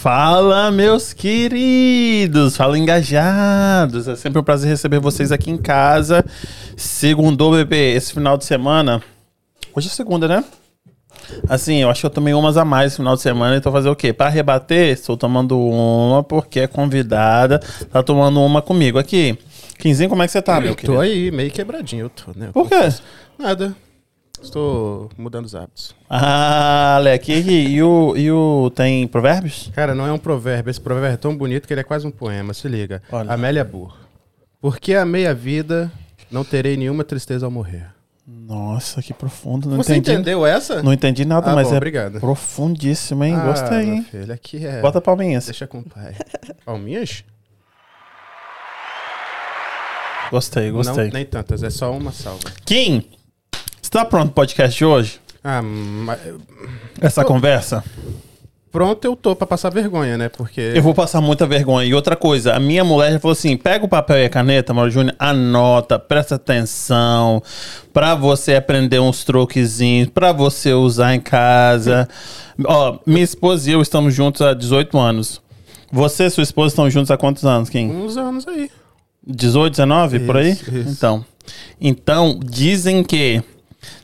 Fala, meus queridos, fala engajados. É sempre um prazer receber vocês aqui em casa. Segundo bebê, esse final de semana. Hoje é segunda, né? Assim, eu acho que eu tomei umas a mais no final de semana, então fazer o quê? Para rebater, estou tomando uma porque é convidada, tá tomando uma comigo. Aqui, Quinzinho, como é que você tá, meu querido? Tô aí, meio quebradinho, eu tô, né? Por quê? Nada. Estou mudando os hábitos. Ah, Leque, e, e o, e o. Tem provérbios? Cara, não é um provérbio. Esse provérbio é tão bonito que ele é quase um poema. Se liga. Olha. Amélia Burr. Porque amei a vida, não terei nenhuma tristeza ao morrer. Nossa, que profundo. Não Você entendi. entendeu essa? Não entendi nada, Ah, mas bom, é obrigado. profundíssimo, hein? Ah, Gostei, hein? filho, aqui é... Bota palminhas. Deixa com o pai. Palminhas? Gostei, gostei. Não, nem tantas. É só uma salva. Kim, você tá pronto pro podcast de hoje? Ah, mas... Essa conversa? Pronto eu tô pra passar vergonha, né? Porque... Eu vou passar muita vergonha. E outra coisa, a minha mulher já falou assim: pega o papel e a caneta, Mauro Júnior, anota, presta atenção, pra você aprender uns troquezinhos, pra você usar em casa. Ó, minha esposa e eu estamos juntos há 18 anos. Você e sua esposa estão juntos há quantos anos, Kim? Uns anos aí. 18, 19, por aí? Isso, isso. Então. Então, dizem que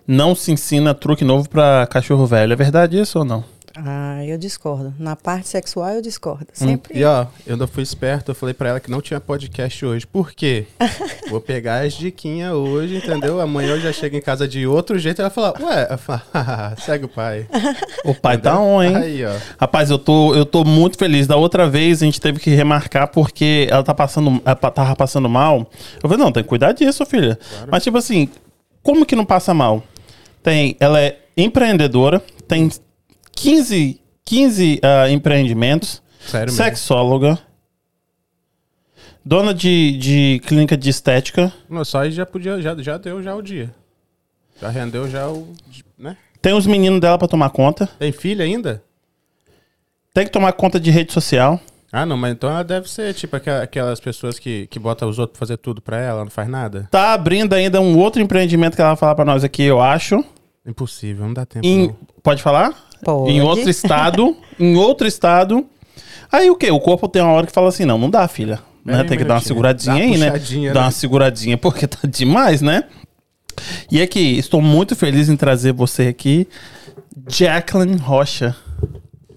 não se ensina truque novo pra cachorro velho. É verdade isso ou não? Ah, eu discordo. Na parte sexual eu discordo. Sempre. E ó, eu ainda fui esperto, eu falei pra ela que não tinha podcast hoje. Por quê? Vou pegar as diquinhas hoje, entendeu? Amanhã eu já chego em casa de outro jeito e ela fala, ué, falo, "Haha, segue o pai. O pai tá on, hein? Aí, ó. Rapaz, eu tô, eu tô muito feliz. Da outra vez a gente teve que remarcar porque ela tá passando, ela pa- tava passando mal. Eu falei, não, tem que cuidar disso, filha. Mas tipo assim, como que não passa mal? Tem, ela é empreendedora, tem 15, 15 ah, empreendimentos, Sério mesmo. sexóloga, dona de, de clínica de estética, Não, só aí já podia, já, já deu já o dia. Já rendeu já o, né? tem os meninos dela pra tomar conta, Tem filha ainda? tem que tomar conta de rede social. Ah, não, mas então ela deve ser tipo aquelas pessoas que, que botam os outros pra fazer tudo pra ela, não faz nada. Tá abrindo ainda um outro empreendimento que ela vai falar pra nós aqui, eu acho. Impossível, não dá tempo. Em- não. pode falar? Pode. Em outro estado. em outro estado. Aí o quê? O corpo tem uma hora que fala assim: não, não dá, filha. Né? Pera aí, Tem que dar uma seguradinha aí, né? puxadinha, Dar né? uma seguradinha, porque tá demais, né? E aqui, estou muito feliz em trazer você aqui, Jacqueline Rocha.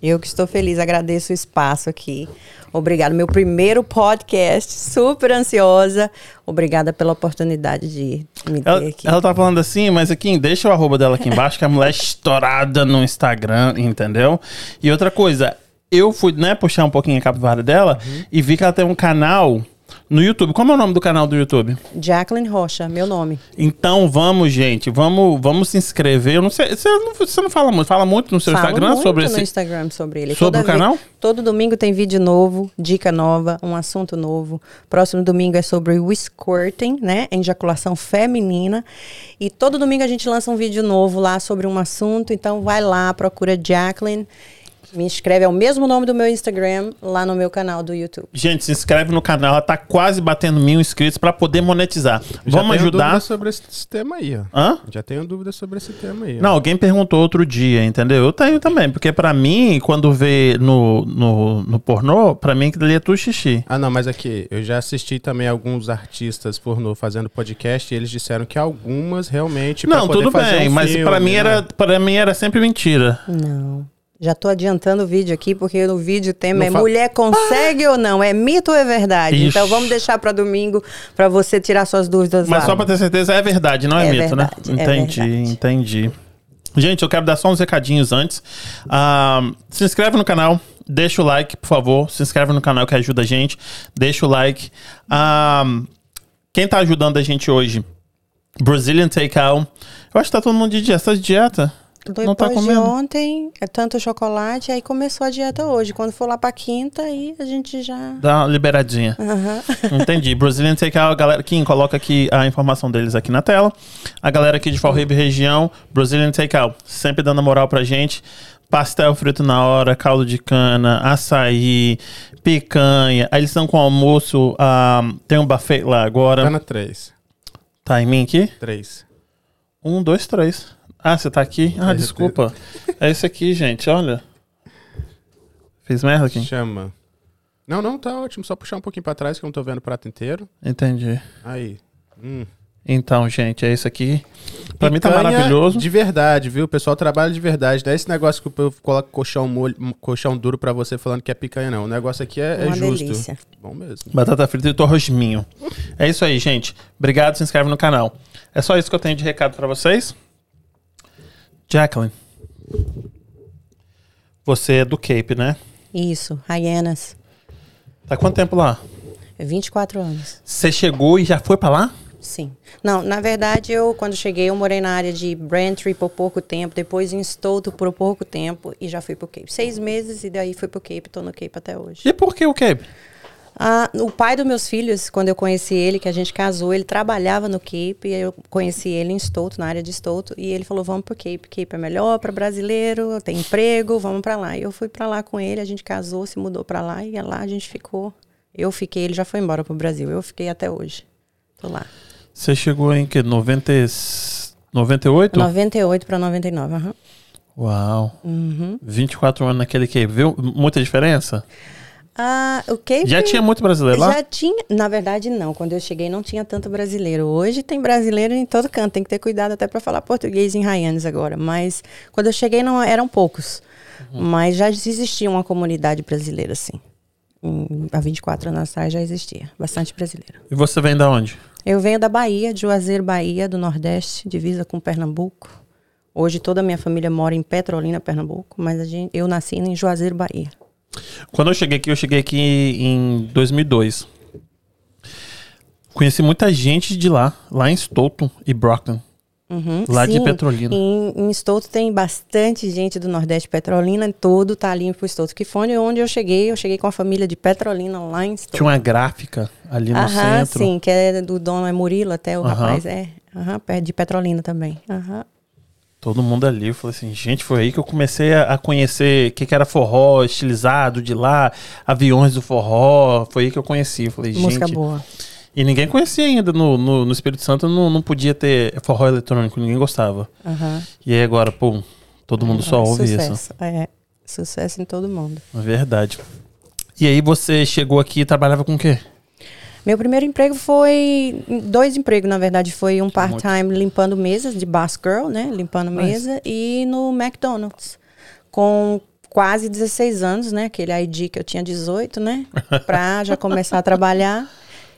Eu que estou feliz, agradeço o espaço aqui. Obrigada. Meu primeiro podcast, super ansiosa. Obrigada pela oportunidade de me ter Ela, aqui. ela tá falando assim, mas aqui, deixa o arroba dela aqui embaixo, que a mulher é estourada no Instagram, entendeu? E outra coisa, eu fui, né, puxar um pouquinho a capivara dela e vi que ela tem um canal no YouTube. Como é o nome do canal do YouTube? Jacqueline Rocha, meu nome. Então vamos, gente, vamos, vamos se inscrever. Eu não sei, você não, você não fala muito, fala muito no seu Falo Instagram muito sobre no esse. Instagram sobre ele. Sobre o vez- canal? todo domingo tem vídeo novo, dica nova, um assunto novo. Próximo domingo é sobre o squirting, né? Ejaculação feminina. E todo domingo a gente lança um vídeo novo lá sobre um assunto. Então vai lá, procura Jacqueline. Me inscreve, é o mesmo nome do meu Instagram, lá no meu canal do YouTube. Gente, se inscreve no canal, ela tá quase batendo mil inscritos pra poder monetizar. Já Vamos tenho ajudar. dúvida sobre esse, tema aí, ó. Hã? Já tenho dúvida sobre esse tema aí. ó. Não, alguém perguntou outro dia, entendeu? Eu tenho também, porque pra mim, quando vê no, no, no pornô, pra mim aquilo ali é tudo xixi. Ah, não, mas aqui, eu já assisti também alguns artistas pornô fazendo podcast e eles disseram que algumas realmente. pra Não, poder tudo fazer bem, um mas pra mim né? era para mim era sempre mentira. Não. Já tô adiantando o vídeo aqui, porque no vídeo o tema Não é fa- mulher consegue ou não? É mito ou é verdade? Ixi. Então vamos deixar para domingo para você tirar suas dúvidas Mas lá. só pra ter certeza é verdade, não é, É mito, né? verdade, é Entendi, verdade. entendi. Gente, eu quero dar só uns recadinhos antes. Ah, se inscreve no canal, deixa o like, por favor. Se inscreve no canal que ajuda a gente. Deixa o like. Ah, quem tá ajudando a gente hoje? Brazilian Takeout. Eu acho que tá todo mundo de dieta. Você tá de dieta? Depois não tá de ontem, é tanto chocolate, aí começou a dieta hoje. Quando for lá pra quinta, aí a gente já. Dá uma liberadinha. Aham. Entendi. Brazilian Takeout, a galera. Kim, coloca aqui a informação deles aqui na tela. A galera aqui de Fall River região, Brazilian Takeout, sempre dando moral pra gente. Pastel frito na hora, caldo de cana, açaí, picanha. Aí eles estão com almoço. ah, tem um buffet lá agora. Tá na 3. Tá em mim aqui? 3. Um, dois, três. Ah, você tá aqui? Ah, Certeza. desculpa. É esse aqui, gente, olha. Fez merda aqui? Chama. Não, não, tá ótimo. Só puxar um pouquinho pra trás que eu não tô vendo o prato inteiro. Entendi. Aí. Hum. Então, gente, é isso aqui. Pra mim tá maravilhoso. De verdade, viu? O pessoal trabalha de verdade. Não é esse negócio que o povo coloca colchão, molho, colchão duro pra você falando que é picanha, não. O negócio aqui é, é Uma justo. delícia. Bom mesmo. Batata frita e torrosminho. É isso aí, gente. Obrigado, se inscreve no canal. É só isso que eu tenho de recado pra vocês. Jacqueline. Você é do Cape, né? Isso, Hyenas. Tá quanto tempo lá? 24 anos. Você chegou e já foi pra lá? Sim. Não, na verdade, eu, quando cheguei, eu morei na área de Braintree por pouco tempo, depois em Stoughton por pouco tempo e já fui pro Cape. Seis meses e daí fui pro Cape, tô no Cape até hoje. E por que o Cape? Ah, o pai dos meus filhos, quando eu conheci ele, que a gente casou, ele trabalhava no Cape, e eu conheci ele em Stoughton, na área de Stoughton, e ele falou, vamos pro Cape, Cape é melhor para brasileiro, tem emprego, vamos para lá. E eu fui para lá com ele, a gente casou, se mudou para lá, e lá a gente ficou. Eu fiquei, ele já foi embora pro Brasil, eu fiquei até hoje. Tô lá. Você chegou em que? 90, e- 98? 98 para 99, aham. Uau. Uhum. 24 anos naquele Cape. Viu muita diferença? Ah, o. Já tinha muito brasileiro lá? Já tinha, na verdade não. Quando eu cheguei não tinha tanto brasileiro. Hoje tem brasileiro em todo canto. Tem que ter cuidado até para falar português em Hyannis agora. Mas quando eu cheguei não eram poucos. Uhum. Mas já existia uma comunidade brasileira. Em- há 24 anos atrás já existia, bastante brasileiro. E você vem da onde? Eu venho da Bahia, de Juazeiro, Bahia, do Nordeste, divisa com Pernambuco. Hoje toda a minha família mora em Petrolina, Pernambuco, mas gente, eu nasci em Juazeiro, Bahia. Quando eu cheguei aqui, eu cheguei aqui em 2002. Conheci muita gente de lá, lá em Stoughton e Brockton. Uhum, Lá de sim. Petrolina. Em, em Stoughton tem bastante gente do Nordeste Petrolina, todo tá ali pro Stoughton. Que foi onde eu cheguei, eu cheguei com a família de Petrolina lá em Stoughton. Tinha uma gráfica ali no Aham, centro. sim, que é do dono é Murilo, até o Aham. rapaz é. Aham, perto de Petrolina também. Aham. Todo mundo ali. Eu falei assim, gente, foi aí que eu comecei a conhecer o que, que era forró estilizado de lá, aviões do forró. Foi aí que eu conheci. Eu falei, Música gente. boa. E ninguém conhecia ainda no, no, no Espírito Santo, não, não podia ter forró eletrônico, ninguém gostava. Aham. E aí agora, pô, todo mundo só ouve isso. Sucesso. É, sucesso em todo mundo. É verdade. E aí você chegou aqui e trabalhava com o quê? Meu primeiro emprego foi. Dois empregos, na verdade. Foi um part-time limpando mesas de Bass Girl, né? Limpando mesa. E no McDonald's. Com quase 16 anos, né? Aquele ID que eu tinha 18, né? Pra já começar a trabalhar.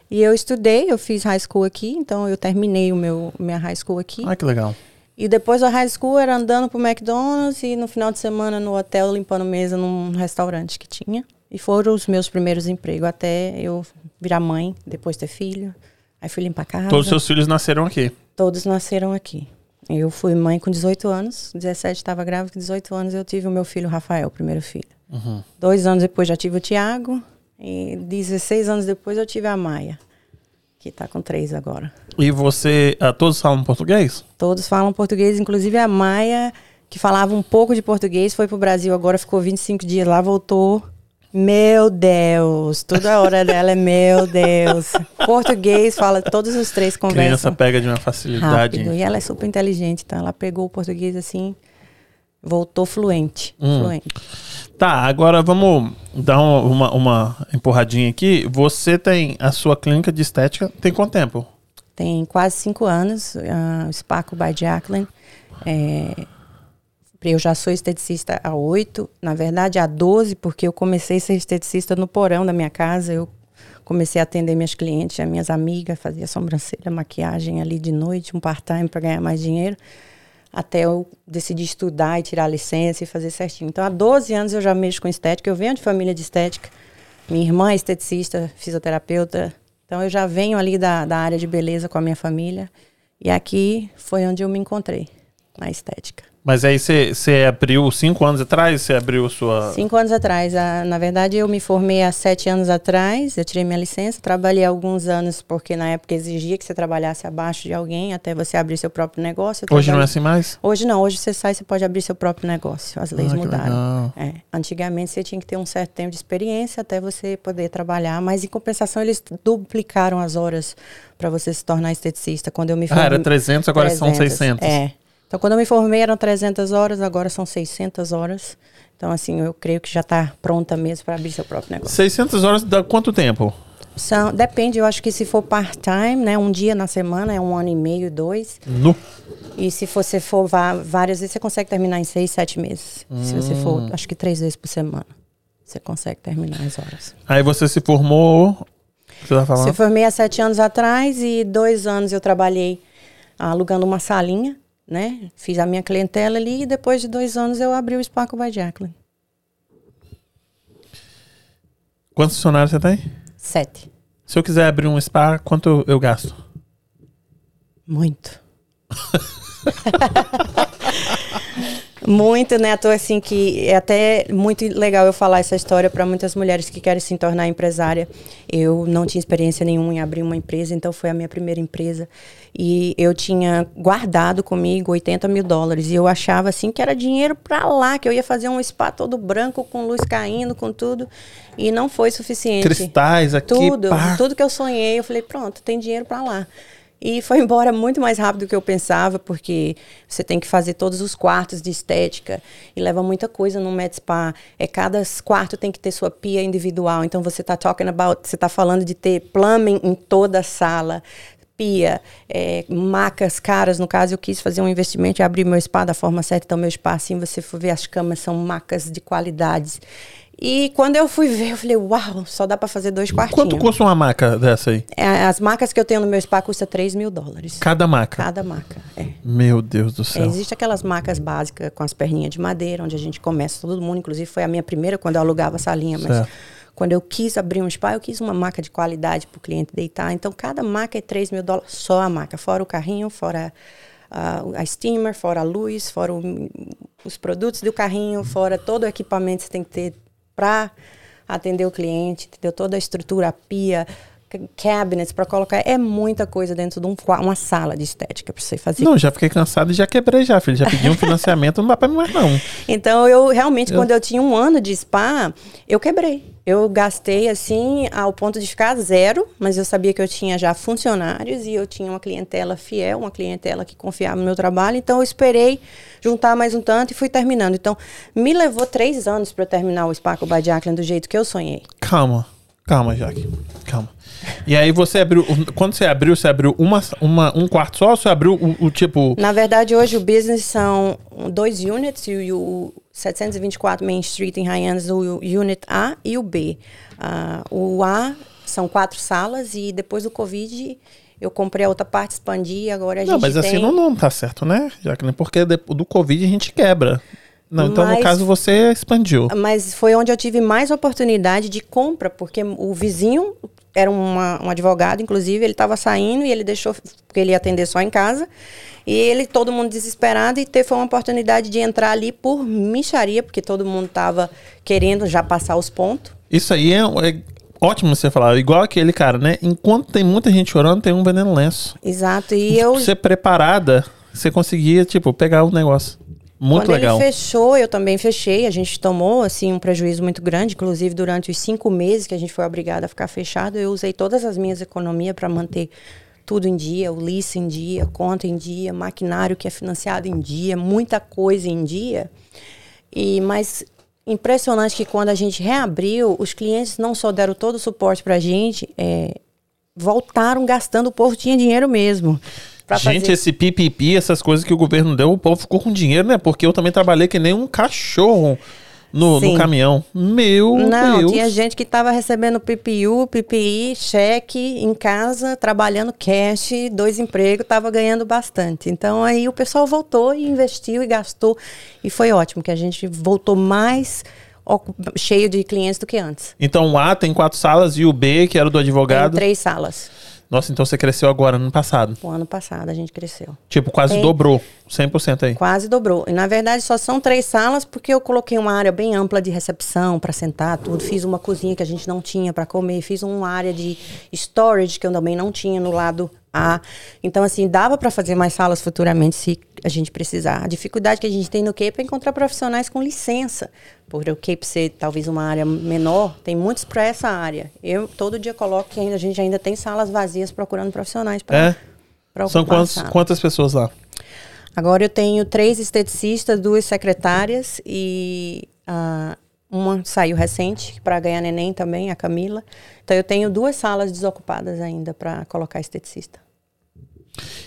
E eu estudei, eu fiz high school aqui, então eu terminei o meu minha high school aqui. Ah, que legal. E depois da high school era andando pro McDonald's e no final de semana no hotel limpando mesa num restaurante que tinha. E foram os meus primeiros empregos até eu virar mãe, depois ter filho. Aí fui limpar a casa. Todos os seus filhos nasceram aqui. Todos nasceram aqui. Eu fui mãe com 18 anos, 17 estava grávida, com 18 anos eu tive o meu filho Rafael, o primeiro filho. Uhum. Dois anos depois já tive o Tiago e 16 anos depois eu tive a Maia, que está com três agora. E você, ah, todos falam português? Todos falam português, inclusive a Maia, que falava um pouco de português, foi pro Brasil agora, ficou 25 dias lá, voltou. Meu Deus, toda hora dela é meu Deus. Português, fala, todos os três Criança conversam pega de uma facilidade. rápido. E ela é super inteligente, tá? Ela pegou o português assim, voltou fluente. Hum. fluente. Tá, agora vamos dar uma, uma, uma empurradinha aqui. Você tem a sua clínica de estética, tem quanto tempo? Tem quase cinco anos, uh, o Spaco by Jacqueline. É, eu já sou esteticista há oito, na verdade há 12, porque eu comecei a ser esteticista no porão da minha casa. Eu comecei a atender minhas clientes, as minhas amigas, fazia sobrancelha, maquiagem ali de noite, um part-time para ganhar mais dinheiro. Até eu decidi estudar e tirar a licença e fazer certinho. Então, há 12 anos eu já mexo com estética. Eu venho de família de estética. Minha irmã é esteticista, fisioterapeuta. Então, eu já venho ali da, da área de beleza com a minha família. E aqui foi onde eu me encontrei, na estética. Mas aí você abriu cinco anos atrás? Você abriu sua. Cinco anos atrás. ah, na verdade, eu me formei há sete anos atrás. Eu tirei minha licença. Trabalhei alguns anos, porque na época exigia que você trabalhasse abaixo de alguém até você abrir seu próprio negócio. Hoje não é assim mais? Hoje não, hoje você sai, você pode abrir seu próprio negócio. As leis Ah, mudaram. É, antigamente você tinha que ter um certo tempo de experiência até você poder trabalhar, mas em compensação eles duplicaram as horas para você se tornar esteticista. Quando eu me Ah, era formei- 300, agora são 600. É. Então, quando eu me formei eram 300 horas, agora são 600 horas. Então, assim, eu creio que já está pronta mesmo para abrir seu próprio negócio. 600 horas dá quanto tempo? São, depende, eu acho que se for part-time, né, um dia na semana, é um ano e meio, dois. No. E se você for vá- várias vezes, você consegue terminar em seis, sete meses. Se você for, acho que três vezes por semana, você consegue terminar as horas. Aí você se formou. Você tá falando? Eu formei há sete anos atrás e dois anos eu trabalhei alugando uma salinha, né? Fiz a minha clientela ali e depois de dois anos eu abri o Sparkle by Jacqueline. Quantos funcionários você tem? Sete. Se eu quiser abrir um spa, quanto eu gasto? Muito. muito, né? Tô assim que é até muito legal eu falar essa história para muitas mulheres que querem se tornar empresária. Eu não tinha experiência nenhuma em abrir uma empresa, então foi a minha primeira empresa. E eu tinha guardado comigo 80 mil dólares. E eu achava assim que era dinheiro para lá, que eu ia fazer um spa todo branco, com luz caindo, com tudo. E não foi suficiente. Cristais aqui, Tudo, pá. tudo que eu sonhei, eu falei, pronto, tem dinheiro para lá. E foi embora muito mais rápido do que eu pensava, porque você tem que fazer todos os quartos de estética e leva muita coisa no Med Spa. É cada quarto tem que ter sua pia individual. Então você está talking about, você está falando de ter plumbing em toda a sala, pia, é, macas caras. No caso, eu quis fazer um investimento e abrir meu spa da forma certa. Então, meu spa, assim, você for ver as camas, são macas de qualidades. E quando eu fui ver, eu falei, uau, só dá para fazer dois quartinhos. Quanto custa uma maca dessa aí? É, As macas que eu tenho no meu spa custam 3 mil dólares. Cada maca. Cada maca. É. Meu Deus do É, céu. Existe aquelas macas básicas com as perninhas de madeira, onde a gente começa todo mundo. Inclusive, foi a minha primeira quando eu alugava essa linha. Mas Certo. quando eu quis abrir um spa, eu quis uma maca de qualidade para o cliente deitar. Então, cada maca é 3 mil dólares, só a maca. Fora o carrinho, fora a, a steamer, fora a luz, fora o- os produtos do carrinho, fora todo o equipamento que você tem que ter para atender o cliente, entendeu? Toda a estrutura, a pia, ca- cabinets para colocar. É muita coisa dentro de um, uma sala de estética para você fazer. Não, já fiquei cansado e já quebrei já, filho. Já pedi um financiamento, não dá pra mim mais não. Então, eu realmente, quando eu tinha um ano de spa, eu quebrei. Eu gastei assim ao ponto de ficar zero, mas eu sabia que eu tinha já funcionários e eu tinha uma clientela fiel, uma clientela que confiava no meu trabalho. Então, eu esperei juntar mais um tanto e fui terminando. Então, me levou três anos para terminar o Sparkle by Jacqueline do jeito que eu sonhei. Calma, calma, Jaque. Calma. E aí você abriu. Quando você abriu, você abriu uma, uma, um quarto só ou você abriu o, o tipo. Na verdade, hoje o business são dois units, e o, o 724 Main Street em Hyannis, o Unit A e o B. Ah, o A são quatro salas e depois do Covid eu comprei a outra parte, expandi e agora a Não, gente mas assim tem... não, não tá certo, né, Jaqueline? Porque do Covid a gente quebra. Não, então no Mas- caso você expandiu. Mas foi onde eu tive mais oportunidade de compra, porque o vizinho era uma, um advogado, inclusive, ele estava saindo e ele deixou, porque ele ia atender só em casa. E ele, todo mundo desesperado, e teve foi uma oportunidade de entrar ali por micharia, porque todo mundo estava querendo já passar os pontos. Isso aí é, é ótimo você falar. Igual aquele cara, né? Enquanto tem muita gente chorando, tem um vendendo lenço. Exato. E eu. Você preparada, você conseguia, tipo, pegar o negócio. Muito Quando legal. ele fechou, eu também fechei. A gente tomou assim um prejuízo muito grande, inclusive durante os cinco meses que a gente foi obrigada a ficar fechado, eu usei todas as minhas economias para manter tudo em dia, o lease em dia, conta em dia, maquinário que é financiado em dia, muita coisa em dia. E mas impressionante que quando a gente reabriu, os clientes não só deram todo o suporte para a gente, é, voltaram gastando. O povo tinha dinheiro mesmo. Gente, fazer- esse pipipi, essas coisas que o governo deu, o povo ficou com dinheiro, né? Porque eu também trabalhei que nem um cachorro no, no caminhão. Meu Não, Deus. tinha gente que estava recebendo PPU, PPI, cheque em casa, trabalhando cash, dois empregos, estava ganhando bastante. Então aí o pessoal voltou e investiu e gastou. E foi ótimo, que a gente voltou mais cheio de clientes do que antes. Então o A tem quatro salas e o B, que era do Tem advogado. três salas. Nossa, então você cresceu agora, no passado. O ano passado a gente cresceu. Tipo, quase Tem. dobrou. 100% aí. Quase dobrou. E na verdade só são três salas porque eu coloquei uma área bem ampla de recepção para sentar tudo. Fiz uma cozinha que a gente não tinha para comer. Fiz uma área de storage que eu também não tinha no lado A. Então assim dava para fazer mais salas futuramente se a gente precisar. A dificuldade que a gente tem no Cape é encontrar profissionais com licença. Por o Cape ser talvez uma área menor, tem muitos para essa área. Eu todo dia coloco que ainda, a gente ainda tem salas vazias procurando profissionais para É? São quantos, quantas pessoas lá? Agora eu tenho três esteticistas, duas secretárias e ah, uma saiu recente para ganhar neném também, a Camila. Então eu tenho duas salas desocupadas ainda para colocar esteticista.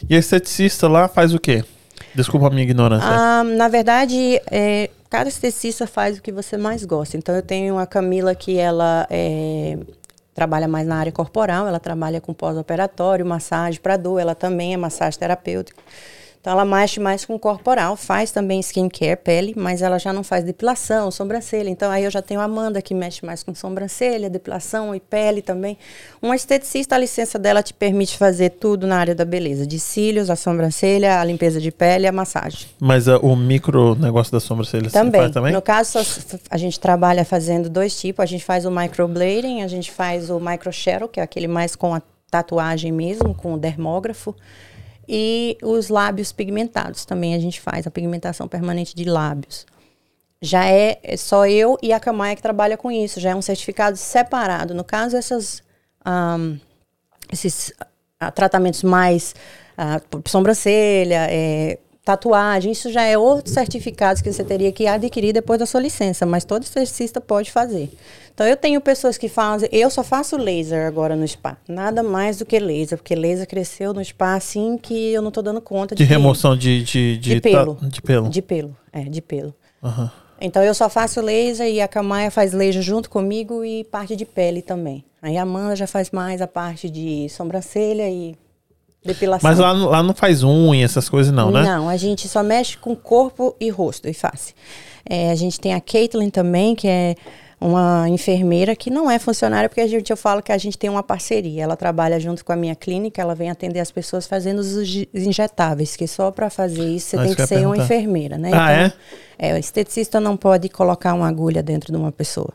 E a esteticista lá faz o quê? Desculpa a minha ignorância. Ah, na verdade, é, cada esteticista faz o que você mais gosta. Então eu tenho a Camila que ela é, trabalha mais na área corporal, ela trabalha com pós-operatório, massagem para dor, ela também é massagem terapêutica. Então ela mexe mais com o corporal, faz também skincare, pele, mas ela já não faz depilação, sobrancelha. Então aí eu já tenho a Amanda que mexe mais com sobrancelha, depilação e pele também. Uma esteticista, a licença dela te permite fazer tudo na área da beleza, de cílios, a sobrancelha, a limpeza de pele, a massagem. Mas uh, o micro negócio da sobrancelha você Também. faz também? No caso, a gente trabalha fazendo dois tipos. A gente faz o microblading, a gente faz o microshero, que é aquele mais com a tatuagem mesmo, com o dermógrafo. E os lábios pigmentados também a gente faz, a pigmentação permanente de lábios. Já é é só eu e a Camaia que trabalha com isso, já é um certificado separado. No caso, essas, ahn, esses ah, tratamentos mais por sobrancelha, é, tatuagem, isso já é outros certificados que você teria que adquirir depois da sua licença, mas todo esteticista pode fazer. Então eu tenho pessoas que fazem, eu só faço laser agora no spa, nada mais do que laser, porque laser cresceu no spa assim que eu não tô dando conta De remoção de, de, de pelo. ta- de pelo. De pelo, é, de pelo. Aham. Então eu só faço laser e a Camaia faz laser junto comigo e parte de pele também. Aí a Amanda já faz mais a parte de sobrancelha e depilação. Mas lá, não- lá não faz unha, essas coisas não, né? Não, a gente só mexe com corpo e rosto e face. É, a gente tem a Caitlyn também, que é uma enfermeira que não é funcionária, porque a gente, eu falo que a gente tem uma parceria. Ela trabalha junto com a minha clínica, ela vem atender as pessoas fazendo os inje- injetáveis, que só para fazer isso você Ah, tem isso que ser uma perguntar. enfermeira, né? Ah, é? é? O esteticista não pode colocar uma agulha dentro de uma pessoa.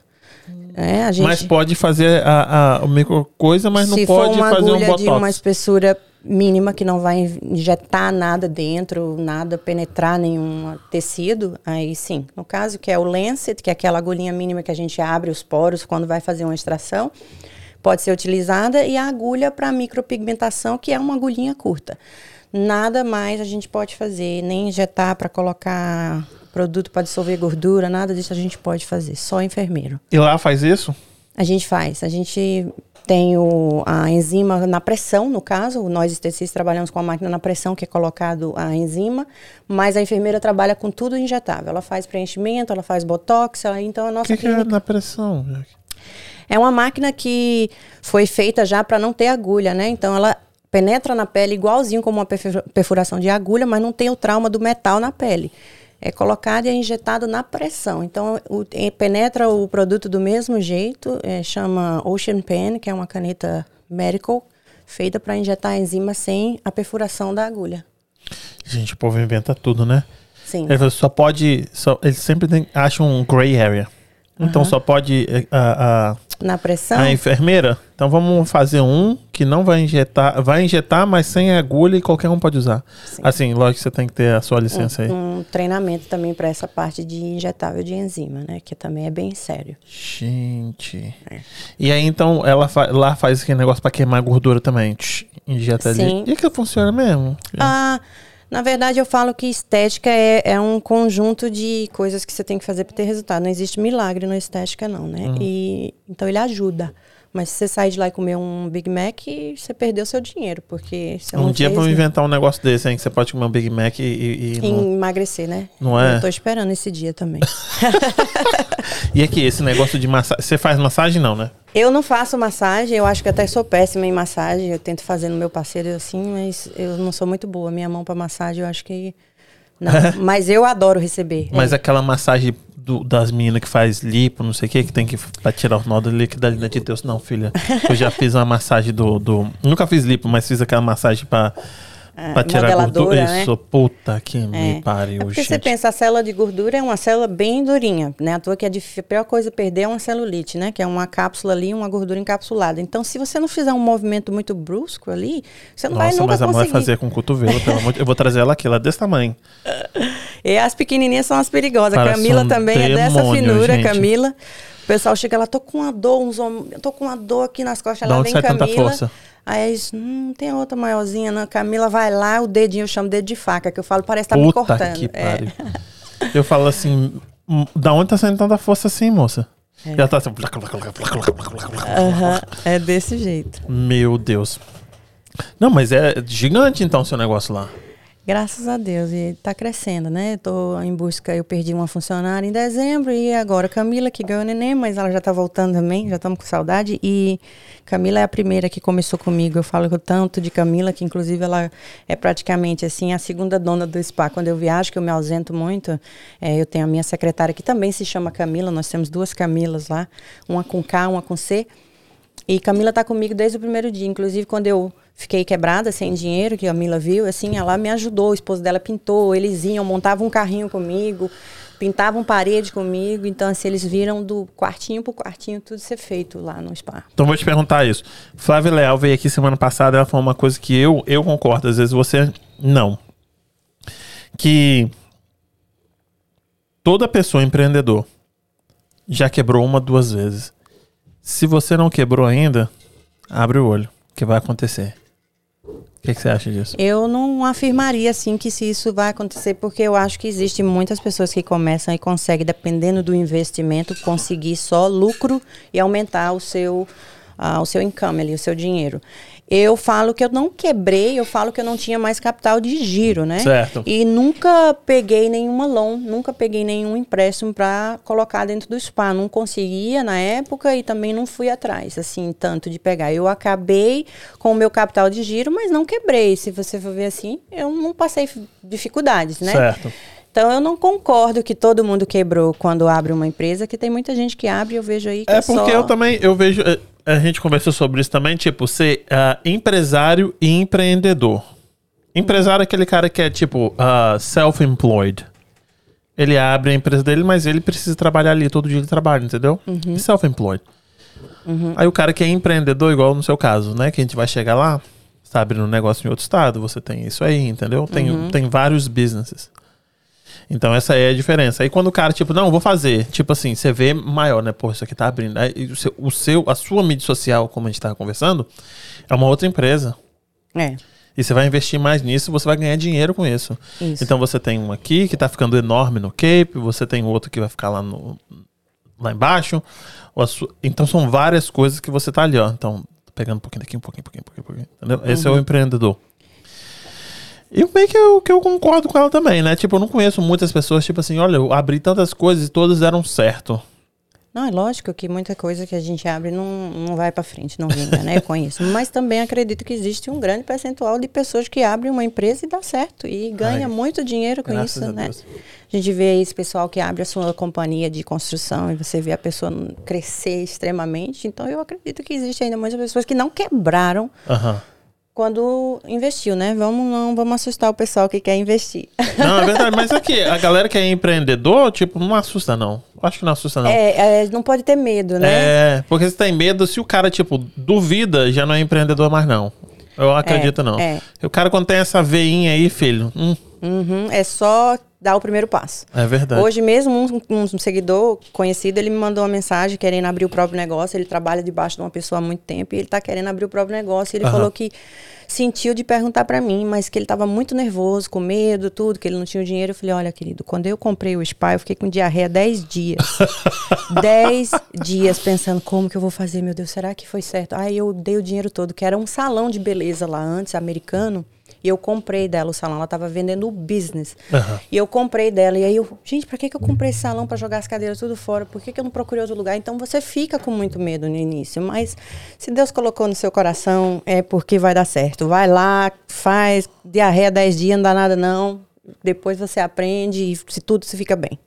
É, a gente, Mas pode fazer a, a, o micro coisa, mas não se pode for uma fazer um agulha botox. de uma espessura mínima que não vai injetar nada dentro, nada penetrar nenhum tecido, aí sim. No caso que é o lancet, que é aquela agulhinha mínima que a gente abre os poros quando vai fazer uma extração, pode ser utilizada e a agulha para micropigmentação, que é uma agulhinha curta. Nada mais a gente pode fazer, nem injetar para colocar produto para dissolver gordura, nada disso a gente pode fazer, só enfermeiro. E lá faz isso? A gente faz. A gente tem o, a enzima na pressão, no caso. Nós esteticistas trabalhamos com a máquina na pressão, que é colocado a enzima, mas a enfermeira trabalha com tudo injetável. Ela faz preenchimento, ela faz botox, ela- então a O nossa que, que é clínica na pressão? É uma máquina que foi feita já para não ter agulha, né? Então ela penetra na pele igualzinho como uma perfu- perfuração de agulha, mas não tem o trauma do metal na pele. É colocado e é injetado na pressão. Então o- e penetra o produto do mesmo jeito, é, chama Ocean Pen, que é uma caneta medical feita para injetar a enzima sem a perfuração da agulha. Gente, o povo inventa tudo, né? Sim. Ele só pode. Só, eles sempre tem- acham um gray area. Então só pode. A, a, Na pressão. a enfermeira. Então vamos fazer um que não vai injetar. Vai injetar, mas sem agulha e qualquer um pode usar. Assim, lógico que você tem que ter a sua licença aí. um treinamento também para essa parte de injetável de enzima, né? Que também é bem sério. Gente. É. E aí então ela fa- lá faz aquele negócio pra queimar gordura também. Injeta Sim. ali. E que funciona mesmo? Ah, na verdade, eu falo que estética é, é um conjunto de coisas que você tem que fazer para ter resultado. Não existe milagre na estética, não, né? Uhum. E, então ele ajuda. Mas se você sair de lá e comer um Big Mac, você perdeu seu dinheiro, porque você Um não dia fez, vamos né? inventar um negócio desse, hein? Que você pode comer um Big Mac e. e- e não- emagrecer, né? Não é? Eu tô esperando esse dia também. E aqui, esse negócio de massagem. Você faz massagem, não, né? Eu não faço massagem, eu acho que até sou péssima em massagem. Eu tento fazer no meu parceiro assim, mas eu não sou muito boa. Minha mão para massagem, eu acho que. Não. mas eu adoro receber. Mas É. aquela massagem do- das meninas que faz lipo, não sei o que, que tem que pra tirar o nó do líquido ali de Deus. Não, filha. Eu já fiz uma massagem do, do. Nunca fiz lipo, mas fiz aquela massagem pra, pra tirar É, modeladora, gordura. né? Isso, puta que É. me pariu, É porque gente. você pensa, a célula de gordura é uma célula bem durinha, né? À toa que a, dif- a pior coisa a perder é uma celulite, né? Que é uma cápsula ali, uma gordura encapsulada. Então, se você não fizer um movimento muito brusco ali, você não vai Nossa, nunca mas a mãe conseguir. vai fazer com o cotovelo, pelo amor de Eu vou trazer ela aqui, ela é desse tamanho. E as pequenininhas são as perigosas. Parece Camila um também é dessa demônio, finura, gente. Camila. Pessoal chega lá, tô com uma dor, uns homens, tô com uma dor aqui nas costas, lá onde vem sai tanta Camila. força? Aí eles, hum, não tem outra maiorzinha, não. Camila vai lá, o dedinho, eu chamo dedo de faca, que eu falo, parece que tá me Puta cortando. que É. Eu falo assim, "Hum, da onde tá saindo tanta força assim, moça? É. Ela tá assim. Aham, é desse jeito. Meu Deus. Não, mas é gigante então o seu negócio lá. Graças a Deus, e tá crescendo, né? Tô em busca, eu perdi uma funcionária em dezembro e agora Camila que ganhou o neném, mas ela já tá voltando também, já estamos com saudade. E Camila é a primeira que começou comigo. Eu falo tanto de Camila que inclusive ela é praticamente assim a segunda dona do spa. Quando eu viajo, que eu me ausento muito, é, eu tenho a minha secretária que também se chama Camila. Nós temos duas Camilas lá, uma com K, uma com C. E Camila tá comigo desde o primeiro dia. Inclusive, quando eu fiquei quebrada, sem dinheiro, que a Mila viu, assim, ela me ajudou. O esposo dela pintou, eles iam, montavam um carrinho comigo, pintavam parede comigo. Então, assim, eles viram do quartinho pro quartinho tudo ser feito lá no spa. Então vou te perguntar isso. Flávia Leal veio aqui semana passada, ela falou uma coisa que eu, eu concordo, às vezes você não. Que toda pessoa empreendedor já quebrou uma, duas vezes. Se você não quebrou ainda, abre o olho, que vai acontecer. O que, que você acha disso? Eu não afirmaria, assim, que se isso vai acontecer, porque eu acho que existem muitas pessoas que começam e conseguem, dependendo do investimento, conseguir só lucro e aumentar o seu, ah, o seu income ali, o seu dinheiro. Eu falo que eu não quebrei, eu falo que eu não tinha mais capital de giro, né? Certo. E nunca peguei nenhuma loan, nunca peguei nenhum empréstimo para colocar dentro do spa. Não conseguia na época e também não fui atrás, assim, tanto de pegar. Eu acabei com o meu capital de giro, mas não quebrei. Se você for ver assim, eu não passei dificuldades, né? Certo. Então eu não concordo que todo mundo quebrou quando abre uma empresa, que tem muita gente que abre e eu vejo aí que é, É porque só... eu também, eu vejo, eh, a gente conversou sobre isso também, tipo, ser ah, empresário e empreendedor. Empresário é aquele cara que é, tipo, ah, self-employed. Ele abre a empresa dele, mas ele precisa trabalhar ali, todo dia ele trabalha, entendeu? Uhum. Self-employed. Aí o cara que é empreendedor, igual no seu caso, né? Que a gente vai chegar lá, você tá abrindo um negócio em outro estado, você tem isso aí, entendeu? Tem, Uhum. tem vários businesses. Então essa é a diferença. Aí quando o cara, tipo, não, vou fazer, tipo assim, você vê maior, né? Pô, isso aqui tá abrindo. Aí, o, seu, o seu, a sua mídia social, como a gente tava conversando, é uma outra empresa. É, E você vai investir mais nisso, você vai ganhar dinheiro com isso. isso. Então você tem um aqui que tá ficando enorme no Cape, você tem outro que vai ficar lá no lá embaixo. então são várias coisas que você tá ali, ó. Então, pegando um pouquinho daqui, um pouquinho, um pouquinho, um pouquinho, um pouquinho. Entendeu? Esse é o empreendedor. E meio que eu, que eu concordo com ela também, né? Tipo, eu não conheço muitas pessoas, tipo assim, olha, eu abri tantas coisas e todas deram certo. Não, é lógico que muita coisa que a gente abre não, não vai para frente, não vinga, né? Eu conheço. Mas também acredito que existe um grande percentual de pessoas que abrem uma empresa e dá certo. E ganha Ai, muito dinheiro com isso, a né? Deus. A gente vê esse pessoal que abre a sua companhia de construção e você vê a pessoa crescer extremamente. Então eu acredito que existe ainda muitas pessoas que não quebraram Aham. Quando investiu, né? Vamos não vamos assustar o pessoal que quer investir. Não, é verdade, mas aqui, a galera que é empreendedor, tipo, não assusta, não. Acho que não assusta, não. É, é, não pode ter medo, né? É, porque você tem medo, se o cara, tipo, duvida, já não é empreendedor mais, não. Eu acredito, não. é. O cara, quando tem essa veinha aí, filho, hum, Uhum, é só dar o primeiro passo. é verdade. Hoje mesmo, um, um seguidor conhecido, ele me mandou uma mensagem querendo abrir o próprio negócio. Ele trabalha debaixo de uma pessoa há muito tempo e ele está querendo abrir o próprio negócio. Ele Aham. falou que sentiu de perguntar para mim, mas que ele estava muito nervoso, com medo, tudo, que ele não tinha o dinheiro. Eu falei, olha, querido, quando eu comprei o spa, eu fiquei com diarreia 10 dias. 10 dias pensando, como que eu vou fazer? Meu Deus, será que foi certo? Aí eu dei o dinheiro todo, que era um salão de beleza lá antes, americano. E eu comprei dela o salão, ela estava vendendo o business. Aham. E eu comprei dela. E aí eu, gente, pra que, que eu comprei esse salão pra jogar as cadeiras tudo fora? Por que, que eu não procurei outro lugar? Então você fica com muito medo no início. Mas se Deus colocou no seu coração, é porque vai dar certo. Vai lá, faz, diarreia 10 dias, não dá nada não. Depois você aprende e se tudo se fica bem.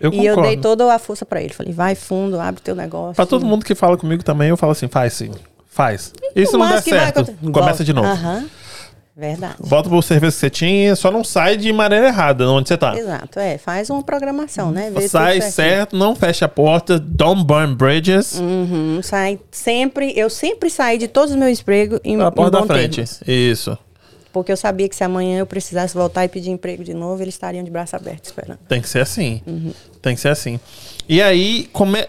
Eu e eu dei toda a força pra ele. Falei, vai fundo, abre teu negócio. Pra todo mundo que fala comigo também, eu falo assim, faz sim, faz. E Isso não vai certo, começa de novo. Aham. Verdade. Volta pro serviço que você tinha, só não sai de maneira errada onde você tá. Exato, é. Faz uma programação, né? Vê Sai certo, não fecha a porta, don't burn bridges. Uhum, sai sempre, eu sempre saí de todos os meus empregos em, a em porta da bom frente. termos. Isso. Porque eu sabia que se amanhã eu precisasse voltar e pedir emprego de novo, eles estariam de braço aberto esperando. Tem que ser assim. Uhum. Tem que ser assim. E aí, como é.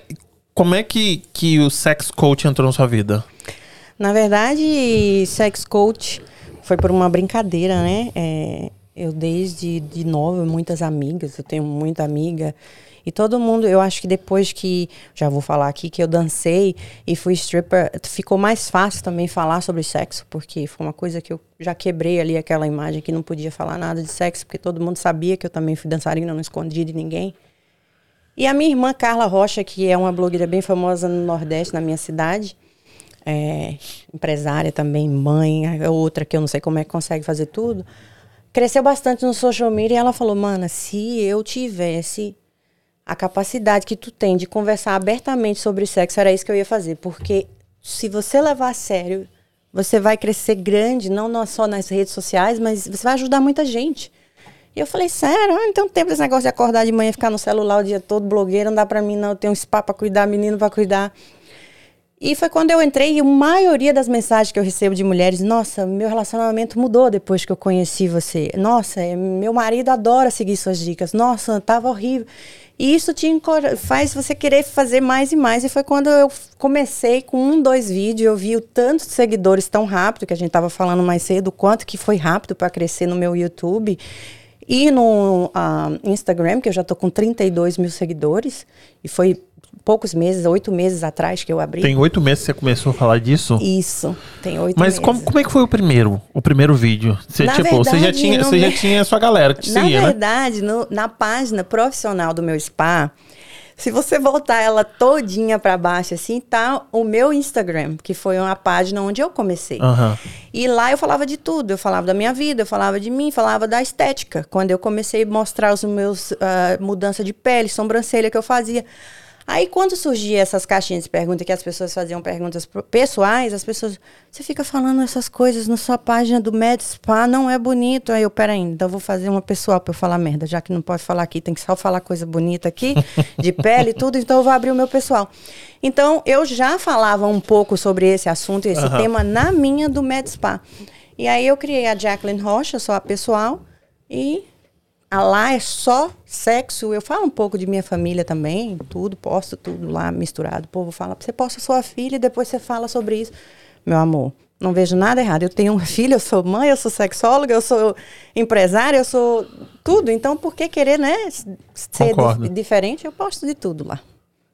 como é que, que o sex coach entrou na sua vida? Na verdade, sex coach foi por uma brincadeira, né? É, eu desde de novo, muitas amigas, eu tenho muita amiga. E todo mundo, eu acho que depois que, já vou falar aqui, que eu dancei e fui stripper, ficou mais fácil também falar sobre sexo, porque foi uma coisa que eu já quebrei ali aquela imagem que não podia falar nada de sexo, porque todo mundo sabia que eu também fui dançarina, não escondi de ninguém. E a minha irmã Carla Rocha, que é uma blogueira bem famosa no Nordeste, na minha cidade, é, empresária também, mãe, outra que eu não sei como é que consegue fazer tudo, cresceu bastante no social media e ela falou: Mana, se eu tivesse a capacidade que tu tem de conversar abertamente sobre sexo, era isso que eu ia fazer. Porque se você levar a sério, você vai crescer grande, não só nas redes sociais, mas você vai ajudar muita gente. E eu falei, sério, ah, não tenho tempo desse negócio de acordar de manhã ficar no celular o dia todo, blogueira, não dá pra mim não, eu tenho um spa pra cuidar, menino pra cuidar. E foi quando eu entrei e a maioria das mensagens que eu recebo de mulheres, nossa, meu relacionamento mudou depois que eu conheci você. Nossa, é, meu marido adora seguir suas dicas. Nossa, tava horrível. E isso te faz você querer fazer mais e mais. E foi quando eu comecei com um, dois vídeos, eu vi o tanto de seguidores tão rápido, que a gente estava falando mais cedo, o quanto que foi rápido para crescer no meu YouTube. E no uh, Instagram, que eu já tô com 32 mil seguidores, e foi poucos meses, oito meses atrás que eu abri. Tem oito meses que você começou a falar disso? Isso, tem oito Mas meses. como, como é que foi o primeiro, o primeiro vídeo? Você, Na tipo, você já verdade, tinha, você já me- tinha a sua galera que te Na seguia, né? verdade, no- na página profissional do meu spa, se você voltar ela todinha para baixo assim, tá o meu Instagram, que foi uma página onde eu comecei. Aham. E lá eu falava de tudo. Eu falava da minha vida, eu falava de mim, falava da estética. Quando eu comecei a mostrar os meus ah, mudança de pele, sobrancelha que eu fazia. Aí quando surgia essas caixinhas de perguntas que as pessoas faziam perguntas pessoais, as pessoas, você fica falando essas coisas na sua página do Med Spa, não é bonito. Aí eu, peraí, então eu vou fazer uma pessoal para eu falar merda, já que não pode falar aqui, tem que só falar coisa bonita aqui, de pele e tudo, então eu vou abrir o meu pessoal. Então eu já falava um pouco sobre esse assunto, esse Aham. tema na minha do Med Spa. E aí eu criei a Jacqueline Rocha, só a pessoal, e lá é só sexo. Eu falo um pouco de minha família também, tudo, posto tudo lá misturado. O povo fala, você posta sua filha e depois você fala sobre isso. Meu amor, não vejo nada errado. Eu tenho uma filha, eu sou mãe, eu sou sexóloga, eu sou empresária, eu sou tudo. Então, por que querer, né, ser di- diferente? Eu posto de tudo lá.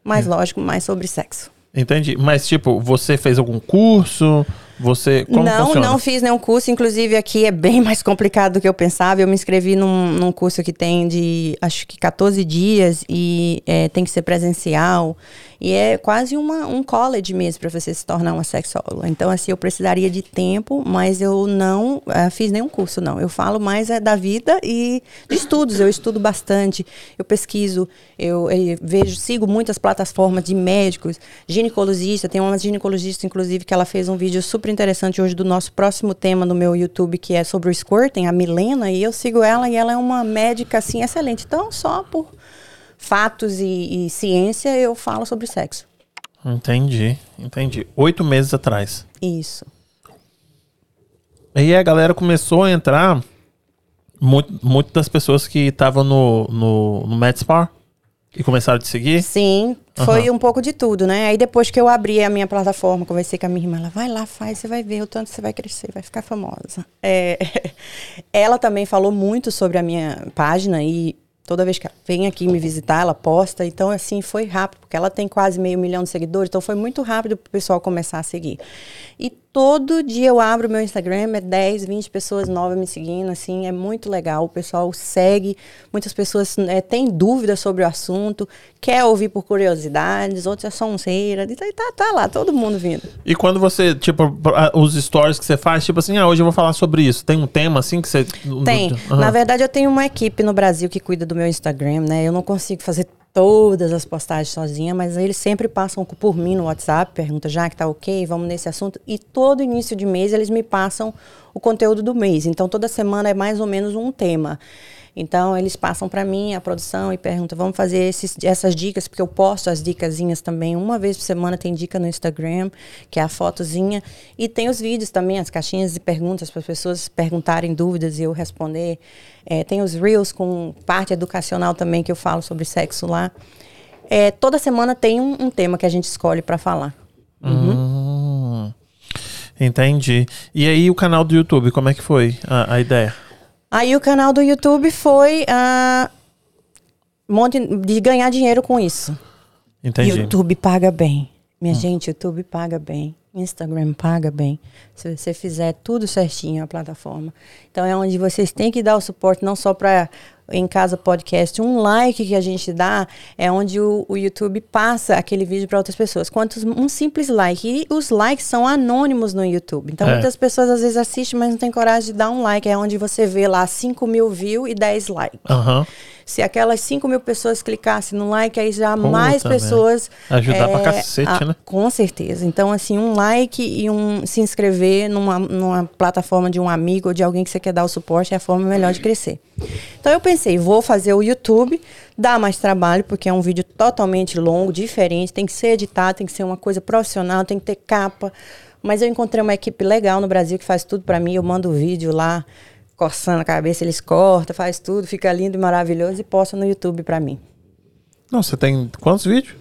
Mas, lógico, mais sobre sexo. Entendi. Mas, tipo, você fez algum curso? Você. Como não, funciona? não fiz nenhum curso. Inclusive, aqui é bem mais complicado do que eu pensava. Eu me inscrevi num, num curso que tem de, acho que 14 dias e é, tem que ser presencial. E é quase uma, um college mesmo para você se tornar uma sexóloga. Então, assim, eu precisaria de tempo, mas eu não eh, fiz nenhum curso, não. Eu falo mais é, da vida e de estudos. Eu estudo bastante, eu pesquiso, eu, eh, vejo, sigo muitas plataformas de médicos, ginecologista. Tem uma ginecologista, inclusive, que ela fez um vídeo super interessante hoje do nosso próximo tema no meu YouTube, que é sobre o squirting, a Milena, e eu sigo ela e ela é uma médica, assim, excelente. Então, só por fatos e, e ciência, eu falo sobre sexo. Entendi, entendi. Oito meses atrás. Isso. Aí a galera começou a entrar. Muito, muito das pessoas que estavam no, no, no MedSpa e começaram a te seguir. Sim, foi um pouco de tudo, né? Aí depois que eu abri a minha plataforma, conversei com a minha irmã, ela vai lá, faz, você vai ver o tanto que você vai crescer, vai ficar famosa. É, ela também falou muito sobre a minha página e toda vez que ela vem aqui me visitar, ela posta. Então, assim, foi rápido, porque ela tem quase meio milhão de seguidores, então foi muito rápido para o pessoal começar a seguir. E todo dia eu abro o meu Instagram, é 10, 20 pessoas novas me seguindo, assim, é muito legal. O pessoal segue, muitas pessoas né, têm dúvidas sobre o assunto, quer ouvir por curiosidades, outros é sonseira, e tá, tá, tá lá, todo mundo vindo. E quando você, tipo, os stories que você faz, tipo assim, ah, hoje eu vou falar sobre isso. Tem um tema assim que você. Tem. Aham. Na verdade, eu tenho uma equipe no Brasil que cuida do meu Instagram, né? Eu não consigo fazer todas as postagens sozinha, mas eles sempre passam por mim no WhatsApp, pergunta já que tá ok, vamos nesse assunto. E todo início de mês eles me passam o conteúdo do mês. Então toda semana é mais ou menos um tema. Então eles passam para mim a produção e perguntam, vamos fazer esses, essas dicas, porque eu posto as dicasinhas também. Uma vez por semana tem dica no Instagram, que é a fotozinha. E tem os vídeos também, as caixinhas de perguntas para as pessoas perguntarem dúvidas e eu responder. É, tem os Reels com parte educacional também, que eu falo sobre sexo lá. é, toda semana tem um, um tema que a gente escolhe pra falar. Hum, entendi. E aí o canal do YouTube, como é que foi a, a ideia? Aí o canal do YouTube foi ah, um monte de ganhar dinheiro com isso. Entendi. YouTube paga bem. Minha gente, YouTube paga bem. Instagram paga bem. Se você fizer tudo certinho a plataforma. Então é onde vocês têm que dar o suporte, não só para em casa podcast. Um like que a gente dá é onde o, o YouTube passa aquele vídeo para outras pessoas. Quantos um simples like. E os likes são anônimos no YouTube. Então É. muitas pessoas às vezes assistem, mas não tem coragem de dar um like. É onde você vê lá 5 mil views e 10 likes. Aham. Se aquelas 5 mil pessoas clicassem no like, aí já mais Puta pessoas. Ajudar pra cacete, né? Com certeza. Então, assim, um like e um se inscrever numa, numa plataforma de um amigo ou de alguém que você quer dar o suporte é a forma melhor de crescer. Então, eu pensei, vou fazer o YouTube, dá mais trabalho, porque é um vídeo totalmente longo, diferente, tem que ser editado, tem que ser uma coisa profissional, tem que ter capa. Mas eu encontrei uma equipe legal no Brasil que faz tudo pra mim. Eu mando o vídeo lá, coçando a cabeça, eles cortam, faz tudo, fica lindo e maravilhoso e posta no YouTube pra mim. Não, você tem quantos vídeos?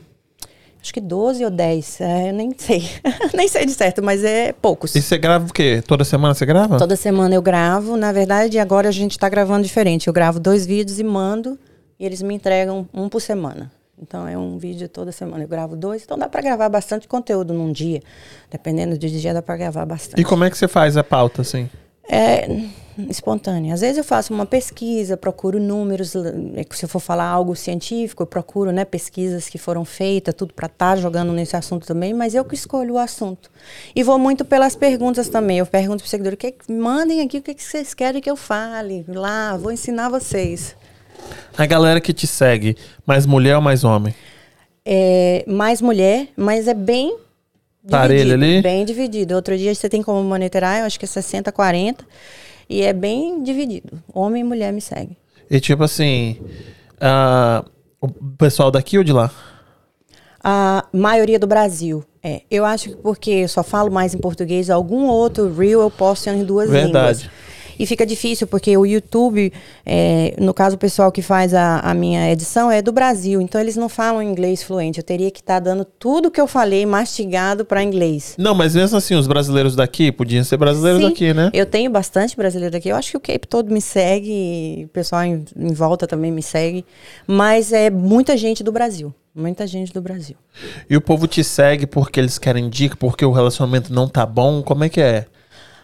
Acho que 12 ou 10, é, eu nem sei. nem sei de certo, mas é poucos. E você grava o quê? Toda semana você grava? Toda semana eu gravo. Na verdade, agora a gente tá gravando diferente. Eu gravo dois vídeos e mando, e eles me entregam um por semana. Então é um vídeo toda semana. Eu gravo dois, então dá pra gravar bastante conteúdo num dia. Dependendo do dia, dá pra gravar bastante. E como é que você faz a pauta, assim? É espontânea. Às vezes eu faço uma pesquisa, procuro números. eh, Se eu for falar algo científico, eu procuro né, pesquisas que foram feitas, tudo para estar jogando nesse assunto também, mas eu que escolho o assunto. E vou muito pelas perguntas também. Eu pergunto para os seguidores, que, mandem aqui o que, que vocês querem que eu fale. Lá, vou ensinar vocês. A galera que te segue, mais mulher ou mais homem? É, mais mulher, mas é bem Parelho dividido, ali? Bem dividido. Outro dia você tem como monitorar, eu acho que é 60, 40. E é bem dividido. Homem e mulher me seguem. E tipo assim, ah, o pessoal daqui ou de lá? A maioria do Brasil. É, eu acho que porque eu só falo mais em português, algum outro reel eu posto em duas Verdade. línguas. E fica difícil, porque o YouTube, é, no caso o pessoal que faz a, a minha edição é do Brasil, então eles não falam inglês fluente. Eu teria que estar dando tudo que eu falei mastigado para inglês. Não, mas mesmo assim, os brasileiros daqui podiam ser brasileiros Sim, daqui, né? Eu tenho bastante brasileiro daqui. Eu acho que o Cape todo me segue, o pessoal em, em volta também me segue. Mas é muita gente do Brasil. Muita gente do Brasil. E o povo te segue porque eles querem dica, porque o relacionamento não tá bom? Como é que é?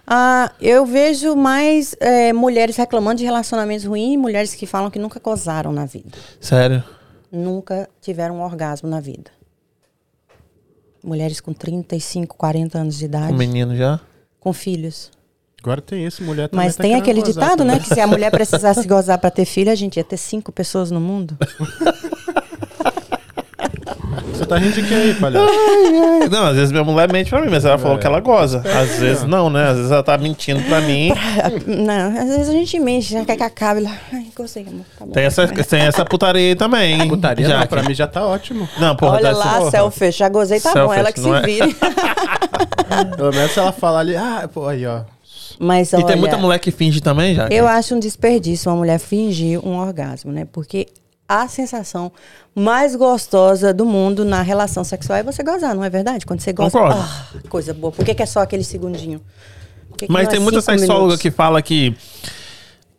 Ah, eu vejo mais é, mulheres reclamando de relacionamentos ruins e mulheres que falam que nunca gozaram na vida. Sério? Nunca tiveram um orgasmo na vida. Mulheres com 35, 40 anos de idade, O menino já? com filhos. Agora tem isso, mulher também Mas tá tem aquele ditado, né? também. Que se a mulher precisasse gozar para ter filho, a gente ia ter cinco pessoas no mundo. Você tá rindo de quê aí, palhaço? Não, às vezes minha mulher mente pra mim, mas ela falou que ela goza. Às vezes não, né? Às vezes ela tá mentindo pra mim. Não, às vezes a gente mente, já quer que acabe lá. Ai, gostei, amor. Tá bom. Tem essa, tem essa putaria aí também. hein? Putaria, Já não, pra mim já tá ótimo. Não, porra, Olha dessa- lá, selfish. Já gozei, tá bom. Selfish, Ela que se é? vire. Pelo menos se ela falar ali, ah, pô, aí, ó. Mas E olha, tem muita mulher que finge também, já? eu acho um desperdício uma mulher fingir um orgasmo, né? Porque a sensação mais gostosa do mundo na relação sexual é você gozar, não é verdade? Quando você goza, Concordo. ah, coisa boa. Por que, que é só aquele segundinho? Que que Mas não é tem muita sexóloga minutos? que fala que,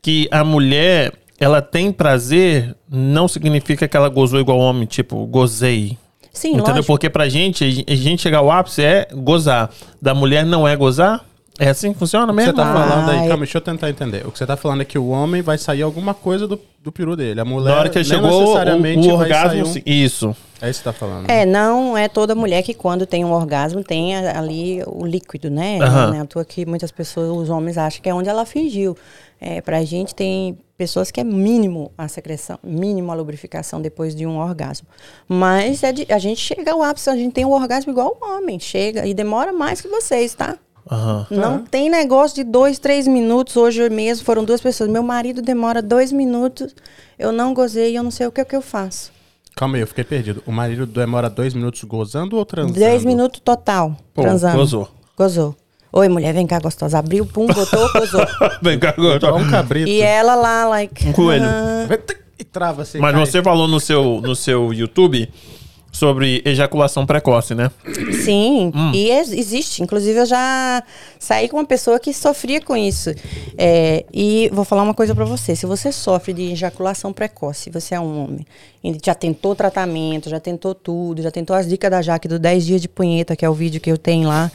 que a mulher, ela tem prazer, não significa que ela gozou igual homem, tipo, gozei. Sim, Entendeu? lógico. Porque pra gente, a gente chegar ao ápice é gozar. Da mulher não é gozar? É assim que funciona O que mesmo? você tá falando aí, calma, deixa eu tentar entender. O que você tá falando é que o homem vai sair alguma coisa do, do peru dele. A mulher Na hora que ele nem chegou, o, necessariamente o vai orgasmo. sair um- Isso. É isso que você tá falando. É, não é toda mulher que quando tem um orgasmo tem a- ali o líquido, né? Aham. Não é à toa que muitas pessoas, os homens acham que é onde ela fingiu. É, pra gente tem pessoas que é mínimo a secreção, mínimo a lubrificação depois de um orgasmo. Mas é de- a gente chega ao ápice, a gente tem um orgasmo igual o homem, chega e demora mais que vocês, tá? Aham. Não tem negócio de dois, três minutos. Hoje mesmo foram duas pessoas. Meu marido demora dois minutos, eu não gozei, eu não sei o que, que eu faço. Calma aí, eu fiquei perdido. O marido demora dois minutos gozando ou transando? Dez minutos total, Pô, transando. gozou. Gozou. Oi, mulher, vem cá, gostosa. Abriu, pum, botou, gozou. Vem cá, agora. um cabrito. e ela lá, like... Um coelho. ah, E trava assim. Mas cai. você falou no seu, no seu YouTube sobre ejaculação precoce, né? Sim, e ex- existe. Inclusive, eu já saí com uma pessoa que sofria com isso. É, e vou falar uma coisa pra você: se você sofre de ejaculação precoce, você é um homem, e já tentou tratamento, já tentou tudo, já tentou as dicas da Jaque do 10 dias de punheta, que é o vídeo que eu tenho lá,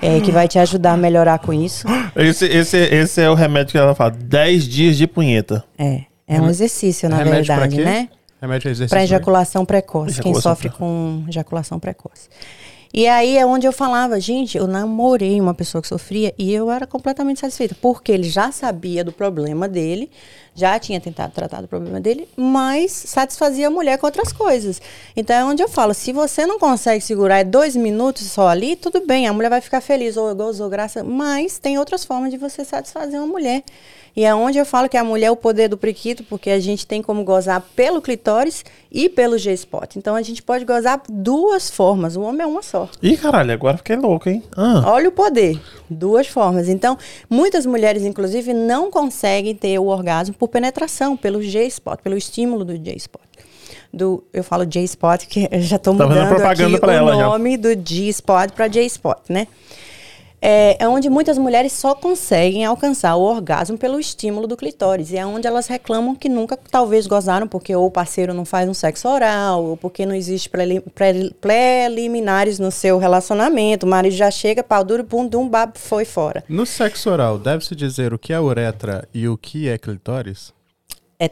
é, que vai te ajudar a melhorar com isso. Esse, esse, esse é o remédio que ela fala: 10 dias de punheta. É, é um exercício, na Remédio verdade, né? Remédio exercício. Para ejaculação precoce, quem Ejaculação sofre com ejaculação precoce. E aí é onde eu falava, gente, eu namorei uma pessoa que sofria e eu era completamente satisfeita, porque ele já sabia do problema dele, já tinha tentado tratar do problema dele, mas satisfazia a mulher com outras coisas. Então é onde eu falo, se você não consegue segurar é dois minutos só ali, tudo bem, a mulher vai ficar feliz, ou gozou, graça, mas tem outras formas de você satisfazer uma mulher. E é onde eu falo que a mulher é o poder do priquito, porque a gente tem como gozar pelo clitóris e pelo G-spot. Então a gente pode gozar duas formas, o homem é uma só. Ih, caralho, agora fiquei louco, hein? Ah. Olha o poder, duas formas. Então, muitas mulheres, inclusive, não conseguem ter o orgasmo por penetração, pelo G-spot, pelo estímulo do G-spot. Do, eu falo J-spot, que eu já estou Tá fazendo mudando aqui o ela já. nome do G-spot para J-spot, né? É, é onde muitas mulheres só conseguem alcançar o orgasmo pelo estímulo do clitóris. E é onde elas reclamam que nunca, talvez, gozaram, porque ou o parceiro não faz um sexo oral, ou porque não existe preli- preli- preliminares no seu relacionamento. O marido já chega, pau duro, pum, dum, bab, foi fora. No sexo oral, deve-se dizer o que é uretra e o que é clitóris? É,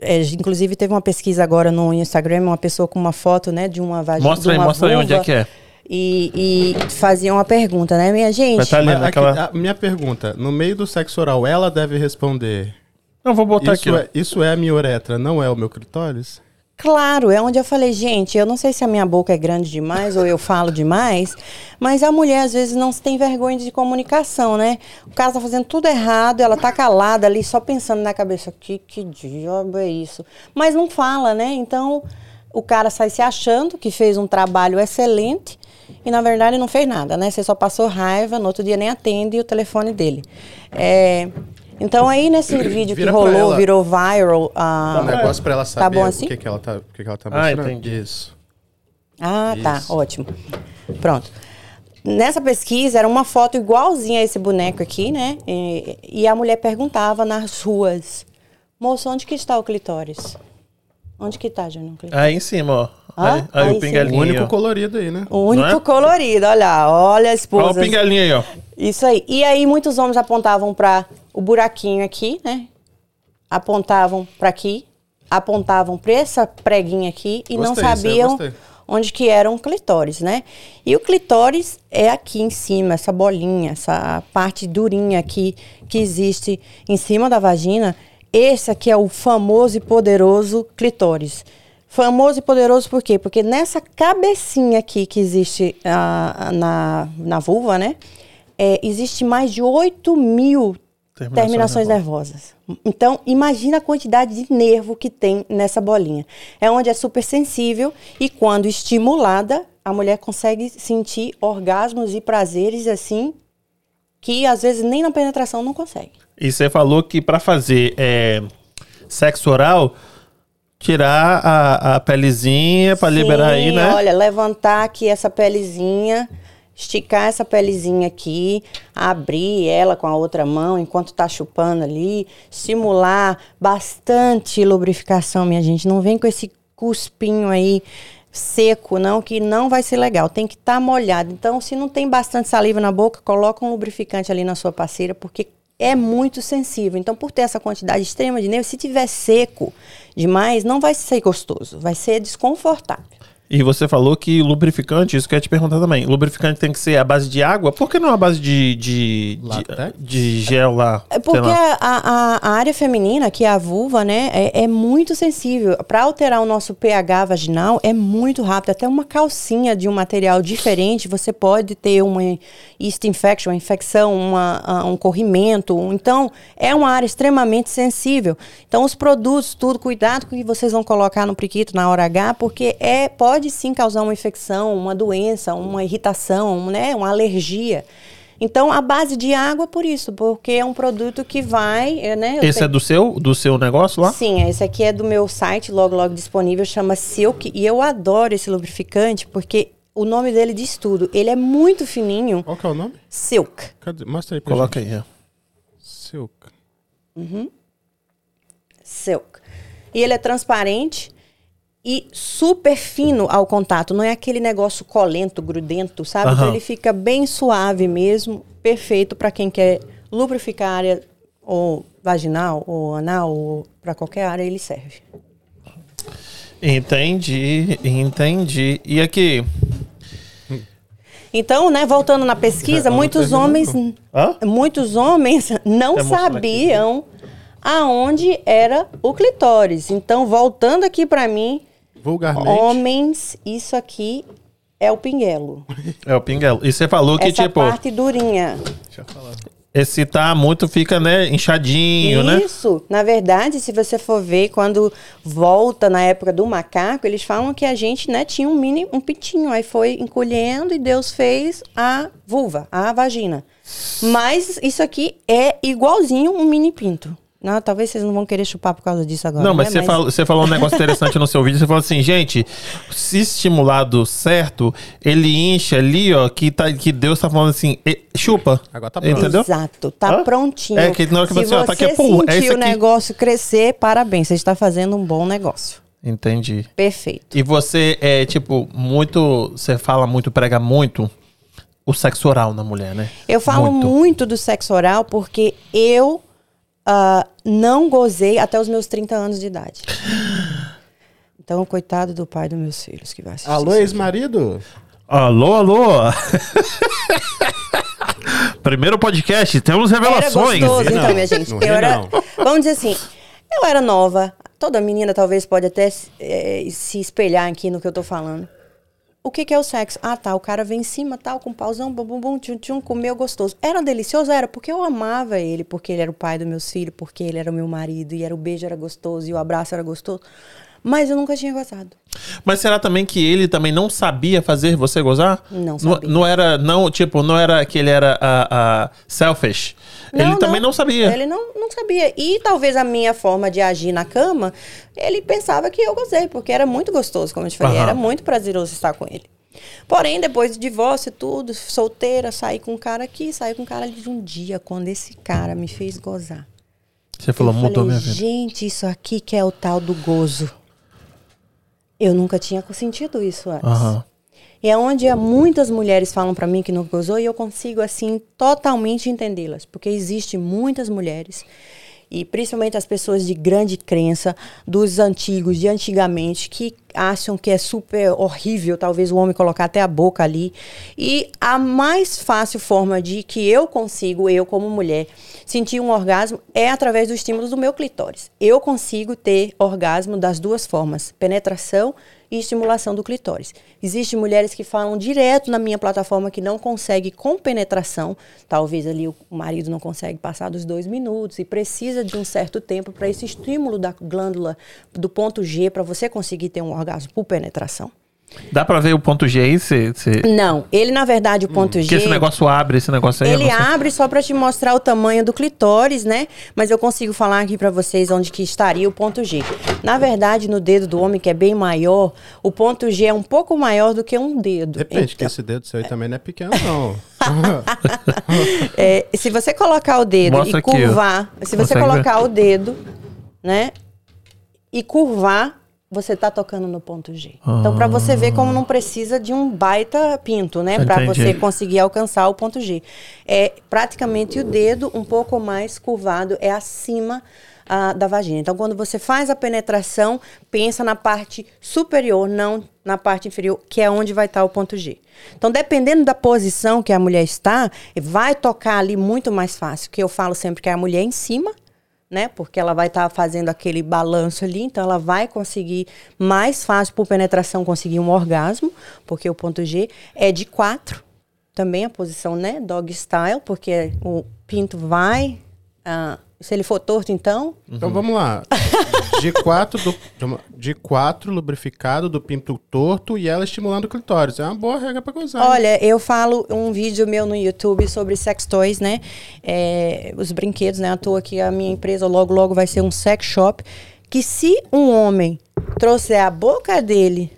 é, inclusive, teve uma pesquisa agora no Instagram, uma pessoa com uma foto, né, de uma vagina. Mostra de aí, uma mostra aí onde é que é. E, e fazia uma pergunta, né, minha gente? Vai tá aqui, naquela. a minha pergunta, no meio do sexo oral, ela deve responder: Não, vou botar isso aqui. é, isso é a minha uretra, não é o meu clitóris? Claro, é onde eu falei, gente, eu não sei se a minha boca é grande demais ou eu falo demais, mas a mulher às vezes não tem vergonha de comunicação, né? O cara tá fazendo tudo errado, ela tá calada ali, só pensando na cabeça, que, que diabo é isso? Mas não fala, né? Então, o cara sai se achando que fez um trabalho excelente e, na verdade, não fez nada, né? Você só passou raiva, no outro dia nem atende o telefone dele. É, Então, aí nesse vídeo que Vira pra rolou, ela. virou viral... ah, um negócio pra ela Tá saber bom o assim? que, que ela tá, o que, que ela tá Ah, mostrando. entendi. Isso. Ah, tá, Isso. ótimo. Pronto. Nessa pesquisa era uma foto igualzinha a esse boneco aqui, né? E, e a mulher perguntava nas ruas: Moço, onde que está o clitóris? Onde que está, Júnior? o clitóris? Aí em cima, ó. Ah, Aí, aí o sim. O pinguelinho. único colorido aí, né? O único Não é? colorido, olha lá, olha a Olha esposa. o pinguelinho aí, ó. Isso aí. E aí muitos homens apontavam para o buraquinho aqui, né? Apontavam para aqui, apontavam para essa preguinha aqui e não Gostei, eu sabiam onde que era um clitóris, né? E o clitóris é aqui em cima, essa bolinha, essa parte durinha aqui que existe em cima da vagina. Esse aqui é o famoso e poderoso clitóris. Famoso e poderoso por quê? Porque nessa cabecinha aqui que existe ah, na, na vulva, né? É, existe mais de 8 mil Terminações terminações, nervosas. Então, imagina a quantidade de nervo que tem nessa bolinha. É onde é super sensível e quando estimulada, a mulher consegue sentir orgasmos e prazeres assim que às vezes nem na penetração não consegue. E você falou que pra fazer é, sexo oral, tirar a, a pelezinha pra liberar aí, né? Olha, levantar aqui essa pelezinha, esticar essa pelezinha aqui, abrir ela com a outra mão enquanto tá chupando ali, simular bastante lubrificação, minha gente. Não vem com esse cuspinho aí seco, não, que não vai ser legal. Tem que estar molhado. Então, se não tem bastante saliva na boca, coloca um lubrificante ali na sua parceira, porque é muito sensível. Então, por ter essa quantidade extrema de nervo, se tiver seco demais, não vai ser gostoso, vai ser desconfortável. E você falou que lubrificante, isso que eu ia te perguntar também. Lubrificante tem que ser a base de água? Por que não a base de, de, de, de gel lá? É porque lá? a, a, a área feminina, que é a vulva, né, é, é muito sensível. Para alterar o nosso pH vaginal é muito rápido. Até uma calcinha de um material diferente, você pode ter uma yeast infection, uma infecção, uma, um corrimento. Então, é uma área extremamente sensível. Então, os produtos, tudo, cuidado com o que vocês vão colocar no priquito na hora H, porque é, pode sim causar uma infecção, uma doença, uma irritação, né, uma alergia. Então, a base de água, por isso, porque é um produto que vai, é, né? Esse tenho- é do seu, do seu negócio lá? Sim, esse aqui é do meu site, logo logo disponível, chama Silk, e eu adoro esse lubrificante porque o nome dele diz tudo. Ele é muito fininho, Qual que é o nome? Silk. Cadê? Mostra aí pra Coloca gente. aí. ó. Silk. Silk. E ele é transparente e super fino ao contato. Não é aquele negócio colento, grudento, sabe? Então Aham. ele fica bem suave mesmo, perfeito para quem quer lubrificar a área ou vaginal ou anal ou para qualquer área ele serve. Entendi, entendi. E aqui? Então, né, voltando na pesquisa, Não muitos homens não. Hã? muitos homens não mostrar sabiam aonde era o clitóris. Então, voltando aqui para mim, Vulgarmente. homens, isso aqui é o pinguelo. É o pinguelo. E você falou que, Essa tipo, parte durinha. Deixa eu falar. esse tá muito, fica, né, inchadinho, né? Isso. Na verdade, se você for ver, quando volta na época do macaco, eles falam que a gente, né, tinha um mini, um pitinho. Aí foi encolhendo e Deus fez a vulva, a vagina. Mas isso aqui é igualzinho um mini pinto. Não, talvez vocês não vão querer chupar por causa disso agora. Não, mas, né? você, falou, você falou um negócio interessante no seu vídeo. Você falou assim, gente, se estimulado certo, ele incha ali, ó, que, tá, que Deus tá falando assim, "E- chupa. Agora tá pronto. Entendeu? Exato, tá Hã? prontinho. É, que na hora que Se você, ó, tá aqui, é sentir isso o negócio crescer, parabéns, você está fazendo um bom negócio. Entendi. Perfeito. E você é, tipo, muito. Você fala muito, prega muito o sexo oral na mulher, né? Eu falo muito, do sexo oral porque eu ah, não gozei até os meus 30 anos de idade. Então, coitado do pai dos meus filhos que vai assistir. Alô, ex-marido? Alô, alô! Primeiro podcast, temos Era revelações. gostoso, Não, então, minha gente. Eu era, não. vamos dizer assim, eu era nova. Toda menina talvez pode até eh, se espelhar aqui no que eu tô falando. O que, que é o sexo? Ah, tá. O cara vem em cima, tal, com pauzão, bum, bum, bum, tchum, tchum, comeu gostoso. Era delicioso? Era, porque eu amava ele, porque ele era o pai dos meus filhos, porque ele era o meu marido, e era o beijo era gostoso, e o abraço era gostoso. Mas eu nunca tinha gozado. Mas será também que ele também não sabia fazer você gozar? Não sabia. Não, era, não, tipo, não era que ele era a, selfish. ele Não, também não sabia. Ele não, não sabia. E talvez a minha forma de agir na cama, ele pensava que eu gozei, porque era muito gostoso, como eu te falei. Aham. Era muito prazeroso estar com ele. Porém, depois do divórcio e tudo, solteira, saí com um cara aqui, saí com um cara ali de um dia, quando esse cara me fez gozar. Você falou, eu mudou falei, minha vida. gente, isso aqui que é o tal do gozo. Eu nunca tinha sentido isso antes. Aham. E é onde há muitas mulheres falam pra mim que não gozou e eu consigo, assim, totalmente entendê-las. Porque existe muitas mulheres, e principalmente as pessoas de grande crença, dos antigos, de antigamente, que acham que é super horrível, talvez o homem colocar até a boca ali. E a mais fácil forma de que eu consigo, eu como mulher, sentir um orgasmo é através do estímulo do meu clitóris. Eu consigo ter orgasmo das duas formas, penetração e estimulação do clitóris. Existem mulheres que falam direto na minha plataforma que não consegue com penetração, talvez ali o marido não consegue passar dos dois minutos e precisa de um certo tempo para esse estímulo da glândula do ponto G para você conseguir ter um orgasmo por penetração. Dá pra ver o ponto G aí? Você, você... Não, ele na verdade o ponto G Que esse negócio abre, esse negócio aí. ele abre só para te mostrar o tamanho do clitóris, né? Mas eu consigo falar aqui para vocês onde que estaria o ponto G. Na verdade, no dedo do homem, que é bem maior, o ponto G é um pouco maior do que um dedo. Depende, que Então, esse dedo seu aí também não é pequeno, não. é, se você colocar o dedo Mostra e aqui, curvar, se você Consegue colocar o dedo, né? E curvar, você tá tocando no ponto G. Então, para você ver como não precisa de um baita pinto, né? Para você conseguir alcançar o ponto G. É praticamente o dedo um pouco mais curvado, é acima ah, da vagina. Então, quando você faz a penetração, pensa na parte superior, não na parte inferior, que é onde vai estar o ponto G. Então, dependendo da posição que a mulher está, vai tocar ali muito mais fácil. Que eu falo sempre que é a mulher em cima, né? Porque ela vai estar fazendo aquele balanço ali, então ela vai conseguir mais fácil por penetração conseguir um orgasmo, porque o ponto G é de quatro, também a posição, né? Dog style, porque o pinto vai ah, Se ele for torto, então. Então vamos lá. De quatro, do, de quatro lubrificado do pinto torto e ela estimulando o clitóris. É uma boa regra pra gozar. Olha, eu falo um vídeo meu no YouTube sobre sex toys, né? É, os brinquedos, né? À toa que a minha empresa logo, logo vai ser um sex shop. Que se um homem trouxer a boca dele,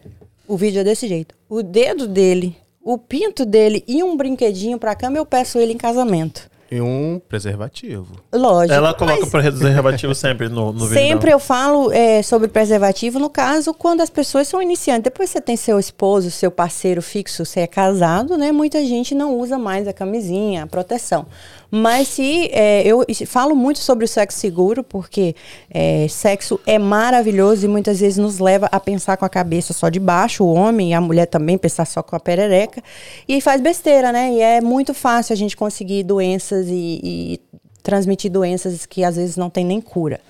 o vídeo é desse jeito, o dedo dele, o pinto dele e um brinquedinho pra cama, eu peço ele em casamento. E um preservativo. Lógico. Ela coloca mas- o preservativo sempre no, no vídeo. Sempre eu falo é, sobre preservativo, no caso, quando as pessoas são iniciantes. Depois você tem seu esposo, seu parceiro fixo, você é casado, né? Muita gente não usa mais a camisinha, a proteção. Mas se é, eu falo muito sobre o sexo seguro, porque é, sexo é maravilhoso e muitas vezes nos leva a pensar com a cabeça só de baixo, o homem e a mulher também pensar só com a perereca. E faz besteira, né? E é muito fácil a gente conseguir doenças e- e transmitir doenças que às vezes não tem nem cura.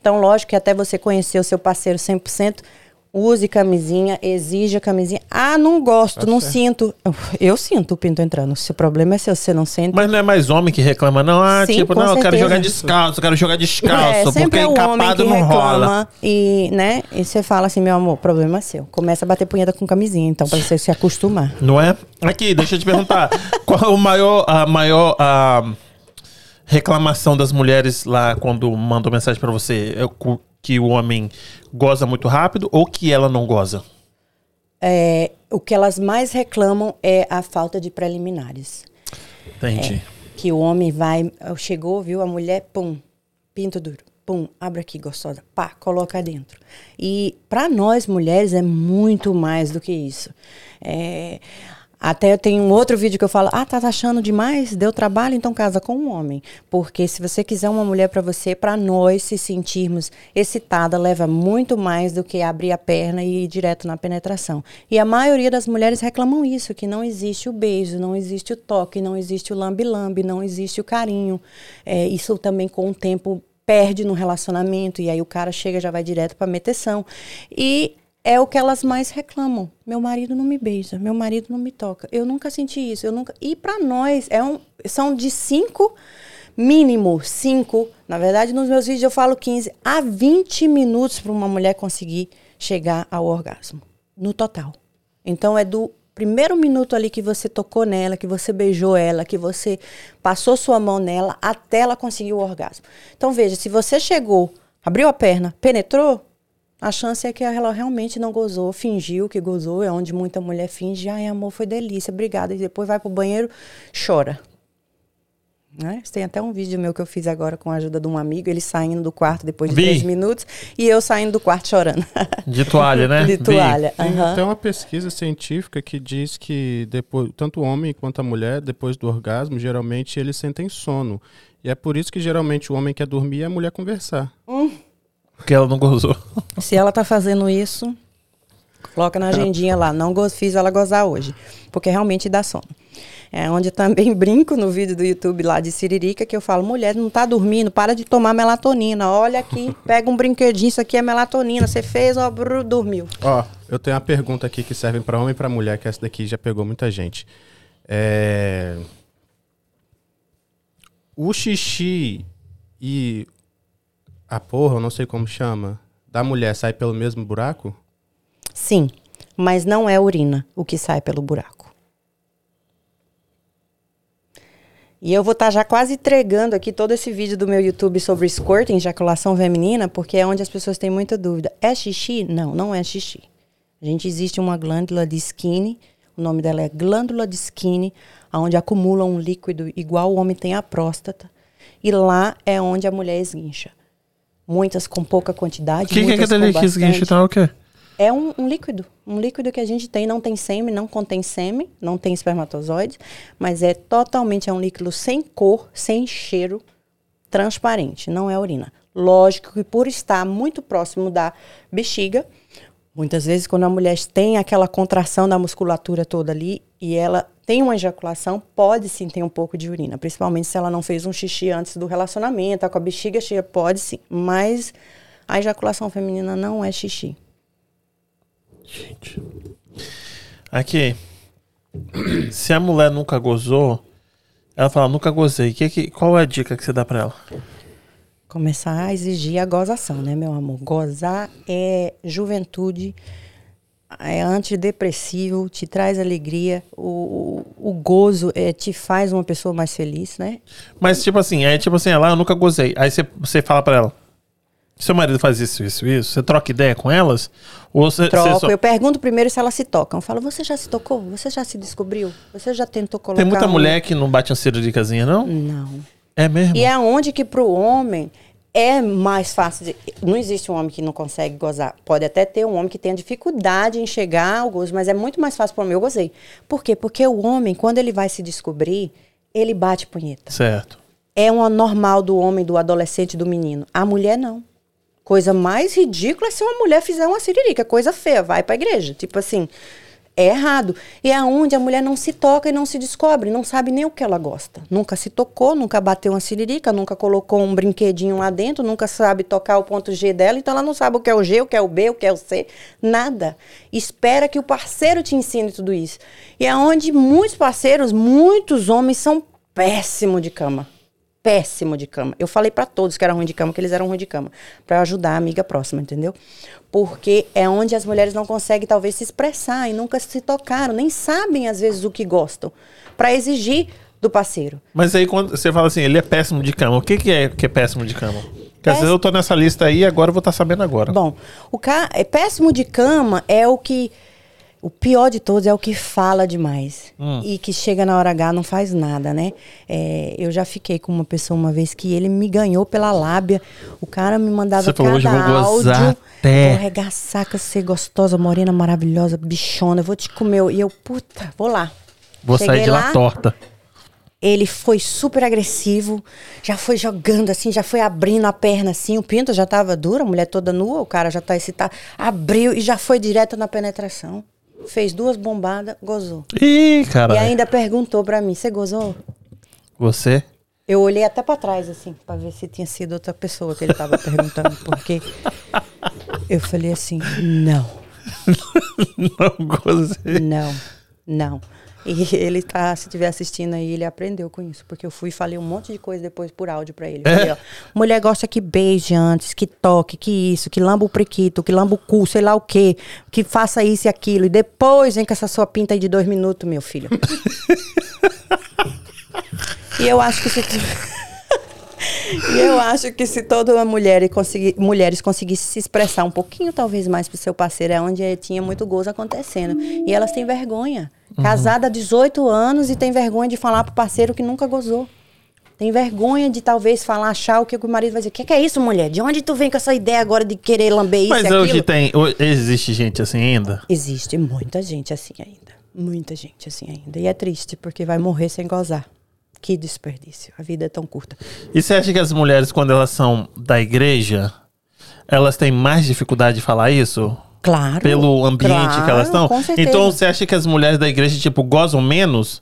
Então, lógico que até você conhecer o seu parceiro 100%, use camisinha, exija camisinha. Ah, não gosto, não sinto. Eu sinto o pinto entrando. Se o problema é seu, você não sente. Mas não é mais homem que reclama, não. Ah, Sim, tipo, não, eu quero jogar descalço, eu quero jogar descalço, porque é o homem encapado que não rola. e, né, e você fala assim, meu amor, problema é seu. Começa a bater punheta com camisinha, então, pra você se acostumar. Não é? Aqui, deixa eu te perguntar. qual o maior, a maior a reclamação das mulheres lá quando mandam mensagem pra você? É cu- que o homem goza muito rápido ou que ela não goza? É, o que elas mais reclamam é a falta de preliminares. Entendi. que o homem vai, chegou, viu a mulher, pum, pinto duro, pum, abre aqui, gostosa, pá, coloca dentro. E para nós mulheres é muito mais do que isso. É, até tenho um outro vídeo que eu falo, ah, tá achando demais? Deu trabalho? Então casa com um homem. Porque se você quiser uma mulher para você, para nós se sentirmos excitada, leva muito mais do que abrir a perna e ir direto na penetração. E a maioria das mulheres reclamam isso, que não existe o beijo, não existe o toque, não existe o lambe-lambe, não existe o carinho. É, isso também com o tempo perde no relacionamento e aí o cara chega já vai direto para meteção. E é o que elas mais reclamam. Meu marido não me beija, meu marido não me toca. Eu nunca senti isso, eu nunca. E para nós é um, são de cinco mínimo cinco. Na verdade, nos meus vídeos eu falo 15 a 20 minutos para uma mulher conseguir chegar ao orgasmo, no total. Então é do primeiro minuto ali que você tocou nela, que você beijou ela, que você passou sua mão nela até ela conseguir o orgasmo. Então veja, se você chegou, abriu a perna, penetrou, a chance é que ela realmente não gozou, fingiu que gozou, é onde muita mulher finge, ai amor, foi delícia, obrigada, e depois vai pro banheiro, chora. Né? Tem até um vídeo meu que eu fiz agora com a ajuda de um amigo, ele saindo do quarto depois de Vi. três minutos e eu saindo do quarto chorando. De toalha, né? de toalha. Tem aham. até uma pesquisa científica que diz que depois, tanto o homem quanto a mulher, depois do orgasmo, geralmente eles sentem sono. E é por isso que geralmente o homem quer dormir e a mulher conversar. Porque ela não gozou. Se ela tá fazendo isso, coloca na agendinha lá. Não fiz ela gozar hoje. Porque realmente dá sono. É onde também brinco no vídeo do YouTube lá de Siririca, que eu falo, mulher, não tá dormindo, para de tomar melatonina. Olha aqui, pega um brinquedinho, isso aqui é melatonina. Você fez, ó, brrr, dormiu. Ó, eu tenho uma pergunta aqui que serve para homem e para mulher, que essa daqui já pegou muita gente. É... O xixi e a porra, eu não sei como chama, da mulher sai pelo mesmo buraco? Sim, mas não é urina o que sai pelo buraco. E eu vou estar já quase entregando aqui todo esse vídeo do meu YouTube sobre squirting, ejaculação feminina, porque é onde as pessoas têm muita dúvida. É xixi? Não, não é xixi. A gente existe uma glândula de Skinny, o nome dela é glândula de Skinny, onde acumula um líquido igual o homem tem a próstata. E lá é onde a mulher esguincha. Muitas com pouca O quantidade, que, que é muitas aquele com que? O quê? É um, um líquido. Um líquido que a gente tem, não tem sêmen, não contém sêmen, não tem espermatozoides, mas é totalmente é um líquido sem cor, sem cheiro, transparente, não é urina. Lógico que por estar muito próximo da bexiga, muitas vezes quando a mulher tem aquela contração da musculatura toda ali e ela tem uma ejaculação, pode sim ter um pouco de urina, principalmente se ela não fez um xixi antes do relacionamento, tá com a bexiga cheia, pode sim, mas a ejaculação feminina não é xixi. Gente. Aqui. Se a mulher nunca gozou, ela fala, nunca gozei. Que, que, qual é a dica que você dá pra ela? Começar a exigir a gozação, né, meu amor? Gozar é juventude, é antidepressivo, te traz alegria, o, o, gozo é, te faz uma pessoa mais feliz, né? Mas, tipo assim, é tipo assim, ela, eu nunca gozei. Aí você, você fala pra ela, seu marido faz isso, isso, isso. Você troca ideia com elas? Ou você, Troco. só- Eu pergunto primeiro se elas se tocam. Eu falo, você já se tocou? Você já se descobriu? Você já tentou colocar Tem muita um- mulher que não bate uma ciruricazinha, não? Não. É mesmo? E é onde que pro homem é mais fácil. De... Não existe um homem que não consegue gozar. Pode até ter um homem que tenha dificuldade em chegar ao gozo, mas é muito mais fácil para o homem. Eu gozei. Por quê? Porque o homem, quando ele vai se descobrir, ele bate punheta. Certo. É uma normal do homem, do adolescente, do menino. A mulher não. Coisa mais ridícula é se uma mulher fizer uma siririca, coisa feia, vai pra igreja. Tipo assim, é errado. E é onde a mulher não se toca e não se descobre, não sabe nem o que ela gosta. Nunca se tocou, nunca bateu uma siririca, nunca colocou um brinquedinho lá dentro, nunca sabe tocar o ponto G dela, então ela não sabe o que é o G, o que é o B, o que é o C, nada. Espera que o parceiro te ensine tudo isso. E é onde muitos parceiros, muitos homens são péssimos de cama péssimo de cama. Eu falei pra todos que era ruim de cama, que eles eram ruim de cama, Pra ajudar a amiga próxima, entendeu? Porque é onde as mulheres não conseguem talvez se expressar e nunca se tocaram, nem sabem às vezes o que gostam, Pra exigir do parceiro. Mas aí quando você fala assim, ele é péssimo de cama, o que, que é que é péssimo de cama? Porque às vezes eu tô nessa lista aí agora eu vou estar sabendo agora. Bom, o ca... é péssimo de cama é o que o pior de todos é o que fala demais e que chega na hora H não faz nada, né? É, eu já fiquei com uma pessoa uma vez que ele me ganhou pela lábia. O cara me mandava Você falou, cada "Hoje vou áudio. até." Vou arregaçar com você gostosa, morena, maravilhosa, bichona. Eu vou te comer. E eu, puta, vou lá. Vou Cheguei sair de lá, lá, torta. ele foi super agressivo, já foi jogando assim, já foi abrindo a perna assim, o pinto já tava duro, a mulher toda nua, o cara já tá excitado, abriu e já foi direto na penetração. Fez duas bombadas, gozou. Ih, cara. E ainda perguntou pra mim, você gozou? Você? Eu olhei até pra trás assim, pra ver se tinha sido outra pessoa que ele tava perguntando, porque eu falei assim, não. Não gozei. Não, não. E ele tá, se estiver assistindo aí, ele aprendeu com isso. Porque eu fui e falei um monte de coisa depois por áudio pra ele. Falei, ó, mulher gosta que beije antes, que toque, que isso, que lamba o prequito, que lamba o cu, sei lá o quê, que faça isso e aquilo. E depois vem com essa sua pinta aí de dois minutos, meu filho. e eu acho que se. E eu acho que se toda mulher conseguir, mulheres conseguissem se expressar um pouquinho, talvez mais pro seu parceiro, é onde eh, tinha muito gozo acontecendo. E elas têm vergonha. Casada há 18 anos e tem vergonha de falar pro parceiro que nunca gozou. Tem vergonha de talvez falar, achar o que o marido vai dizer. O que, que é isso, mulher? De onde tu vem com essa ideia agora de querer lamber isso Mas aquilo? hoje tem. ho- Existe gente assim ainda? Existe muita gente assim ainda. Muita gente assim ainda. E é triste, porque vai morrer sem gozar. Que desperdício. A vida é tão curta. E você acha que as mulheres, quando elas são da igreja, elas têm mais dificuldade de falar isso? Claro. Pelo ambiente claro, que elas estão? Com certeza. Então você acha que as mulheres da igreja, tipo, gozam menos?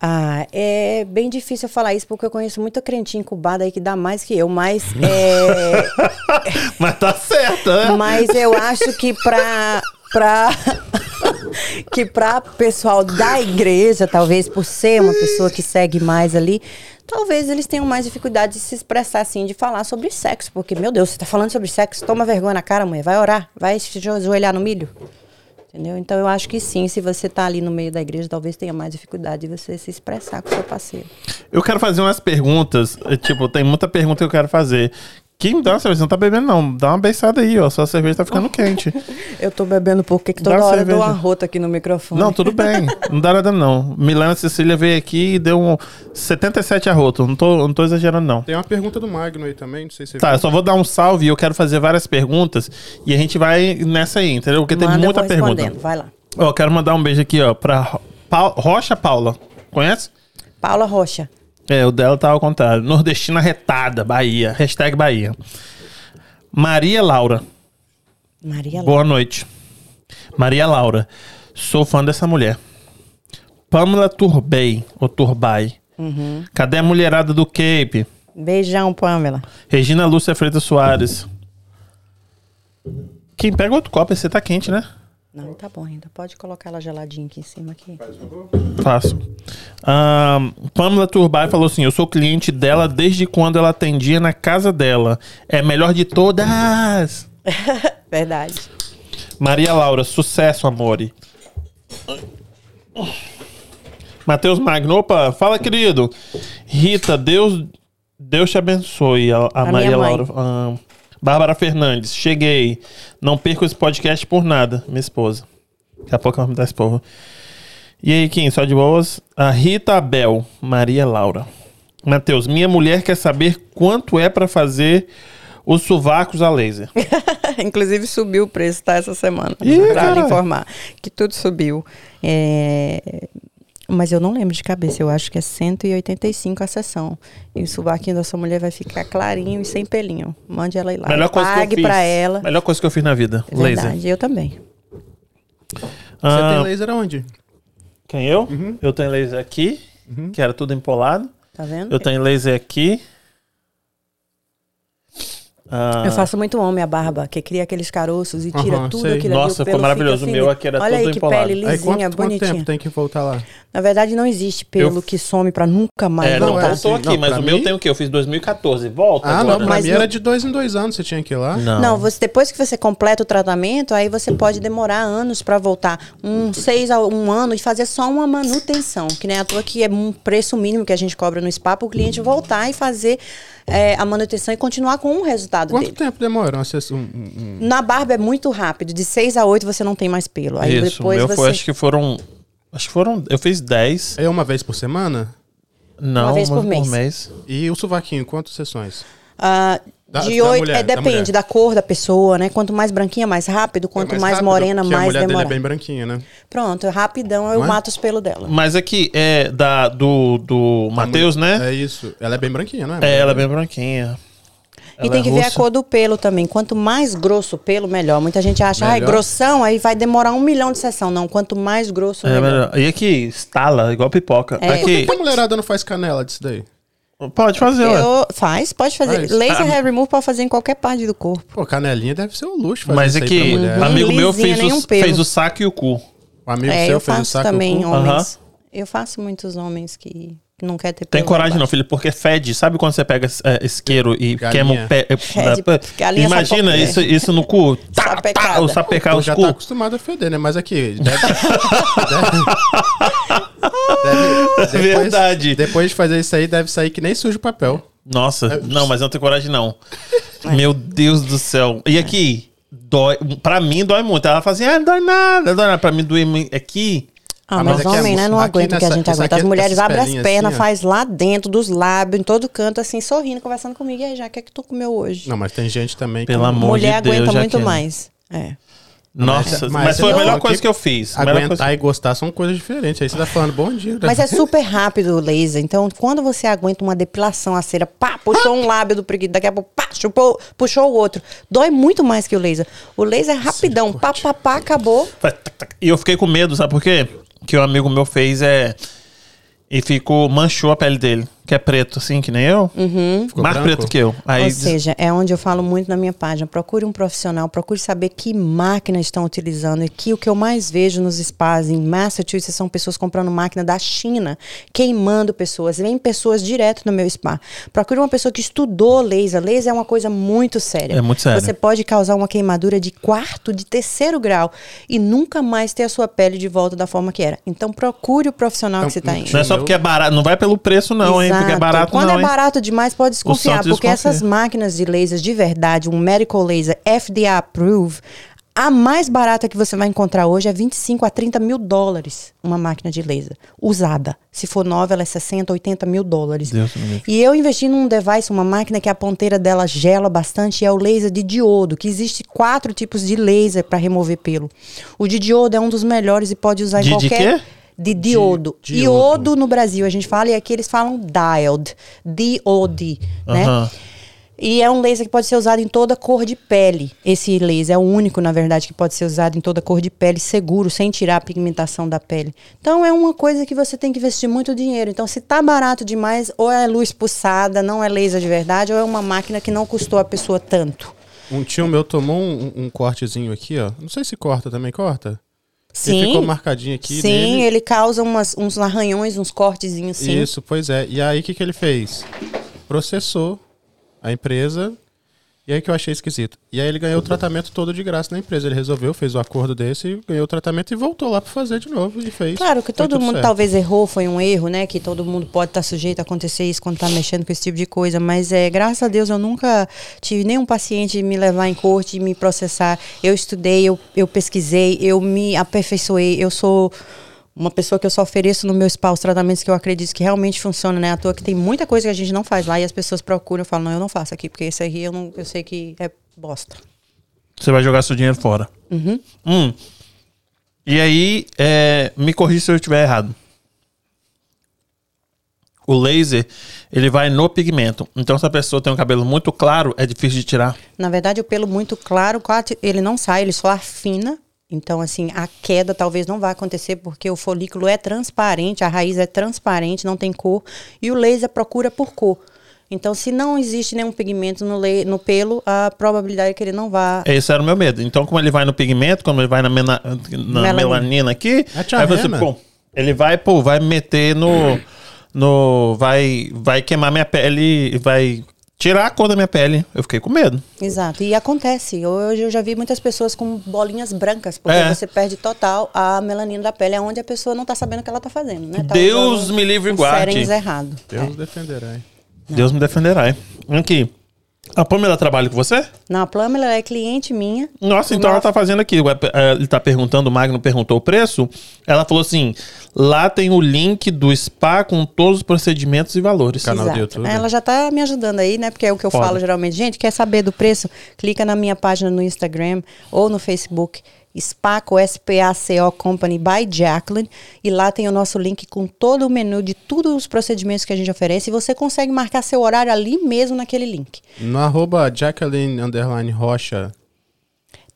Ah, é bem difícil eu falar isso, porque eu conheço muita crentinha incubada aí que dá mais que eu, mas é, Mas tá certo, né? mas eu acho que pra pra que pra pessoal da igreja, talvez por ser uma pessoa que segue mais ali, talvez eles tenham mais dificuldade de se expressar assim, de falar sobre sexo, porque meu Deus, você tá falando sobre sexo, toma vergonha na cara, mulher, vai orar, vai se ajoelhar no milho. Entendeu? Então eu acho que sim, se você tá ali no meio da igreja, talvez tenha mais dificuldade de você se expressar com o seu parceiro. Eu quero fazer umas perguntas. eh, Tipo, tem muita pergunta que eu quero fazer. Quem me dá uma cerveja? Não tá bebendo, não. Dá uma beiçada aí, ó. Sua cerveja tá ficando quente. Eu tô bebendo porque que Dá toda uma hora eu dou cerveja. uma rota aqui no microfone. Não, tudo bem. Não dá nada, não. Milena Cecília veio aqui e deu um 77 arroto. Não tô, não tô exagerando, não. Tem uma pergunta do Magno aí também, não sei se você Tá, viu. eu só vou dar um salve e eu quero fazer várias perguntas. E a gente vai nessa aí, entendeu? Porque tem Manda, eu muita vou pergunta. respondendo. Vai lá. Ó, quero mandar um beijo aqui, ó, pra Pa- Rocha Paula. Conhece? Paula Rocha. É, o dela tá ao contrário. Nordestina retada, Bahia. Hashtag Bahia. Maria Laura. Maria Laura. Boa noite. Maria Laura. Sou fã dessa mulher. Pamela Turbay, ou Turbay. Uhum. Cadê a mulherada do Cape? Beijão, Pamela. Regina Lúcia Freitas Soares. Quem pega outro copo, esse tá quente, né? Não, tá bom ainda. Pode colocar ela geladinha aqui em cima aqui. Faço. Ahn, Pamela Turbay falou assim: Eu sou cliente dela desde quando ela atendia na casa dela. É melhor de todas. Verdade. Maria Laura, sucesso, amore. Matheus Magno, opa, fala, querido. Rita, Deus, Deus te abençoe. A, a A Maria. Laura. ah, Bárbara Fernandes, cheguei. Não perco esse podcast por nada, minha esposa. Daqui a pouco ela vai me esse povo. E aí, Kim, só de boas? A Rita Abel, Maria Laura. Matheus, minha mulher quer saber quanto é pra fazer os sovacos a laser. Inclusive subiu o preço, tá? Essa semana. Pra lhe informar. Que tudo subiu. É, Mas eu não lembro de cabeça. Eu acho que é 185 a sessão. E o sovaquinho da sua mulher vai ficar clarinho e sem pelinho. Mande ela ir lá. Melhor coisa que eu Pague fiz. pra ela. Melhor coisa que eu fiz na vida. É laser. verdade, eu também. Você Ah, tem laser aonde? Quem eu? Eu tenho laser aqui, que era tudo empolado. Tá vendo? Eu tenho laser aqui. Ah, Eu faço muito homem a barba, que cria aqueles caroços e tira Aham, tudo sei. aquilo ali, Nossa, o ficou maravilhoso. O meu aqui era Olha todo aí que empolado. pele Aí lisinha, quanto, quanto bonitinha. tempo tem que voltar lá? Na verdade, não existe pelo Eu- que some pra nunca mais É, não, é voltou aqui, não, mas o meu mim- tem o quê? Eu fiz 2014. Volta Ah, agora. não, pra Mas mim não- era de dois em dois anos você tinha que ir lá. Não. Não, você, depois que você completa o tratamento, aí você pode demorar anos pra voltar. Um seis a um ano e fazer só uma manutenção. Que nem à toa que é um preço mínimo que a gente cobra no spa para o cliente voltar e fazer é, a manutenção e continuar com o resultado Quanto dele. tempo demora? Um, um- um- Na barba é muito rápido. De seis a oito você não tem mais pelo. Aí Isso, o depois meu você. foi, acho que foram... Acho que foram... Eu fiz 10. É uma vez por semana? Não, Uma vez por mês. E o sovaquinho, quantas sessões? Ah, Da- de da oito, mulher, é, da depende mulher. da, cor da pessoa, né? Quanto mais branquinha, mais rápido. Quanto É mais, rápido, morena, mais a mulher dele é bem branquinha, né? Pronto, rapidão eu é? mato os pelos dela. Mas aqui, é da, do, do Matheus, né? É isso. Ela é bem branquinha, não é? É, ela é bem branquinha. E tem é que ver a cor do pelo também. Quanto mais grosso o pelo, melhor. Muita gente acha, ai, Melhor. grossão, aí vai demorar um milhão de sessão. Não, quanto mais grosso, É, melhor. melhor. E aqui, estala, igual pipoca. É. Por que, Aqui, que a mulherada não faz canela disso daí? pode fazer, ué. Eu, faz, pode fazer. Faz. Laser Ah, hair remove pode fazer em qualquer parte do corpo. Pô, canelinha deve ser um luxo fazer Mas isso aí aqui, pra mulher. Uhum. amigo meu fez, pelo. fez o saco e o cu. O amigo é, seu eu fez o faço saco também cu? homens. Eu faço muitos homens que que não quer ter Tem coragem não, filho, porque fede. Sabe quando você pega é, isqueiro e Galinha. queima o pé? é, Fede, da- galinha Imagina isso, isso no cu. Tá, tá, o sapecar os já cu. tá acostumado a feder, né? Mas aqui, deve... deve, deve- depois- Verdade. Depois de fazer isso aí, deve sair que nem sujo papel. Nossa, não, mas eu não tenho coragem não. Meu Deus do céu. E aqui, dói, pra mim dói muito. Ela fala assim, ah, não dói nada, não dói nada. Pra mim muito. Aqui, Ah, Ah, mas, mas aqui é homem, né? Não aguenta o que a gente aguenta. aqui As é- mulheres abrem as pernas, assim, faz lá dentro dos lábios, em todo canto, assim, sorrindo, conversando comigo. E aí, já, o que é que tu comeu hoje? Não, mas tem gente também que Pelo amor Mulher de Deus, aguenta muito mais. É. Nossa, Mas- mas, mas foi a melhor coisa que eu fiz. Aguentar coisa- e gostar são coisas diferentes. Aí você tá falando bom dia. né? Mas é super rápido o laser. Então, quando você aguenta uma depilação, a cera, pá, puxou um lábio do preguiça, daqui a pouco, pá, chupou, puxou o outro. Dói muito mais que o laser. O laser é rapidão, pá, pá, pá, acabou. E eu fiquei com medo, sabe por quê? Que um amigo meu fez é. E ficou, manchou a pele dele, que é preto, assim, que nem eu. Ficou Mais branco? preto que eu. Aí Ou seja, é onde eu falo muito na minha página. Procure um profissional, procure saber que máquina estão utilizando. E que o que eu mais vejo nos spas em Massachusetts são pessoas comprando máquina da China, queimando pessoas. Vem pessoas direto no meu spa. Procure uma pessoa que estudou laser. Laser é uma coisa muito séria. É muito sério. Você pode causar uma queimadura de quarto, de terceiro grau e nunca mais ter a sua pele de volta da forma que era. Então procure o profissional Então, que você está não indo. Não é só porque é barato, não vai pelo preço, não, hein? Porque é barato, Quando não. é hein? barato demais, pode desconfiar. Porque desconfia. essas máquinas de lasers de verdade, um medical laser FDA approved, a mais barata que você vai encontrar hoje é 25 a 30 mil dólares uma máquina de laser usada. Se for nova, ela é 60, 80 mil dólares. Deus. E eu investi num device, uma máquina que a ponteira dela gela bastante, e é o laser de diodo, que existe quatro tipos de laser para remover pelo. O de diodo é um dos melhores e pode usar De- em de qualquer... quê? De diodo. diodo. Iodo no Brasil a gente fala e aqui eles falam diode, D-O-D, né? Aham. E é um laser que pode ser usado em toda cor de pele. Esse laser é o único, na verdade, que pode ser usado em toda cor de pele, seguro, sem tirar a pigmentação da pele. Então é uma coisa que você tem que investir muito dinheiro. Então, se tá barato demais, ou é luz pulsada, não é laser de verdade, ou é uma máquina que não custou a pessoa tanto. Um tio meu tomou um, um cortezinho aqui, ó. Não sei se corta também, corta? Sim. Ele ficou marcadinho aqui Sim, nele. ele causa umas, uns arranhões, uns cortezinhos assim. Isso, pois é. E aí o que, que ele fez? Processou a empresa. E aí que eu achei esquisito. E aí ele ganhou o tratamento todo de graça na empresa. Ele resolveu, fez o acordo desse, ganhou o tratamento e voltou lá pra fazer de novo e fez. Claro que todo mundo certo. talvez errou, foi um erro, né? Que todo mundo pode estar sujeito a acontecer isso quando tá mexendo com esse tipo de coisa. Mas é, graças a Deus eu nunca tive nenhum paciente me levar em corte e me processar. Eu estudei, eu, eu pesquisei, eu me aperfeiçoei, eu sou uma pessoa que eu só ofereço no meu spa os tratamentos que eu acredito que realmente funcionam, né? À toa que tem muita coisa que a gente não faz lá e as pessoas procuram e falam, não, eu não faço aqui, porque esse aqui eu, não, eu sei que é bosta. Você vai jogar seu dinheiro fora. Uhum. Hum. E aí, é, me corrija se eu estiver errado. O laser, ele vai no pigmento. Então, se a pessoa tem um cabelo muito claro, é difícil de tirar. Na verdade, o pelo muito claro, ele não sai, ele só afina. Então, assim, a queda talvez não vá acontecer porque o folículo é transparente, a raiz é transparente, não tem cor, e o laser procura por cor. Então, se não existe nenhum pigmento no, le- no pelo, a probabilidade é que ele não vá. Esse era o meu medo. Então, como ele vai no pigmento, como ele vai na, mena- na Melanina. melanina aqui, É aí você, pô, ele vai, pô, vai meter no. no vai, vai queimar minha pele, vai tirar a cor da minha pele. Eu fiquei com medo. Exato. E acontece. Hoje eu já vi muitas pessoas com bolinhas brancas, porque É. você perde total a melanina da pele, é onde a pessoa não está sabendo o que ela está fazendo, né? Tá Deus me livre e guarde. Errado. Deus defenderá. hein? Deus me defenderá. hein? Aqui. A Pamela trabalha com você? Não, a Pamela é cliente minha. Nossa, então ela tá fazendo aqui. eh, Ele tá perguntando, o Magno perguntou o preço. Ela falou assim: lá tem o link do spa com todos os procedimentos e valores. Canal do Exato. YouTube. Ela já tá me ajudando aí, né? Porque é o que eu Foda. falo geralmente. Gente, quer saber do preço? Clica na minha página no Instagram ou no Facebook. Spaco, S-P-A-C-O Company by Jacqueline. E lá tem o nosso link com todo o menu de todos os procedimentos que a gente oferece. E você consegue marcar seu horário ali mesmo naquele link. No arroba Jacqueline underline Rocha.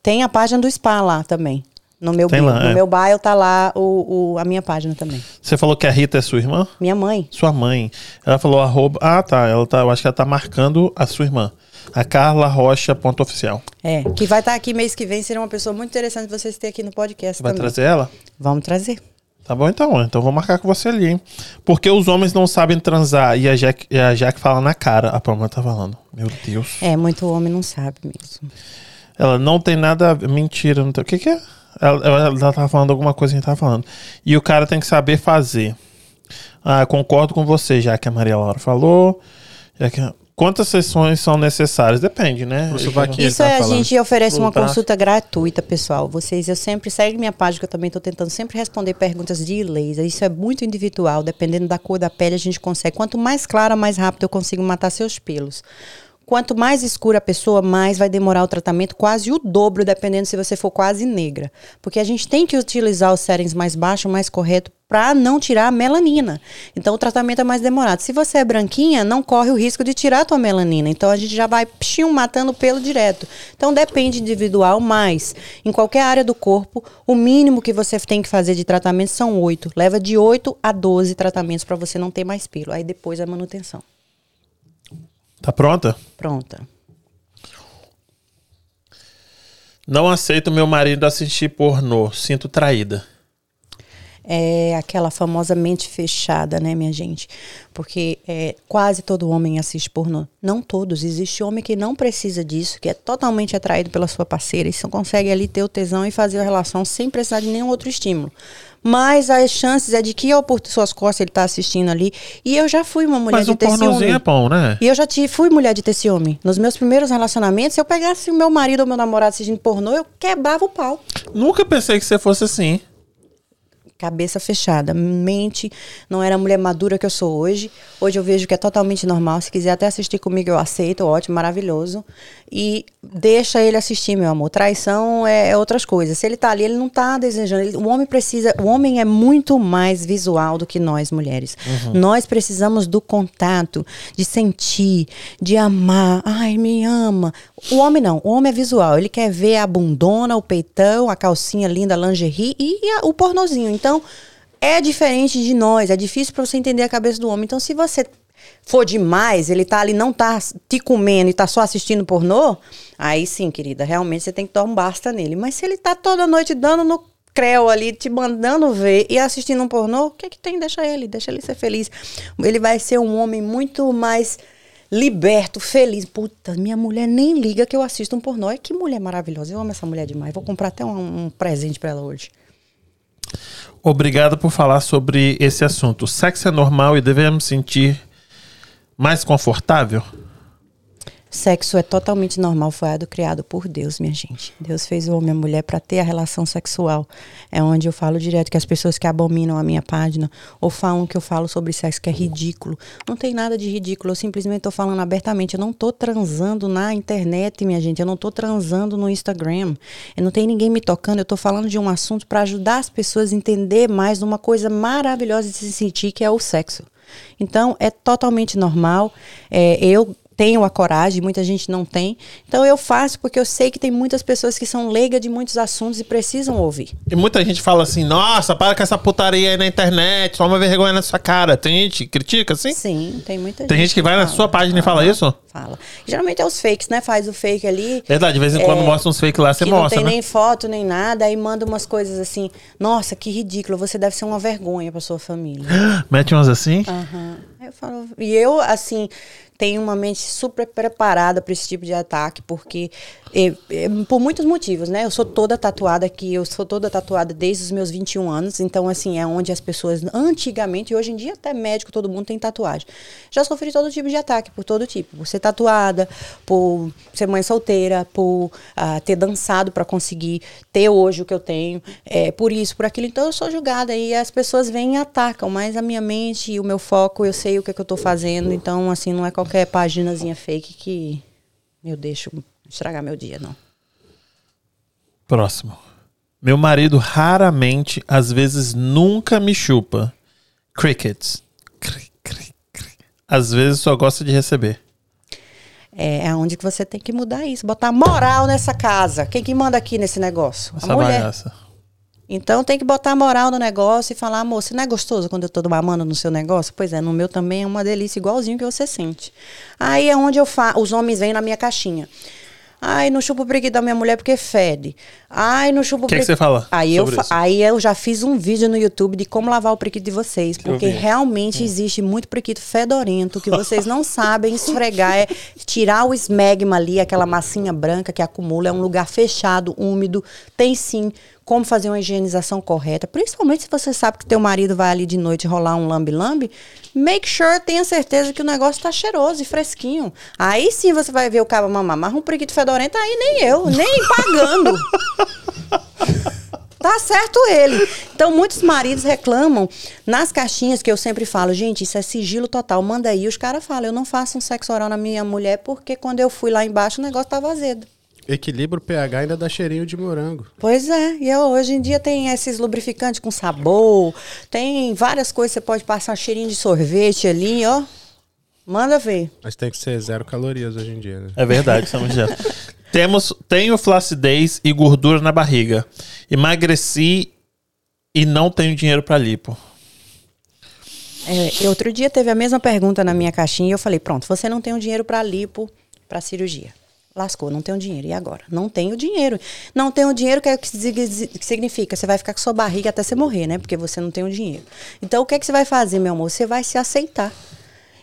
Tem a página do spa lá também. No meu, Tem bio. lá, no é. meu bio tá lá o, o- a minha página também. Você falou que a Rita é sua irmã? Minha mãe. Sua mãe. Ela falou arroba. Ah, tá. Ela tá. Eu acho que ela tá marcando a sua irmã. A Carla Rocha, ponto oficial. É, que vai estar aqui mês que vem. Seria uma pessoa muito interessante vocês terem aqui no podcast Vai também. trazer ela? Vamos trazer. Tá bom então, então vou marcar com você ali, hein? Porque os homens não sabem transar e a Jack, e a Jack fala na cara. A Pamela tá falando. Meu Deus. É, muito homem não sabe mesmo. Ela não tem nada. a Mentira, não tem. O que, que é? Ela, ela, ela tava falando alguma coisa que a gente tava falando. E o cara tem que saber fazer. Ah, concordo com você, já que a Maria Laura falou. Já que- Quantas sessões são necessárias? Depende, né? Isso tá é, a falando. gente oferece uma consulta gratuita, pessoal. Vocês, eu sempre segue minha página, que eu também estou tentando sempre responder perguntas de laser. Isso é muito individual, dependendo da cor da pele, a gente consegue. Quanto mais clara, mais rápido eu consigo matar seus pelos. Quanto mais escura a pessoa, mais vai demorar o tratamento, quase o dobro, dependendo se você for quase negra. Porque a gente tem que utilizar os settings mais baixos, mais correto, para não tirar a melanina. Então o tratamento é mais demorado. Se você é branquinha, não corre o risco de tirar a tua melanina. Então a gente já vai pshim, matando o pelo direto. Então depende individual, mas em qualquer área do corpo, o mínimo que você tem que fazer de tratamento são oito. Leva de 8 a 12 tratamentos para você não ter mais pelo. Aí depois a manutenção. Tá pronta? Pronta. Não aceito meu marido assistir pornô. Sinto traída. É aquela famosa mente fechada, né, minha gente? Porque é, quase todo homem assiste pornô. Não todos. Existe homem que não precisa disso, que é totalmente atraído pela sua parceira e só consegue ali ter o tesão e fazer a relação sem precisar de nenhum outro estímulo. Mas as chances é de que ou por suas costas ele tá assistindo ali. E eu já fui uma mulher Mas de um ter ciúme. é bom, né? E eu já tive, fui mulher de ter ciúme. Nos meus primeiros relacionamentos, se eu pegasse o meu marido ou meu namorado assistindo pornô, eu quebrava o pau. Nunca pensei que você fosse assim. Cabeça fechada, mente, não era a mulher madura que eu sou hoje. Hoje eu vejo que é totalmente normal. Se quiser até assistir comigo, eu aceito, ótimo, maravilhoso. E deixa ele assistir, meu amor. Traição é, é outras coisas. Se ele tá ali, ele não tá desejando. Ele- o homem precisa, o homem é muito mais visual do que nós mulheres. Nós precisamos do contato, de sentir, de amar. Ai, me ama. O homem não, o homem é visual. Ele quer ver a bundona, o peitão, a calcinha linda, a lingerie e a- o pornozinho. Então, é diferente de nós. É difícil para você entender a cabeça do homem. Então, se você for demais, ele tá ali, não tá te comendo e tá só assistindo pornô, aí sim, querida, realmente você tem que dar um basta nele. Mas se ele tá toda noite dando no creu ali, te mandando ver e assistindo um pornô, o que que tem? Deixa ele, deixa ele ser feliz. Ele vai ser um homem muito mais liberto, feliz. Puta, minha mulher nem liga que eu assisto um pornô. É que mulher maravilhosa. Eu amo essa mulher demais. Vou comprar até um, um presente para ela hoje. Obrigado por falar sobre esse assunto. Sexo é normal e devemos sentir mais confortável? Sexo é totalmente normal, foi criado por Deus, minha gente. Deus fez o homem e a mulher para ter a relação sexual. É onde eu falo direto que as pessoas que abominam a minha página ou falam que eu falo sobre sexo que é ridículo. Não tem nada de ridículo, eu simplesmente estou falando abertamente. Eu não estou transando na internet, minha gente. Eu não estou transando no Instagram. Eu não tem ninguém me tocando. Eu estou falando de um assunto para ajudar as pessoas a entender mais uma coisa maravilhosa de se sentir, que é o sexo. Então, é totalmente normal. É, eu tenho a coragem, muita gente não tem. Então eu faço porque eu sei que tem muitas pessoas que são leigas de muitos assuntos e precisam ouvir. E muita gente fala assim: nossa, para com essa putaria aí na internet, toma vergonha na sua cara. Tem gente que critica assim? Sim, tem muita tem gente. Tem gente que, vai fala, na sua página fala, e fala isso? Fala. Geralmente é os fakes, né? Faz o fake ali. Verdade, de vez em quando é, mostra uns fakes lá, você mostra. Não tem né? nem foto, nem nada, aí manda umas coisas assim: nossa, que ridículo, você deve ser uma vergonha pra sua família. Mete umas assim? Aham. Uhum. Eu falo, e eu, assim, tenho uma mente super preparada para esse tipo de ataque, porque é, é, por muitos motivos, né? Eu sou toda tatuada aqui, eu sou toda tatuada desde os meus 21 anos, então assim, é onde as pessoas antigamente, e hoje em dia até médico, todo mundo tem tatuagem. Já sofri todo tipo de ataque, por todo tipo, por ser tatuada, por ser mãe solteira, por uh, ter dançado para conseguir ter hoje o que eu tenho, é, por isso, por aquilo, então eu sou julgada e as pessoas vêm e atacam, mas a minha mente e o meu foco, eu sei o que, é que eu tô fazendo, então assim, não é qualquer paginazinha fake que eu deixo estragar meu dia, não. Próximo. Meu marido raramente, às vezes nunca me chupa. Crickets. Cri, cri, cri. Às vezes só gosta de receber. É, é onde que você tem que mudar isso, botar moral nessa casa. Quem que manda aqui nesse negócio? Essa a mulher. Bagaça. Então tem que botar moral no negócio e falar, amor, você não é gostoso quando eu tô mamando no seu negócio? Pois é, no meu também é uma delícia, igualzinho que você sente. Aí é onde eu fa os homens vêm na minha caixinha. Ai, não chupo o da minha mulher porque fede. Ai, não chupo o. O que, que, você fala? Aí eu, aí eu já fiz um vídeo no YouTube de como lavar o prequito de vocês. Porque realmente hum. existe muito prequito fedorento que vocês não sabem esfregar. É tirar o esmegma ali, aquela massinha branca que acumula. É um lugar fechado, úmido. Tem sim como fazer uma higienização correta, principalmente se você sabe que teu marido vai ali de noite rolar um lambe-lambe, make sure, tenha certeza que o negócio tá cheiroso e fresquinho. Aí sim você vai ver o cabo mamar, mas um preguito fedorento aí nem eu, nem pagando. Tá certo ele. Então, muitos maridos reclamam nas caixinhas que eu sempre falo, gente, isso é sigilo total, manda aí. Os caras falam, eu não faço um sexo oral na minha mulher porque quando eu fui lá embaixo o negócio tava azedo. Equilibra o pH ainda dá cheirinho de morango. Pois é, e hoje em dia tem esses lubrificantes com sabor, tem várias coisas, você pode passar cheirinho de sorvete ali, ó. Manda ver. Mas tem que ser zero calorias hoje em dia, né? É verdade, estamos dizendo. Temos, tenho flacidez e gordura na barriga. Emagreci e não tenho dinheiro para lipo. É, outro dia teve a mesma pergunta na minha caixinha e eu falei: pronto, você não tem o dinheiro para lipo, para cirurgia lascou, não tenho dinheiro. E agora? Não tenho dinheiro. Não tenho dinheiro, que, é que significa? Você vai ficar com sua barriga até você morrer, né? Porque você não tem o dinheiro. Então, o que, é que você vai fazer, meu amor? Você vai se aceitar.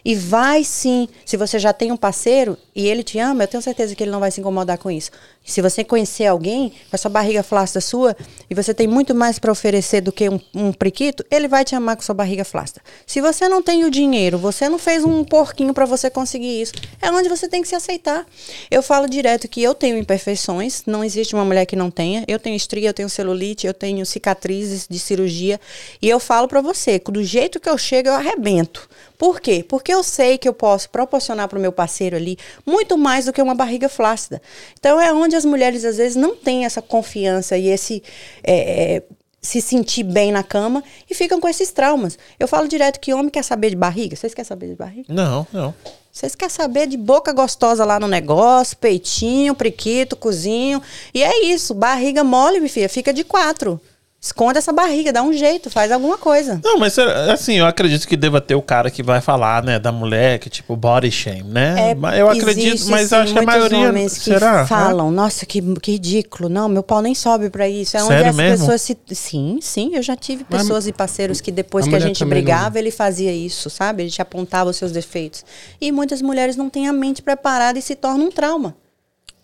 E vai sim, se você já tem um parceiro e ele te ama, eu tenho certeza que ele não vai se incomodar com isso. Se você conhecer alguém com essa barriga flácida sua e você tem muito mais para oferecer do que um, um priquito, ele vai te amar com sua barriga flácida. Se você não tem o dinheiro, você não fez um porquinho para você conseguir isso, é onde você tem que se aceitar. Eu falo direto que eu tenho imperfeições, não existe uma mulher que não tenha. Eu tenho estria, eu tenho celulite, eu tenho cicatrizes de cirurgia e eu falo para você, do jeito que eu chego eu arrebento. Por quê? Porque eu sei que eu posso proporcionar para o meu parceiro ali muito mais do que uma barriga flácida. Então é onde as mulheres às vezes não têm essa confiança e esse é, é, se sentir bem na cama e ficam com esses traumas. Eu falo direto que homem quer saber de barriga. Vocês querem saber de barriga? Não, não. Vocês querem saber de boca gostosa lá no negócio, peitinho, priquito, cozinho. E é isso. Barriga mole, minha filha, fica de quatro. Esconde essa barriga, dá um jeito, faz alguma coisa. Não, mas será- assim, eu acredito que deva ter o cara que vai falar, né, da mulher, que tipo body shame, né? É, Mas eu acredito, mas sim, acho que a maioria. homens que será? falam, nossa, que, que ridículo. Não, meu pau nem sobe pra isso. É onde Sério as mesmo? pessoas se. Sim, sim, eu já tive Mas pessoas e parceiros que depois que a gente brigava, ele fazia isso, sabe? Ele te apontava os seus defeitos. E muitas mulheres não têm a mente preparada e se torna um trauma.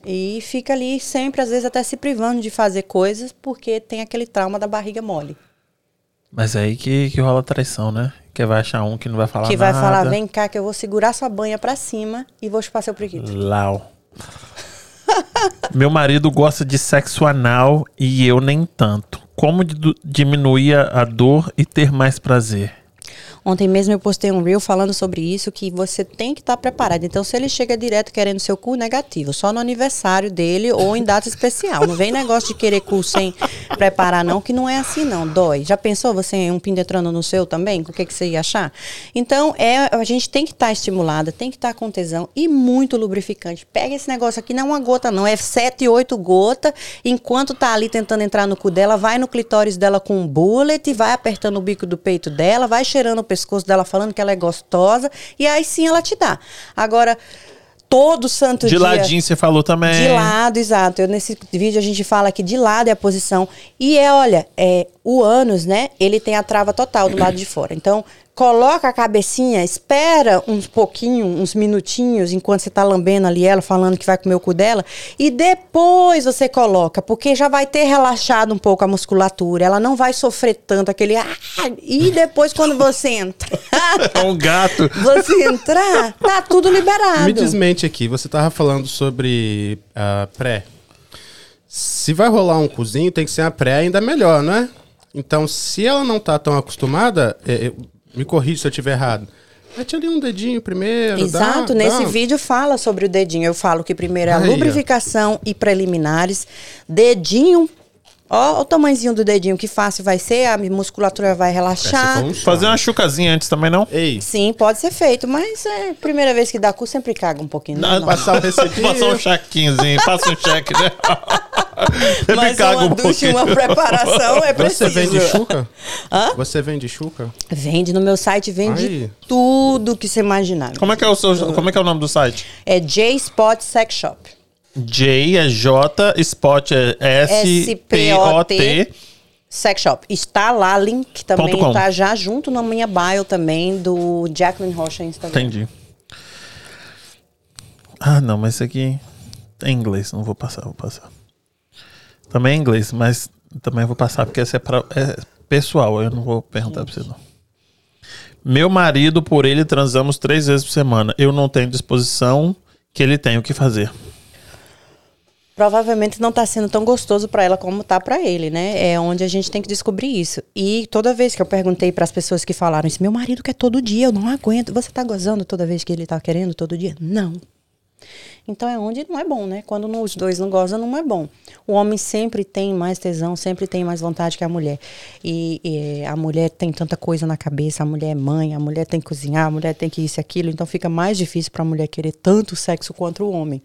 E fica ali sempre, às vezes, até se privando de fazer coisas porque tem aquele trauma da barriga mole. Mas é aí que, que rola traição, né? Que vai achar um que não vai falar que vai nada. falar, vem cá que eu vou segurar sua banha pra cima e vou chupar seu preguiço. Lau. Meu marido gosta de sexo anal e eu nem tanto. Como di- diminuir a dor e ter mais prazer? Ontem mesmo eu postei um reel falando sobre isso, que você tem que estar preparado. Então, se ele chega direto querendo seu cu, negativo. Só no aniversário dele ou em data especial. Não vem negócio de querer cu sem preparar, não, que não é assim, não. Dói. Já pensou você um pinto entrando no seu também? O que, que você ia achar? Então, é, a gente tem que estar estimulada, tem que estar com tesão e muito lubrificante. Pega esse negócio aqui, não é uma gota, não. É sete, oito gotas. Enquanto tá ali tentando entrar no cu dela, vai no clitóris dela com um bullet, vai apertando o bico do peito dela, vai cheirando o pescoço dela falando que ela é gostosa, e aí sim ela te dá. Agora, todo santo De dia. ladinho você falou também. De lado, exato. Eu, nesse vídeo a gente fala que de lado é a posição. E é, olha, é, o ânus, né? Ele tem a trava total do lado de fora. Então, coloca a cabecinha, espera uns pouquinho, uns minutinhos, enquanto você tá lambendo ali ela, falando que vai comer o cu dela. E depois você coloca, porque já vai ter relaxado um pouco a musculatura. Ela não vai sofrer tanto aquele. "Ah", E depois, quando você entra. É um gato. você entrar, tá tudo liberado. Me desmente aqui, você tava falando sobre a pré. Se vai rolar um cozinho, tem que ser a pré ainda melhor, não é? Então, se ela não tá tão acostumada, é, é, me corrija se eu estiver errado. Mete ali um dedinho primeiro. Exato, dá- nesse dá- vídeo fala sobre o dedinho. Eu falo que primeiro é a Aí, ó. lubrificação e preliminares. Dedinho, ó, o tamanhozinho do dedinho, que fácil vai ser, a musculatura vai É, relaxar. só. Fazer uma chucazinha antes também, não? Ei, Sim, pode ser feito, mas é primeira vez que dá cu, sempre caga um pouquinho. Não, não. passar o receitinho. Passar um chequinhozinho, passa um cheque, né? Sempre Mas caga uma um ducha uma preparação é preciso. Você vende chuca? Hã? Você vende chuca? Vende no meu site, vende Aí. tudo que você imaginar. Como é que é o seu, como é que é o nome do site? É J-Spot Sex Shop. J é J, Spot é S P O T. Sex Shop. Está lá, link também Ponto tá já junto na minha bio também do Jacqueline Rocha Instagram. Entendi. Ah, não, mas isso aqui é inglês, não vou passar, vou passar. Também é inglês, mas também vou passar porque esse é, pra, é pessoal, eu não vou perguntar pra você não. Meu marido, por ele, transamos três vezes por semana. Eu não tenho disposição que ele tem o que fazer. Provavelmente não tá sendo tão gostoso pra ela como tá pra ele, né? É onde a gente tem que descobrir isso. E toda vez que eu perguntei pras pessoas que falaram isso, meu marido quer todo dia, eu não aguento. Você tá gozando toda vez que ele tá querendo todo dia? Não. Então é onde não é bom, né? Quando os dois não gozam, não é bom. O homem sempre tem mais tesão, sempre tem mais vontade que a mulher. E, e a mulher tem tanta coisa na cabeça, a mulher é mãe, a mulher tem que cozinhar, a mulher tem que isso e aquilo. Então fica mais difícil para a mulher querer tanto sexo quanto o homem.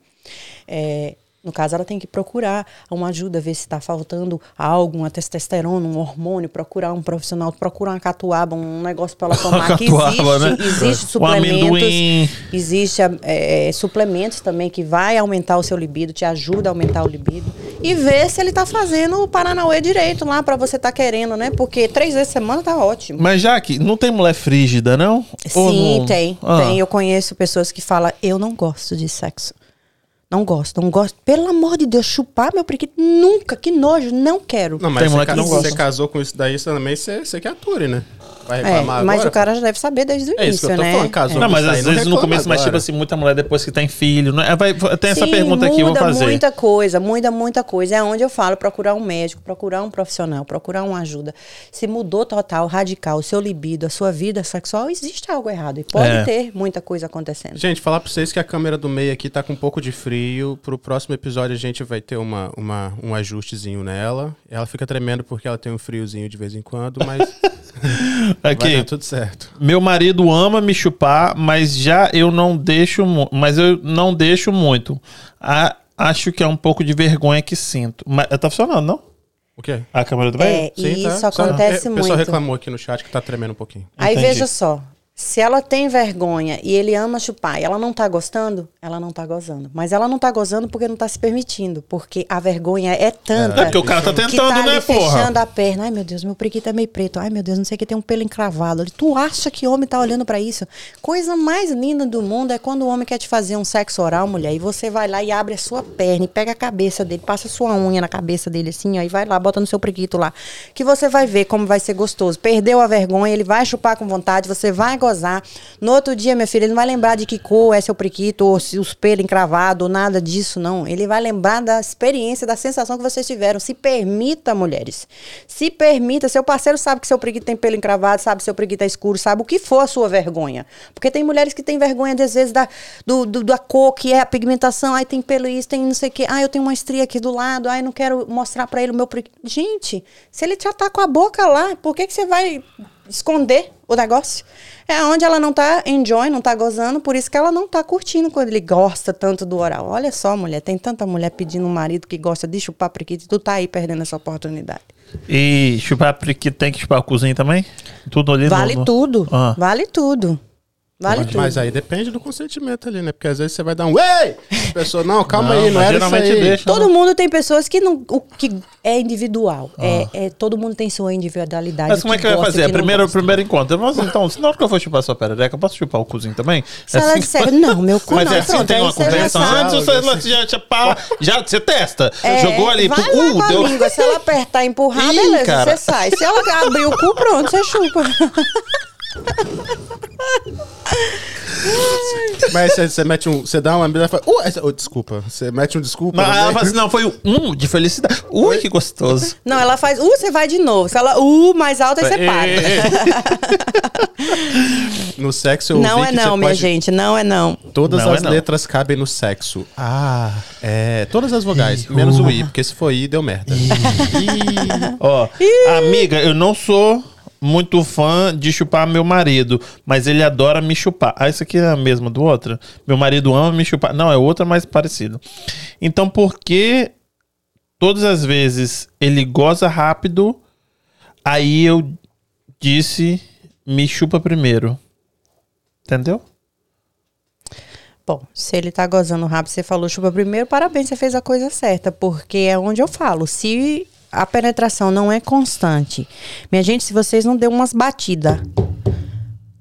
É, no caso, ela tem que procurar uma ajuda, ver se está faltando algo, uma testosterona, um hormônio, procurar um profissional, procurar uma catuaba, um negócio para ela tomar. que Catuaba, existe, né? existe suplementos. Existe é, suplementos também que vai aumentar o seu libido, te ajuda a aumentar o libido. E ver se ele tá fazendo o Paranauê direito lá pra você tá querendo, né? Porque três vezes por semana tá ótimo. Mas Jaque, não tem mulher frígida, não? Sim, não? tem. Ah. Tem. Eu conheço pessoas que falam, eu não gosto de sexo. Não gosto, não gosto. Pelo amor de Deus, chupar meu periquito, nunca, que nojo, não quero. Não, Tem mas você, mulher que ca- não você casou com isso daí, você também você, você que ature, né? Vai É, reclamar mas agora? o cara já deve saber desde o É isso que início, eu tô né? falando, casou. Não, mas às não vezes no começo, mas tipo agora. assim, muita mulher depois que tem filho, né? Vai, tem essa Sim, pergunta aqui, eu vou muda fazer. muita coisa, muda muita coisa. É onde eu falo, procurar um médico, procurar um profissional, procurar uma ajuda. Se mudou total, radical, o seu libido, a sua vida sexual, existe algo errado. E pode É. ter muita coisa acontecendo. Gente, falar pra vocês que a câmera do meio aqui tá com um pouco de frio. Pro próximo episódio a gente vai ter uma, uma, um ajustezinho nela. Ela fica tremendo porque ela tem um friozinho de vez em quando, mas Aqui, dar tudo certo. meu marido ama me chupar, mas já eu não deixo, mas eu não deixo muito. A- acho que é um pouco de vergonha que sinto. Mas tá funcionando, não? O quê? A câmera do meio? É, e Sim, tá. isso Só- acontece O muito. pessoal reclamou aqui no chat que tá tremendo um pouquinho. Aí Entendi. veja só, se ela tem vergonha e ele ama chupar e ela não tá gostando, ela não tá gozando. Mas ela não tá gozando porque não tá se permitindo. Porque a vergonha é tanta. É porque o cara tá que tentando, tá né, porra? fechando a perna. Ai, meu Deus, meu prequito é meio preto. Ai, meu Deus, não sei o que tem um pelo encravado. Tu acha que homem tá olhando pra isso? Coisa mais linda do mundo é quando o homem quer te fazer um sexo oral, mulher, e você vai lá e abre a sua perna e pega a cabeça dele, passa a sua unha na cabeça dele assim, ó, e vai lá, bota no seu prequito lá. Que você vai ver como vai ser gostoso. Perdeu a vergonha, ele vai chupar com vontade, você vai gozar. No outro dia, minha filha, ele não vai lembrar de que cor é seu prequito, ou se os pelos encravados, ou nada disso, não. Ele vai lembrar da experiência, da sensação que vocês tiveram. Se permita, mulheres. Se permita. Seu parceiro sabe que seu prequito tem pelo encravado, sabe que seu prequito é escuro, sabe o que for a sua vergonha. Porque tem mulheres que têm vergonha, às vezes, da, do, do- da cor, que é a pigmentação. Ai, tem pelo isso, tem não sei o quê. Ai, eu tenho uma estria aqui do lado. Ai, não quero mostrar pra ele o meu prequito. Gente, se ele já tá com a boca lá, por que, que você vai esconder o negócio? É onde ela não tá enjoy, não tá gozando, por isso que ela não tá curtindo quando ele gosta tanto do oral. Olha só, mulher, tem tanta mulher pedindo um marido que gosta de chupar prequito e tu tá aí perdendo essa oportunidade. E chupar prequito tem que chupar o cozinho também? Tudo ali Vale no- tudo, Ah. vale tudo. Vale tudo. Mas aí depende do consentimento ali, né? Porque às vezes você vai dar um. Ei! A pessoa, não, calma aí, não mas era isso geralmente aí. deixa. Todo mundo tem pessoas que não. O que é individual. É, é, todo mundo tem sua individualidade. Mas como é que vai fazer? É não primeiro, primeiro encontro. Mas, então, se na hora que eu for chupar sua perereca, eu posso chupar o cozinho também? Se ela disser, não, meu cu Mas não, é assim, pronto, tem uma já conversa antes, você, você já, já, pá, já você testa. É, Jogou ali, vai pum, lá uh, deu. língua. Se ela apertar e empurrar, Ih, beleza, cara. você sai. Se ela abrir o cu, pronto, você chupa. Mas você, mete um. Você dá uma lambida e fala. Uh, essa- oh, desculpa. Você mete um desculpa. Mas ela fala assim, não, foi um um de felicidade. Ui, que gostoso. Não, ela faz, uh, você vai de novo. Se ela, uh, mais alto, aí você para. No sexo eu ouvi Não é que não, você minha pode- gente, não é não. Todas Não é as não. letras cabem no sexo. Ah, é. Todas as vogais, menos o I, porque se for I, deu merda. Ó, amiga, eu não sou muito fã de chupar meu marido, mas ele adora me chupar. Ah, isso aqui é a mesma do outro? Meu marido ama me chupar. Não, é outra mais parecido. Então, por que todas as vezes ele goza rápido, aí eu disse me chupa primeiro? Entendeu? Bom, se ele tá gozando rápido, você falou chupa primeiro, parabéns, você fez a coisa certa, porque é onde eu falo. Se a penetração não é constante, minha gente, se vocês não dêem umas batidas,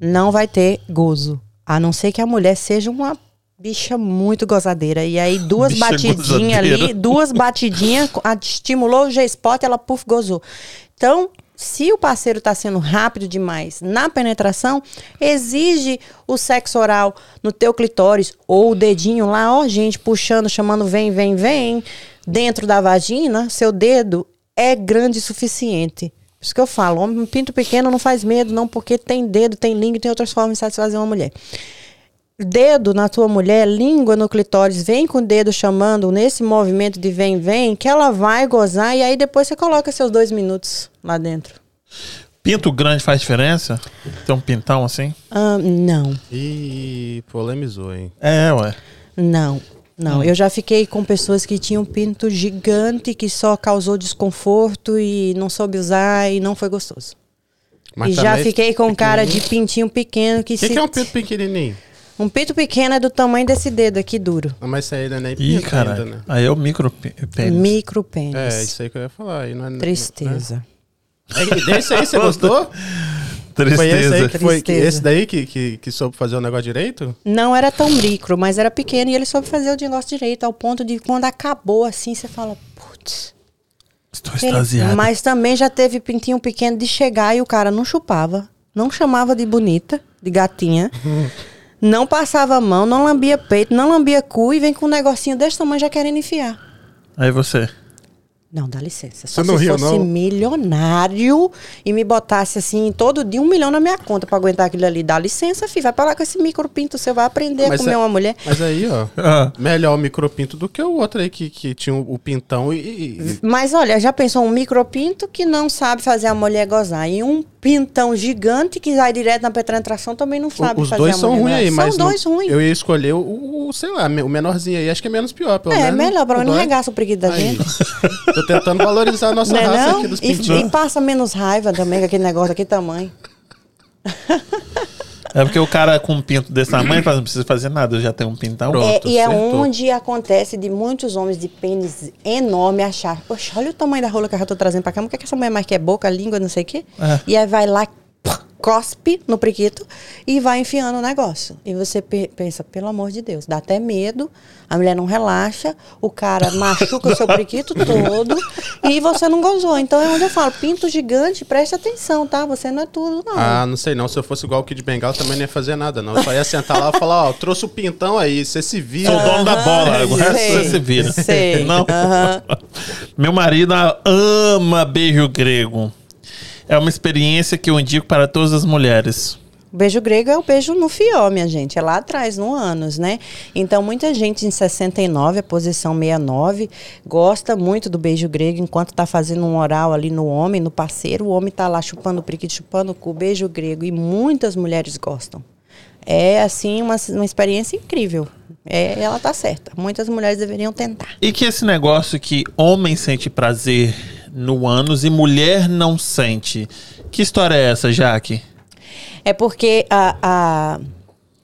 não vai ter gozo. A não ser que a mulher seja uma bicha muito gozadeira. E aí, duas Bicha batidinhas ali, duas batidinhas, estimulou o G-spot, ela puf, gozou. Então, se o parceiro está sendo rápido demais na penetração, exige o sexo oral no teu clitóris ou o dedinho lá, ó, gente, puxando, chamando vem, vem, vem, dentro da vagina, seu dedo é grande o suficiente. Por isso que eu falo, homem pinto pequeno não faz medo, não, porque tem dedo, tem língua e tem outras formas de satisfazer uma mulher dedo na tua mulher, língua no clitóris, vem com o dedo chamando nesse movimento de vem, vem, que ela vai gozar e aí depois você coloca seus dois minutos lá dentro. Pinto grande faz diferença? Tem um pintão assim? Ah, não, Ih, polemizou, hein? É, ué. não, não. Eu já fiquei com pessoas que tinham pinto gigante que só causou desconforto e não soube usar e não foi gostoso. Mas e já fiquei com cara de pintinho pequeno que O que, se... que é um pinto pequenininho? Um pinto pequeno é do tamanho desse dedo aqui duro. Ah, Mas isso aí não é nem Ih, pinto cara. ainda, né? Aí é o micro pê- pênis. Micro pênis. É, isso aí que eu ia falar. aí Não é, Tristeza. É, esse aí você gostou? Foi esse aí Tristeza. que foi que- Tristeza. esse daí que, que, que soube fazer o negócio direito? Não era tão micro, mas era pequeno e ele soube fazer o negócio direito, ao ponto de quando acabou assim, você fala, putz. Estou extasiado. Mas também já teve pintinho pequeno de chegar e o cara não chupava, não chamava de bonita, de gatinha, não passava a mão, não lambia peito, não lambia cu e vem com um negocinho desse tamanho já querendo enfiar. Aí você. Não, dá licença. Só Você não se riu, fosse não? milionário e me botasse assim, todo dia um milhão na minha conta pra aguentar aquilo ali. Dá licença, filho. Vai pra lá com esse micro pinto, você vai aprender Mas a comer é- uma mulher. Mas aí, ó, Ah, melhor o micropinto do que o outro aí que, que tinha o, o pintão e. e- Mas olha, já pensou um micropinto que não sabe fazer a mulher gozar e um pintão gigante que vai direto na penetração também não o- sabe os fazer dois a são mulher ruins aí, mas. São não- dois ruins. Eu ia escolher o, o, sei lá, o menorzinho aí. Acho que é menos pior, pelo É, menos. melhor, pra O mim não dói. regaça o preguiço da Aí. gente. Tô tentando valorizar a nossa Não é raça não? aqui dos E, pintinhos. e passa menos raiva também com aquele negócio daquele tamanho. É porque o cara com um pinto desse tamanho fala, não precisa fazer nada, eu já tenho um pintão. Pronto. É, e é acertou. onde acontece de muitos homens de pênis enorme achar, poxa, olha o tamanho da rola que eu já tô trazendo pra cá, mas o que, é que essa mulher mais quer? Boca, língua, não sei o quê. É. E aí vai lá, cospe no priquito e vai enfiando o negócio. E você pe- pensa, pelo amor de Deus, dá até medo, a mulher não relaxa, o cara machuca o seu priquito todo e você não gozou. Então é onde eu falo, pinto gigante, preste atenção, tá? Você não é tudo, não. Ah, não sei não. Se eu fosse igual o Kid Bengal, também não ia fazer nada, não. Eu só ia sentar lá e falar, ó, trouxe o pintão aí, você se vira. Sou o dono da bola, o resto sei, você se vira. sei. Não. Meu marido ama beijo grego. É uma experiência que eu indico para todas as mulheres. O beijo grego é o beijo no fió, minha gente. É lá atrás, no ânus, né? Então, muita gente em 69, a posição 69, gosta muito do beijo grego enquanto tá fazendo um oral ali no homem, no parceiro. O homem tá lá chupando o priquito, chupando o beijo grego. E muitas mulheres gostam. É, assim, uma, uma experiência incrível. É, ela tá certa. Muitas mulheres deveriam tentar. E que esse negócio que homem sente prazer no ânus e mulher não sente. Que história é essa, Jaque? É porque a, a-